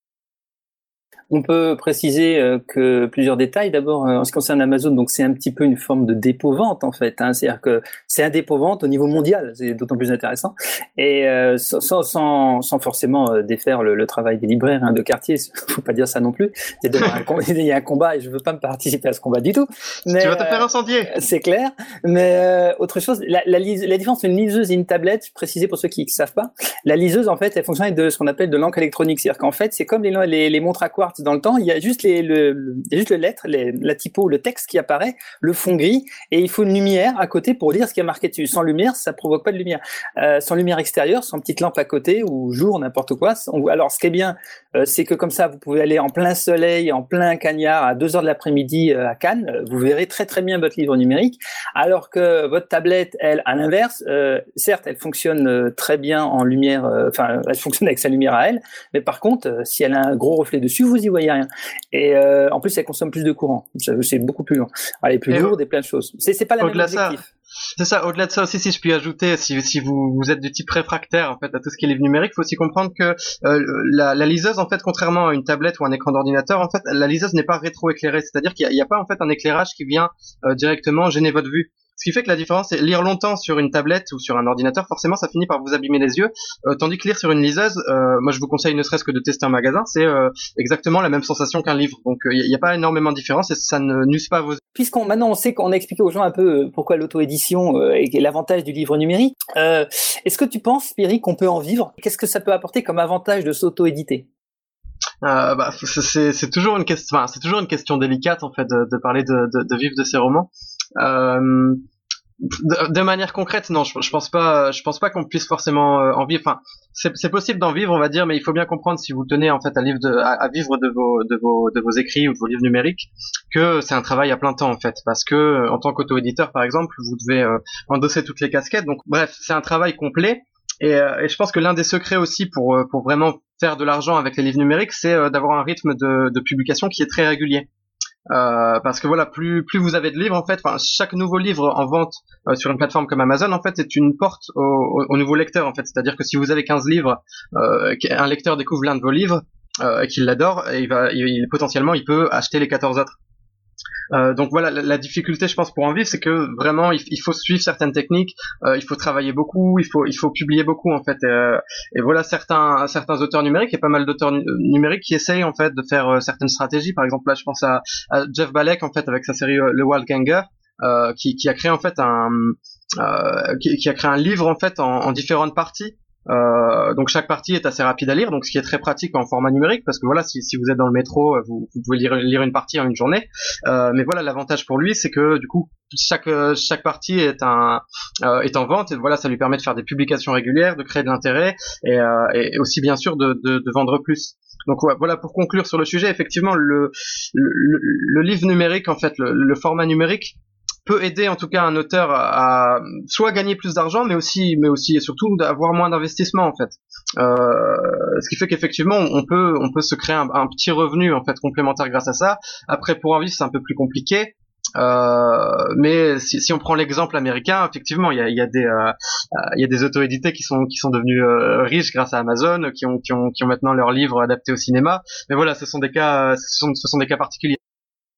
On peut préciser euh, que plusieurs détails. D'abord, euh, en ce qui concerne Amazon, donc c'est un petit peu une forme de dépôt-vente en fait. Hein. C'est-à-dire que c'est un dépôt-vente au niveau mondial. C'est d'autant plus intéressant. Et euh, sans, sans, sans forcément euh, défaire le, le travail des libraires hein, de quartier, faut pas dire ça non plus. Il y, a un, combat, et je veux pas me participer à ce combat du tout. Mais, tu vas te faire incendier. c'est clair. Mais autre chose, la, la, la différence entre une liseuse et une tablette, préciser pour ceux qui ne savent pas, la liseuse en fait, elle fonctionne de ce qu'on appelle de l'encre électronique. C'est-à-dire qu'en fait, c'est comme les, les, les montres à quartz dans le temps, il y a juste les, juste les, la typo, le texte qui apparaît, le fond gris, et il faut une lumière à côté pour lire ce qui est marqué dessus. Sans lumière, ça provoque pas de lumière. Euh, sans lumière extérieure, sans petite lampe à côté ou jour, n'importe quoi. Alors, ce qui est bien, euh, c'est que comme ça, vous pouvez aller en plein soleil, en plein cagnard, à 2 heures de l'après-midi euh, à Cannes. Vous verrez très très bien votre livre numérique, alors que votre tablette, elle, à l'inverse, certes, elle fonctionne très bien en lumière, enfin, elle fonctionne avec sa lumière à elle, mais par contre, si elle a un gros reflet dessus, vous y voyez rien. Et euh, en plus, elle consomme plus de courant. C'est beaucoup plus long. Elle est plus et lourde et plein de choses. C'est pas la même objectif. C'est ça. Au-delà de ça aussi, si je puis ajouter, si, si vous, vous êtes du type réfractaire en fait à tout ce qui est livre numérique, faut aussi comprendre que euh, la, la, liseuse, en fait, contrairement à une tablette ou un écran d'ordinateur, en fait, la liseuse n'est pas rétroéclairée. C'est-à-dire qu'il n'y a, a, pas en fait un éclairage qui vient euh, directement gêner votre vue. Ce qui fait que la différence, c'est lire longtemps sur une tablette ou sur un ordinateur, forcément, ça finit par vous abîmer les yeux. Euh, tandis que lire sur une liseuse, euh, moi, je vous conseille ne serait-ce que de tester un magasin, c'est euh, exactement la même sensation qu'un livre. Donc, il n'y a, pas énormément de différence et ça ne n'use pas vos. Puisqu'on maintenant on sait qu'on a expliqué aux gens un peu pourquoi l'auto-édition et l'avantage du livre numérique, est-ce que tu penses, Pierre, qu'on peut en vivre? Qu'est-ce que ça peut apporter comme avantage de s'auto-éditer? Euh, bah, c'est toujours une question, enfin, c'est toujours une question délicate en fait de, de parler de, de, de, vivre de ces romans. Euh, de, manière concrète, non, je, je, pense pas, je pense pas qu'on puisse forcément euh, en vivre. Enfin, c'est possible d'en vivre, on va dire, mais il faut bien comprendre si vous tenez en fait à, à, vivre de vos, de vos, de vos écrits ou de vos livres numériques, que c'est un travail à plein temps en fait, parce que euh, en tant qu'auto-éditeur par exemple, vous devez euh, endosser toutes les casquettes. Donc, bref, c'est un travail complet. Et, et, je pense que l'un des secrets aussi pour, pour vraiment faire de l'argent avec les livres numériques, c'est d'avoir un rythme de, de publication qui est très régulier. Euh, parce que voilà, plus plus vous avez de livres en fait, chaque nouveau livre en vente euh, sur une plateforme comme Amazon en fait est une porte au, au, au nouveau lecteur en fait. C'est-à-dire que si vous avez 15 livres, euh, un lecteur découvre l'un de vos livres euh, et qu'il l'adore, et il va, il, potentiellement il peut acheter les 14 autres. Euh, donc voilà, la, la, difficulté, je pense, pour en vivre, c'est que vraiment, il, il, faut suivre certaines techniques, euh, il faut travailler beaucoup, il faut, il faut publier beaucoup en fait. Euh, et voilà, certains, certains auteurs numériques, il y a pas mal d'auteurs numériques qui essayent en fait de faire euh, certaines stratégies. Par exemple, là, je pense à, à, Jeff Balek en fait avec sa série euh, Le Wild Ganger. Qui, qui, a créé en fait un qui, qui, a créé un livre en fait en, en différentes parties euh, donc chaque partie est assez rapide à lire, donc ce qui est très pratique en format numérique, parce que voilà, si, si vous êtes dans le métro, vous, vous pouvez lire, lire, une partie en une journée. Euh, mais voilà, l'avantage pour lui, c'est que du coup, chaque chaque partie est un euh, est en vente, et voilà, ça lui permet de faire des publications régulières, de créer de l'intérêt, et, euh, et, aussi bien sûr de, de, de vendre plus. Donc voilà pour conclure sur le sujet, effectivement, le le, le livre numérique, en fait, le, le format numérique peut aider en tout cas un auteur à, soit gagner plus d'argent, mais aussi, mais aussi et surtout d'avoir moins d'investissement en fait. Euh, ce qui fait qu'effectivement on peut, on peut se créer un, un, petit revenu en fait complémentaire grâce à ça. Après pour en vivre c'est un peu plus compliqué. Euh, mais si, si, on prend l'exemple américain, effectivement, il y a, y a, des euh, il y a des auto-édités qui sont qui sont devenus euh, riches grâce à Amazon, qui ont qui ont qui ont maintenant leurs livres adaptés au cinéma. Mais voilà, ce sont des cas ce sont ce sont des cas particuliers.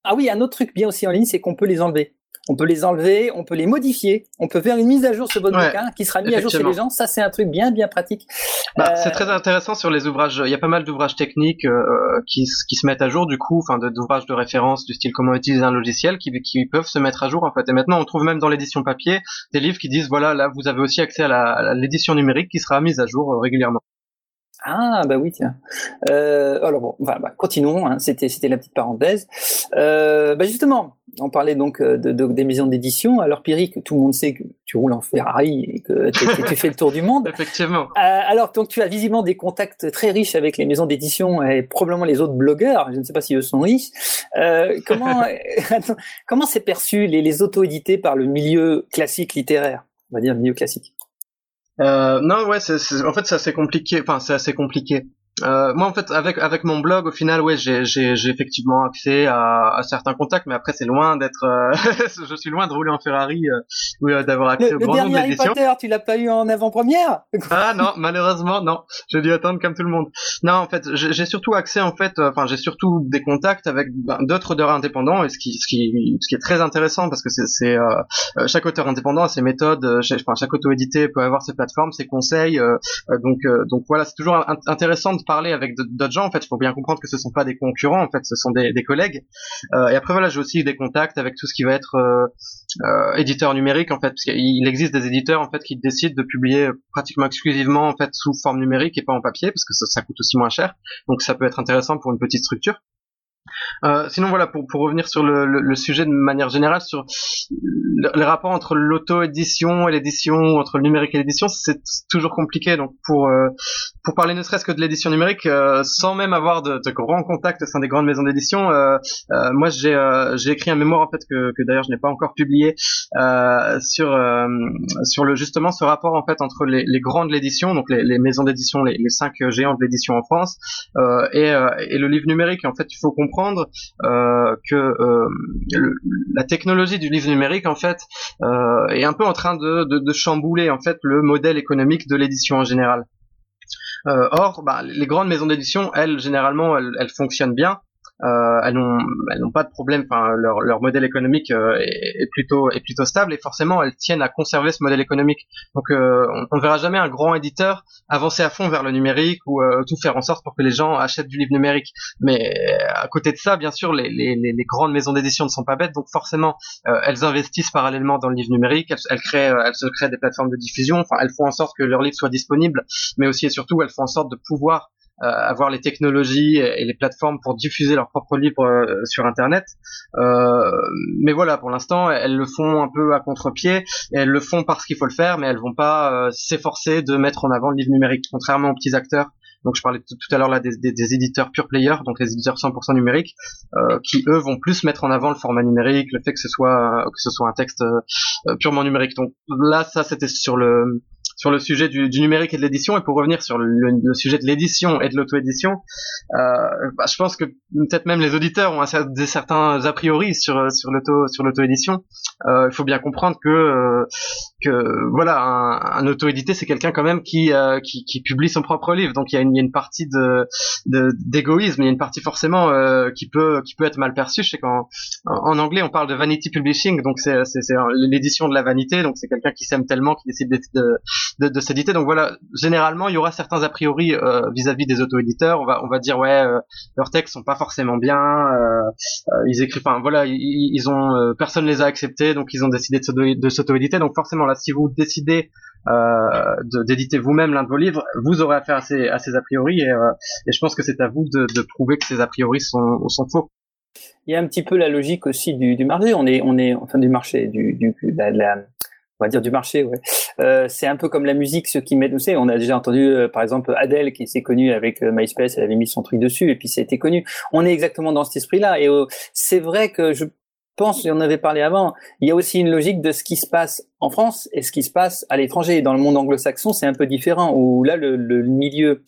Ah oui, un autre truc bien aussi en ligne, c'est qu'on peut les enlever on peut les enlever, on peut les modifier, on peut faire une mise à jour sur votre ouais, bouquin qui sera mis à jour chez les gens. Ça, c'est un truc bien, bien pratique. Bah, euh... C'est très intéressant sur les ouvrages. Il y a pas mal d'ouvrages techniques euh, qui, qui se mettent à jour, du coup, enfin, d'ouvrages de référence du style comment utiliser un logiciel qui, qui peuvent se mettre à jour, en fait. Et maintenant, on trouve même dans l'édition papier des livres qui disent, voilà, là, vous avez aussi accès à l'édition numérique qui sera mise à jour euh, régulièrement. Ah bah oui tiens. Euh, alors bon, bah, bah, continuons. Hein, c'était c'était la petite parenthèse. Euh, bah justement, on parlait donc euh, de, de, des maisons d'édition. Alors Pierrick, tout le monde sait que tu roules en Ferrari et que tu fais le tour du monde. Effectivement. Euh, alors donc tu as visiblement des contacts très riches avec les maisons d'édition et probablement les autres blogueurs. Je ne sais pas si eux sont riches. Euh, comment comment c'est perçu les, les auto-édités par le milieu classique littéraire, on va dire le milieu classique. Euh, non, ouais, c'est, en fait, c'est assez compliqué. Enfin, c'est assez compliqué. Euh, moi en fait avec avec mon blog au final ouais j'ai j'ai j'ai effectivement accès à, à certains contacts mais après c'est loin d'être euh, je suis loin de rouler en Ferrari euh, ou euh, d'avoir accès Le, au le grand nombre dernier Harry. Potter, tu l'as pas eu en avant-première Ah non, malheureusement non. J'ai dû attendre comme tout le monde. Non, en fait, j'ai surtout accès en fait, euh, enfin j'ai surtout des contacts avec ben, d'autres auteurs indépendants et ce qui ce qui ce qui est très intéressant parce que c'est c'est euh, chaque auteur indépendant a ses méthodes, euh, chaque, enfin, chaque auto-édité peut avoir ses plateformes, ses conseils. donc euh, donc voilà, c'est toujours in- intéressant de parler avec d'autres gens. En fait, il faut bien comprendre que ce sont pas des concurrents, en fait, ce sont des, des collègues. Euh, et après voilà, j'ai aussi des contacts avec tout ce qui va être euh, euh, éditeur numérique en fait parce qu'il existe des éditeurs en fait qui décident de publier pratiquement exclusivement en fait sous forme numérique et pas en papier parce que ça, ça coûte aussi moins cher donc ça peut être intéressant pour une petite structure euh, sinon voilà pour, pour revenir sur le, le, le sujet de manière générale sur le- les rapports entre l'auto-édition et l'édition entre le numérique et l'édition c'est toujours compliqué. Donc pour euh, pour parler ne serait-ce que de l'édition numérique euh, sans même avoir de, de grands contacts au sein des grandes maisons d'édition euh, euh, moi j'ai j'ai écrit un mémoire en fait que, que d'ailleurs je n'ai pas encore publié sur sur le justement ce rapport en fait entre les, les grands de l'édition donc les, les maisons d'édition les, les cinq géants de l'édition en France et, et le livre numérique. En fait il faut comprendre euh, que euh, la technologie du livre numérique en fait euh, est un peu en train de, chambouler en fait le modèle économique de l'édition en général or, bah, les grandes maisons d'édition, elles, généralement, elles fonctionnent bien. Euh, elles n'ont elles n'ont pas de problème. Enfin, leur, leur modèle économique euh, est, est plutôt est plutôt stable et forcément elles tiennent à conserver ce modèle économique. Donc, euh, on, ne verra jamais un grand éditeur avancer à fond vers le numérique ou euh, tout faire en sorte pour que les gens achètent du livre numérique. Mais euh, à côté de ça, bien sûr, les, les, les, grandes maisons d'édition ne sont pas bêtes, donc forcément euh, elles investissent parallèlement dans le livre numérique. Elles, elles créent elles se créent des plateformes de diffusion. Enfin, elles font en sorte que leurs livres soient disponibles, mais aussi et surtout elles font en sorte de pouvoir avoir les technologies et les plateformes pour diffuser leurs propres livres euh, sur Internet. Euh, mais voilà, pour l'instant, elles le font un peu à contre-pied. Elles le font parce qu'il faut le faire, mais elles vont pas euh, s'efforcer de mettre en avant le livre numérique, contrairement aux petits acteurs. Donc je parlais tout, tout à l'heure là des, des, des éditeurs pure player, donc les éditeurs 100% numériques, euh, qui eux vont plus mettre en avant le format numérique, le fait que ce soit que ce soit un texte euh, purement numérique. Donc là, ça c'était sur le sur le sujet du, du numérique et de l'édition. Et pour revenir sur le, le sujet de l'édition et de l'auto-édition, euh, bah, je pense que peut-être même les auditeurs ont des certains a priori sur sur l'auto sur l'auto-édition. Euh, Il faut bien comprendre que euh, que voilà un, un auto-édité c'est quelqu'un quand même qui, qui qui publie son propre livre. Donc il y a une, il y a une partie de d'égoïsme il y a une partie forcément qui peut qui peut être mal perçue. Je sais qu'en en, anglais on parle de vanity publishing. Donc c'est l'édition de la vanité. Donc c'est quelqu'un qui s'aime tellement qui décide de de, de, s'éditer donc voilà généralement il y aura certains a priori euh, vis-à-vis des auto-éditeurs. On va on va dire ouais euh, leurs textes sont pas forcément bien euh, ils écrivent enfin voilà ils, ils ont personne les a acceptés donc ils ont décidé de s'auto- de s'auto-éditer. Donc forcément là si vous décidez euh, d'éditer vous-même l'un de vos livres vous aurez affaire à ces, à ces a priori et, euh, et je pense que c'est à vous de, de prouver que ces a priori sont, sont faux. Il y a un petit peu la logique aussi du, du marché. On est, on est, enfin du marché, du, du, de la- on va dire du marché. Ouais. Euh, c'est un peu comme la musique, ceux qui mettent, vous savez, on a déjà entendu, euh, par exemple, Adele qui s'est connue avec euh, MySpace, elle avait mis son truc dessus et puis ça a été connu. On est exactement dans cet esprit-là et euh, c'est vrai que je pense, et on avait parlé avant, il y a aussi une logique de ce qui se passe en France et ce qui se passe à l'étranger. Dans le monde anglo-saxon, c'est un peu différent où là, le, le milieu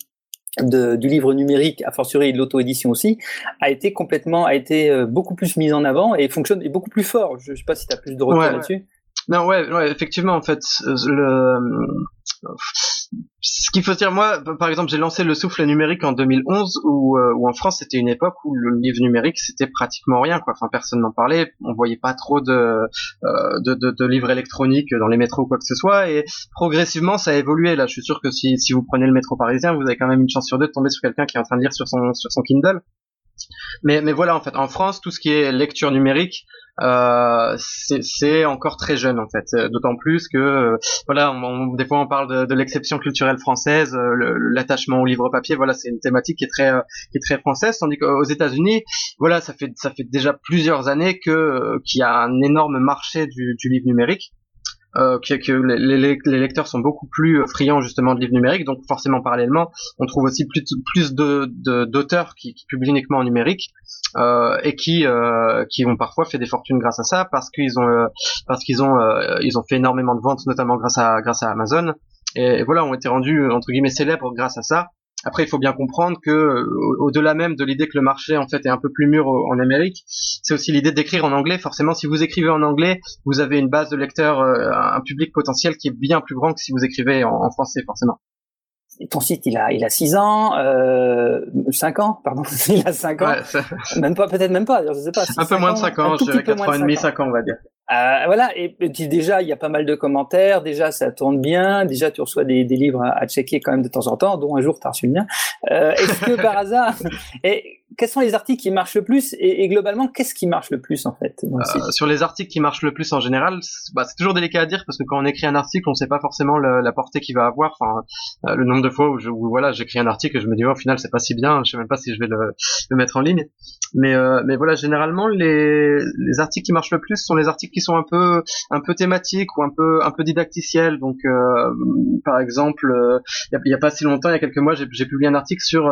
de, du livre numérique, a fortiori de l'auto-édition aussi, a été complètement, a été euh, beaucoup plus mis en avant et fonctionne est beaucoup plus fort. Je, je sais pas si tu as plus de retour Ouais. là-dessus. Non, ouais, ouais, effectivement, en fait, euh, le, ce qu'il faut dire, moi, par exemple, j'ai lancé le souffle numérique en 2011, où, euh, où en France, c'était une époque où le livre numérique, c'était pratiquement rien, quoi. Enfin, personne n'en parlait, on voyait pas trop de, euh, de, de, de livres électroniques dans les métros ou quoi que ce soit, et progressivement, ça a évolué. Là, je suis sûr que si, si vous prenez le métro parisien, vous avez quand même une chance sur deux de tomber sur quelqu'un qui est en train de lire sur son, sur son Kindle. Mais, voilà, en fait, en France, tout ce qui est lecture numérique, euh, c'est encore très jeune en fait. Euh, D'autant plus que euh, voilà, on, des fois on parle de, l'exception culturelle française, euh, l'attachement au livre papier. Voilà, c'est une thématique qui est très qui est très française. Tandis qu'aux États-Unis, voilà, ça fait ça fait déjà plusieurs années que qu'il y a un énorme marché du livre numérique. Euh, que, les, les- lecteurs sont beaucoup plus friands justement de livres numériques, donc forcément parallèlement, on trouve aussi plus, plus de d'auteurs qui, qui publient uniquement en numérique euh, et qui euh, qui ont parfois fait des fortunes grâce à ça parce qu'ils ont euh, parce qu'ils ont euh, ils ont fait énormément de ventes notamment grâce à grâce à Amazon. Et voilà ont été rendus entre guillemets célèbres grâce à ça Après, il faut bien comprendre que euh, au-delà même de l'idée que le marché en fait est un peu plus mûr en Amérique, c'est aussi l'idée d'écrire en anglais. Forcément, si vous écrivez en anglais, vous avez une base de lecteurs, euh, un public potentiel qui est bien plus grand que si vous écrivez en, en français, forcément. Ton site, il a, il a 6 ans, euh, 5 ans, pardon, il a 5 ans. Ouais, ça- Même pas, peut-être même pas, je sais pas. un peu moins de 5 ans, je dirais 4 ans et demi, 5 ans, on va dire. Euh, voilà, et puis déjà, il y a pas mal de commentaires, déjà, ça tourne bien, déjà, tu reçois des, des livres à, checker quand même de temps en temps, dont un jour, tu as reçu le. Euh, Est-ce que par hasard, et quels sont les articles qui marchent le plus et, et globalement, qu'est-ce qui marche le plus en fait Euh, sur les articles qui marchent le plus en général, c'est bah, c'est toujours délicat à dire parce que quand on écrit un article, on sait pas forcément le- la portée qu'il va avoir. Enfin, euh, le nombre de fois où, je, où, voilà, j'écris un article et je me dis oh, au final c'est pas si bien, je sais même pas si je vais le, le mettre en ligne. Mais euh, mais voilà, généralement les les articles qui marchent le plus sont les articles qui sont un peu un peu thématiques ou un peu un peu didacticiels. Donc par exemple, il y, a, a pas si longtemps, il y a quelques mois, j'ai publié un article sur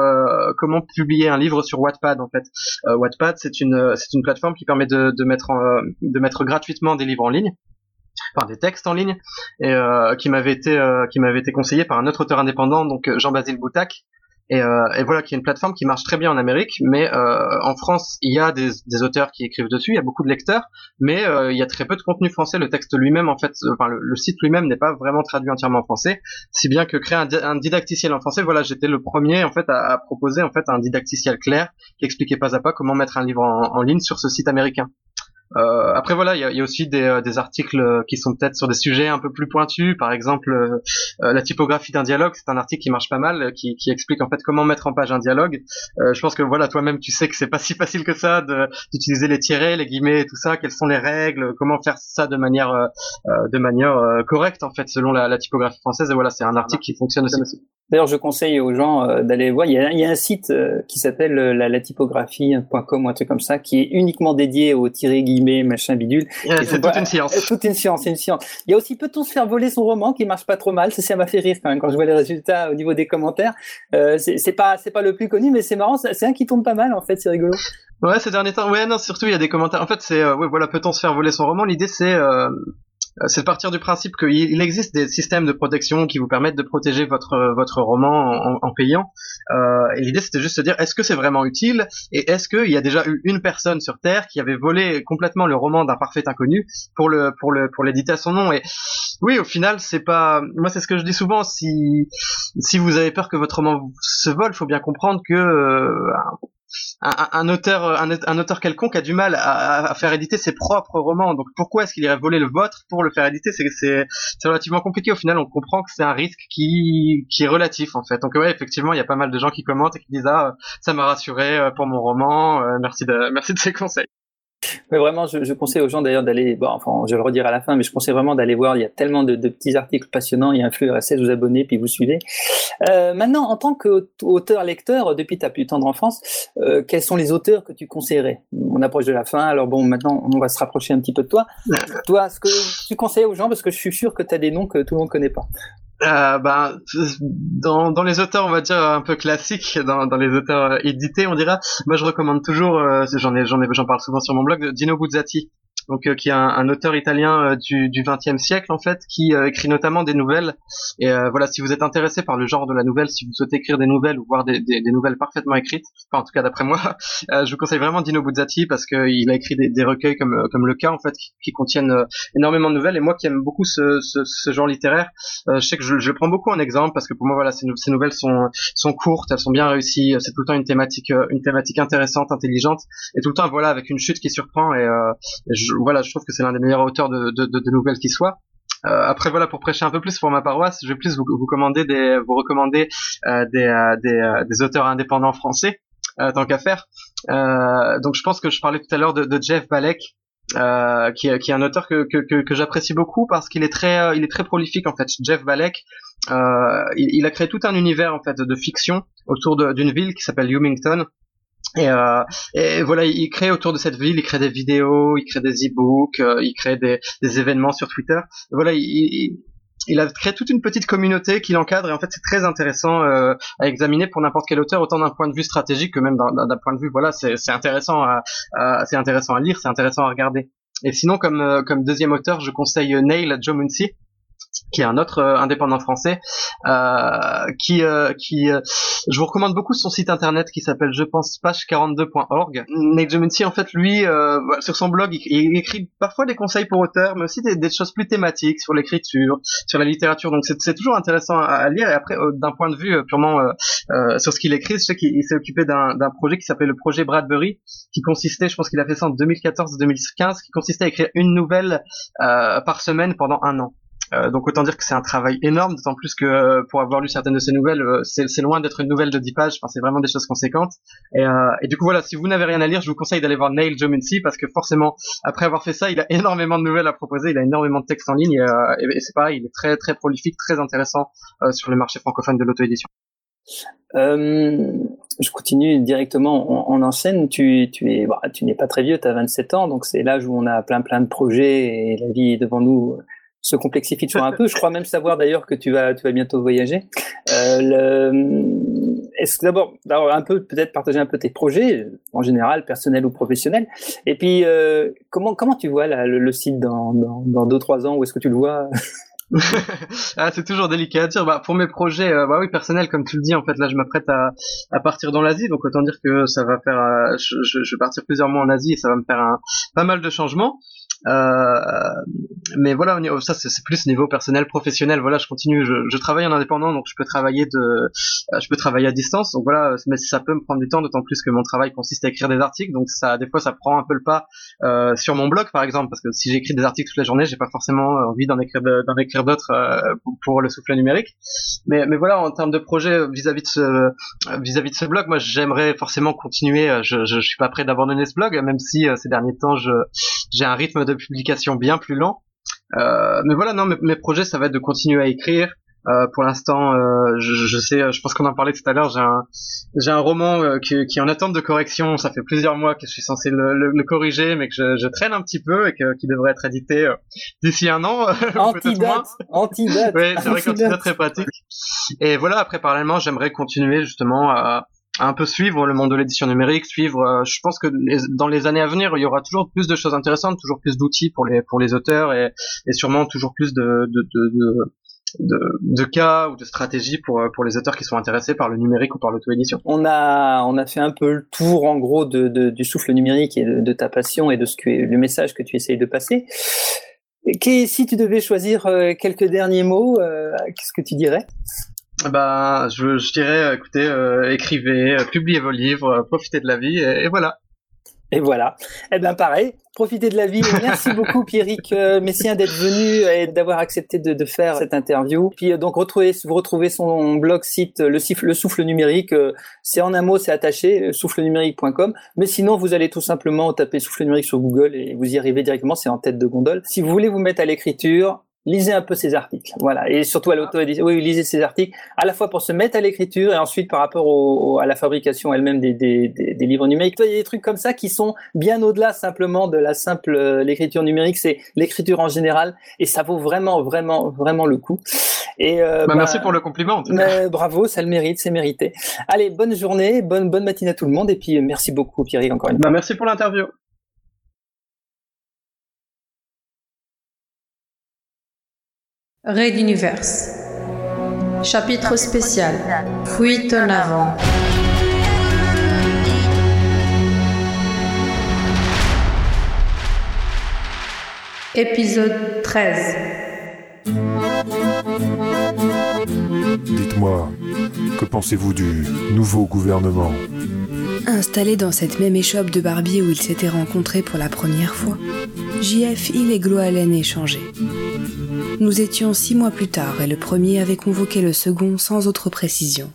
comment publier un livre sur Wattpad en fait. Euh, c'est une plateforme qui permet de, de mettre gratuitement des livres en ligne, enfin des textes en ligne, et euh, qui m'avait été euh, qui m'avait été conseillé par un autre auteur indépendant, donc euh, Jean-Basile Boutac. Et, euh, et voilà, qui est une plateforme qui marche très bien en Amérique, mais euh, en France, il y a des, auteurs qui écrivent dessus, il y a beaucoup de lecteurs, mais euh, il y a très peu de contenu français. Le texte lui-même, en fait, euh, enfin le, site lui-même n'est pas vraiment traduit entièrement en français, si bien que créer un, di- un didacticiel en français, voilà, j'étais le premier en fait à, proposer en fait un didacticiel clair qui expliquait pas à pas comment mettre un livre en ligne sur ce site américain. Euh, après voilà, il y a, y a aussi des, euh, des articles qui sont peut-être sur des sujets un peu plus pointus. Par exemple, euh, euh, la typographie d'un dialogue, c'est un article qui marche pas mal, euh, qui, qui explique en fait comment mettre en page un dialogue. Euh, je pense que voilà, toi-même, tu sais que c'est pas si facile que ça d'utiliser les tirets, les guillemets, et tout ça. Quelles sont les règles? Comment faire ça de manière de manière correcte en fait, selon la, la typographie française? Et voilà, c'est un article qui fonctionne aussi. D'ailleurs, je conseille aux gens euh, d'aller voir. Il y, a, il y a un site euh, qui s'appelle euh, la, la typographie.com ou un truc comme ça, qui est uniquement dédié aux tirés guillemets machin bidule. C'est pas- toute une science. Toute une science, c'est une science. Il y a aussi peut-on se faire voler son roman qui marche pas trop mal? Ça, ça m'a fait rire quand même quand je vois les résultats au niveau des commentaires. Euh, c'est pas c'est pas le plus connu, mais c'est marrant. C'est un qui tourne pas mal en fait. C'est rigolo. Ouais, ces derniers temps. Ouais, non, surtout il y a des commentaires. En fait, c'est euh, ouais, voilà, peut-on se faire voler son roman? L'idée, c'est euh, c'est de partir du principe qu'il il existe des systèmes de protection qui vous permettent de protéger votre euh, votre roman en, en payant. Euh, et l'idée, c'était juste de se dire, est-ce que c'est vraiment utile Et est-ce qu'il y a déjà eu une personne sur Terre qui avait volé complètement le roman d'un parfait inconnu pour le pour le pour l'éditer à son nom? Et oui, au final, c'est pas. Moi, c'est ce que je dis souvent. Si si vous avez peur que votre roman se vole, faut bien comprendre que euh, un, auteur, un, un auteur quelconque a du mal à, faire éditer ses propres romans. Donc pourquoi est-ce qu'il irait voler le vôtre pour le faire éditer? C'est relativement compliqué. Au final, on comprend que c'est un risque qui qui est relatif en fait. Donc ouais, effectivement, il y a pas mal de gens qui commentent et qui disent ah ça m'a rassuré euh, pour mon roman. euh, merci de merci de ces conseils. Mais vraiment, je, je conseille aux gens d'ailleurs d'aller, bon, enfin, je vais le redire à la fin, mais je conseille vraiment d'aller voir. Il y a tellement de, de petits articles passionnants. Il y a un flux RSS, vous abonnez, puis vous suivez. Euh, maintenant, en tant qu'auteur-lecteur, depuis ta plus tendre enfance, euh, quels sont les auteurs que tu conseillerais? On approche de la fin, alors bon, maintenant, on va se rapprocher un petit peu de toi. Toi, ce que tu conseilles aux gens, parce que je suis sûr que tu as des noms que tout le monde connaît pas. Euh, ben, dans, dans les auteurs, on va dire un peu classiques, dans, dans les auteurs édités, on dira. Moi, je recommande toujours, euh, j'en ai, j'en ai, j'en parle souvent sur mon blog, Dino Buzzati. Donc, euh, qui est un, un auteur italien euh, du du siècle en fait, qui euh, écrit notamment des nouvelles. Et euh, voilà, si vous êtes intéressé par le genre de la nouvelle, si vous souhaitez écrire des nouvelles ou voir des, des, nouvelles parfaitement écrites, enfin en tout cas d'après moi, euh, je vous conseille vraiment Dino Buzzati parce qu'il a écrit des, des recueils comme euh, comme le cas en fait, qui, qui contiennent énormément de nouvelles. Et moi qui aime beaucoup ce, ce, ce genre littéraire, je sais que je, je prends beaucoup en exemple parce que pour moi voilà ces, nou- ces nouvelles sont sont courtes, elles sont bien réussies, c'est tout le temps une thématique une thématique intéressante, intelligente et tout le temps voilà avec une chute qui surprend et, et je, voilà je trouve que c'est l'un des meilleurs auteurs de, de, de, de nouvelles qui soit. Euh, après voilà pour prêcher un peu plus pour ma paroisse, je vais plus vous, vous commander des vous recommander euh, des euh, des, euh, des auteurs indépendants français euh, tant qu'à faire. Euh, donc je pense que je parlais tout à l'heure de, de Jeff Balek qui, est- qui est un auteur que, que, que, que j'apprécie beaucoup parce qu'il est très il est très prolifique en fait. Jeff Balek, il, il a créé tout un univers en fait de fiction autour d'une ville qui s'appelle Humington. Et, euh, et voilà, il crée autour de cette ville, il crée des vidéos, il crée des e-books, euh, il crée des, des événements sur Twitter. Et voilà, il, il, il a créé toute une petite communauté qui l'encadre et en fait c'est très intéressant euh, à examiner pour n'importe quel auteur, autant d'un point de vue stratégique que même d'un point de vue voilà, c'est intéressant à, c'est intéressant à lire, c'est intéressant à regarder. Et sinon comme euh, comme deuxième auteur, je conseille Neil Jomunsi qui est un autre euh, indépendant français, euh, qui, euh, qui, euh, je vous recommande beaucoup son site internet qui s'appelle je pense page42.org. Nate Gemincy, en fait, lui, euh, sur son blog, il, écrit parfois des conseils pour auteurs, mais aussi des, choses plus thématiques sur l'écriture, sur la littérature. Donc c'est toujours intéressant à, lire. Et après, euh, d'un point de vue purement sur ce qu'il écrit, je sais qu'il il s'est occupé d'un projet qui s'appelait le projet Bradbury, qui consistait, je pense qu'il a fait ça en 2014-2015, qui consistait à écrire une nouvelle par semaine pendant un an. Euh, donc autant dire que c'est un travail énorme, d'autant plus que euh, pour avoir lu certaines de ces nouvelles, euh, c'est loin d'être une nouvelle de 10 pages, enfin c'est vraiment des choses conséquentes. Et, euh, et du coup voilà, si vous n'avez rien à lire, je vous conseille d'aller voir Neil Jomincy parce que forcément, après avoir fait ça, il a énormément de nouvelles à proposer, il a énormément de textes en ligne et, euh, et- c'est pareil, il est très très prolifique, très intéressant euh, sur le marché francophone de l'auto-édition. Je continue directement en, en scène. Tu, tu es, bah, tu n'es pas très vieux, tu as 27 ans, donc c'est l'âge où on a plein plein de projets et la vie devant nous se complexifie toujours un peu. Je crois même savoir d'ailleurs que tu vas, tu vas bientôt voyager. Euh. Est-ce que d'abord, un peu, peut-être partager un peu tes projets, en général, personnels ou professionnels, et puis euh, comment comment tu vois le, le site dans dans dans deux trois ans? Où est-ce que tu le vois? Ah, c'est toujours délicat à dire. Bah, pour mes projets, euh, bah oui, personnels, comme tu le dis, en fait, là, je m'apprête à, à partir dans l'Asie, donc autant dire que ça va faire, euh, je, je vais partir plusieurs mois en Asie et ça va me faire un, pas mal de changements. Euh, mais voilà, ça c'est plus niveau personnel, professionnel. Voilà, je continue, je, je travaille en indépendant, donc je peux travailler de, euh, je peux travailler à distance. Donc voilà, mais ça peut me prendre du temps, d'autant plus que mon travail consiste à écrire des articles. Donc ça, des fois, ça prend un peu le pas euh, sur mon blog, par exemple, parce que si j'écris des articles toute la journée, j'ai pas forcément envie d'en écrire de- d'en écrire d'autres euh, pour, le souffle numérique. Mais, mais voilà, en termes de projet vis-à-vis de ce vis-à-vis de ce blog, moi j'aimerais forcément continuer. euh, Je, je, suis pas prêt d'abandonner ce blog, même si euh, ces derniers temps je j'ai un rythme publication bien plus lent. Euh, mais voilà, non, mes, mes projets, ça va être de continuer à écrire. Euh, pour l'instant, euh, je, je sais, je pense qu'on en parlait tout à l'heure. J'ai un, j'ai un roman qui, qui est en attente de correction. Ça fait plusieurs mois que je suis censé le, le, le corriger, mais que je, je traîne un petit peu et que, qui devrait être édité d'ici un an. Antidate, antidate. Oui, c'est vrai c'est très pratique. Et voilà, après parallèlement, j'aimerais continuer justement à un peu suivre le monde de l'édition numérique, suivre. euh, je pense que les- dans les années à venir, il y aura toujours plus de choses intéressantes, toujours plus d'outils pour les pour les auteurs et, et sûrement toujours plus de de, de, de de, cas ou de stratégies pour pour les auteurs qui sont intéressés par le numérique ou par l'auto-édition. On a, on a fait un peu le tour, en gros, de, de- du souffle numérique et de, ta passion et de ce que, le message que tu essayes de passer. Et si tu devais choisir euh, quelques derniers mots, euh, qu'est-ce que tu dirais? Bah, je, je dirais, euh, écoutez, euh, écrivez, euh, publiez vos livres, euh, profitez de la vie et, et voilà. Et voilà. Eh bien, pareil, profitez de la vie. Merci beaucoup, Pierrick Messien, d'être venu et d'avoir accepté de, de faire cette interview. Puis, euh, donc, retrouvez, vous retrouvez son blog site, le, le souffle numérique. euh, c'est en un mot, c'est attaché, soufflenumérique.com. Mais sinon, vous allez tout simplement taper souffle numérique sur Google et vous y arrivez directement. C'est en tête de gondole. Si vous voulez vous mettre à l'écriture, lisez un peu ces articles. Voilà. Et surtout à l'auto-édition. Oui, lisez ces articles. À la fois pour se mettre à l'écriture et ensuite par rapport au, au- à la fabrication elle-même des, des, des, des livres numériques. Il y a des trucs comme ça qui sont bien au-delà simplement de la simple euh, l'écriture numérique. C'est l'écriture en général et ça vaut vraiment, vraiment, vraiment le coup. Et euh, Bah, bah, merci pour le compliment. mais bravo, ça le mérite, c'est mérité. Allez, bonne journée, bonne bonne matinée à tout le monde et puis euh, merci beaucoup Pierre encore une fois. Bah, merci pour l'interview. Raid Universe. Chapitre spécial. Fuite en avant. Épisode 13. Dites-moi, que pensez-vous du nouveau gouvernement? Installé dans cette même échoppe de barbier où ils s'étaient rencontrés pour la première fois, JF Hill et Gloalen échangeaient. Nous étions six mois plus tard et le premier avait convoqué le second sans autre précision.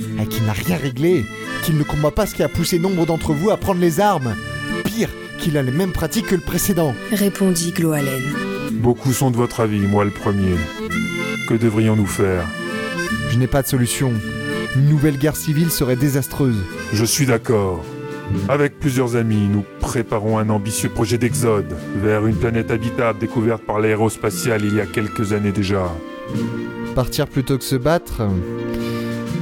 Et qu'il n'a rien réglé, qu'il ne combat pas ce qui a poussé nombre d'entre vous à prendre les armes. Pire, qu'il a les mêmes pratiques que le précédent. Répondit Gloalen. Beaucoup sont de votre avis, moi le premier. Que devrions-nous faire? Je n'ai pas de solution. Une nouvelle guerre civile serait désastreuse. Je suis d'accord. Avec plusieurs amis, nous préparons un ambitieux projet d'exode vers une planète habitable découverte par l'aérospatiale il y a quelques années déjà. Partir plutôt que se battre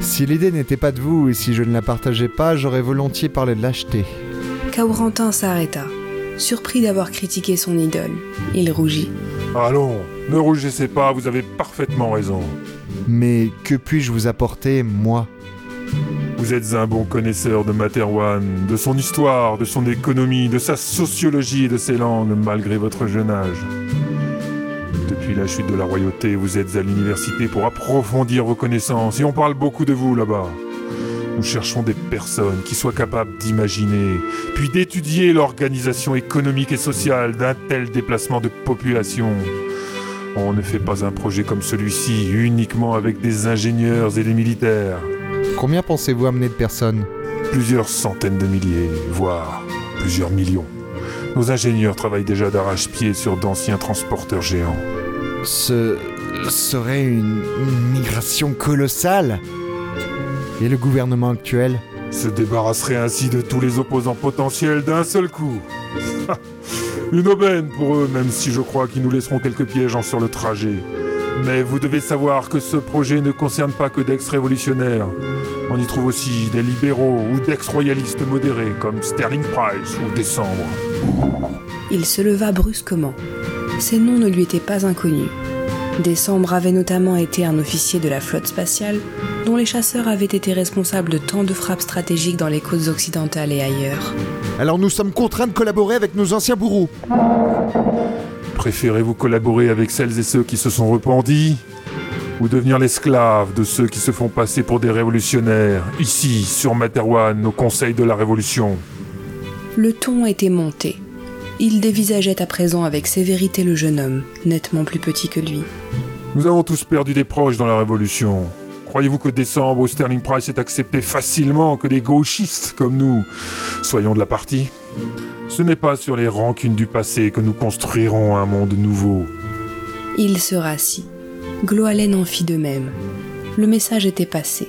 Si l'idée n'était pas de vous et si je ne la partageais pas, j'aurais volontiers parlé de lâcheté. Kaurentin s'arrêta, surpris d'avoir critiqué son idole. Il rougit. Allons, ne rougissez pas, vous avez parfaitement raison. Mais que puis-je vous apporter, moi? Vous êtes un bon connaisseur de Materwan, de son histoire, de son économie, de sa sociologie et de ses langues, malgré votre jeune âge. Depuis la chute de la royauté, vous êtes à l'université pour approfondir vos connaissances, et on parle beaucoup de vous là-bas. Nous cherchons des personnes qui soient capables d'imaginer, puis d'étudier l'organisation économique et sociale d'un tel déplacement de population. On ne fait pas un projet comme celui-ci uniquement avec des ingénieurs et des militaires. Combien pensez-vous amener de personnes? Plusieurs centaines de milliers, voire plusieurs millions. Nos ingénieurs travaillent déjà d'arrache-pied sur d'anciens transporteurs géants. Ce serait une migration colossale. Et le gouvernement actuel Se débarrasserait ainsi de tous les opposants potentiels d'un seul coup. Une aubaine pour eux, même si je crois qu'ils nous laisseront quelques pièges en sur le trajet. Mais vous devez savoir que ce projet ne concerne pas que d'ex-révolutionnaires. On y trouve aussi des libéraux ou d'ex-royalistes modérés comme Sterling Price ou Décembre. Il se leva brusquement. Ces noms ne lui étaient pas inconnus. Décembre avait notamment été un officier de la flotte spatiale, dont les chasseurs avaient été responsables de tant de frappes stratégiques dans les côtes occidentales et ailleurs. Alors nous sommes contraints de collaborer avec nos anciens bourreaux. Préférez-vous collaborer avec celles et ceux qui se sont repentis ou devenir l'esclave de ceux qui se font passer pour des révolutionnaires, ici, sur Materwan, au Conseil de la Révolution? Le ton était monté. Il dévisageait à présent avec sévérité le jeune homme, nettement plus petit que lui. Nous avons tous perdu des proches dans la Révolution. Croyez-vous que Décembre ou Sterling Price ait accepté facilement que des gauchistes comme nous soyons de la partie? Ce n'est pas sur les rancunes du passé que nous construirons un monde nouveau. Il se rassit. Gloalen en fit de même. Le message était passé.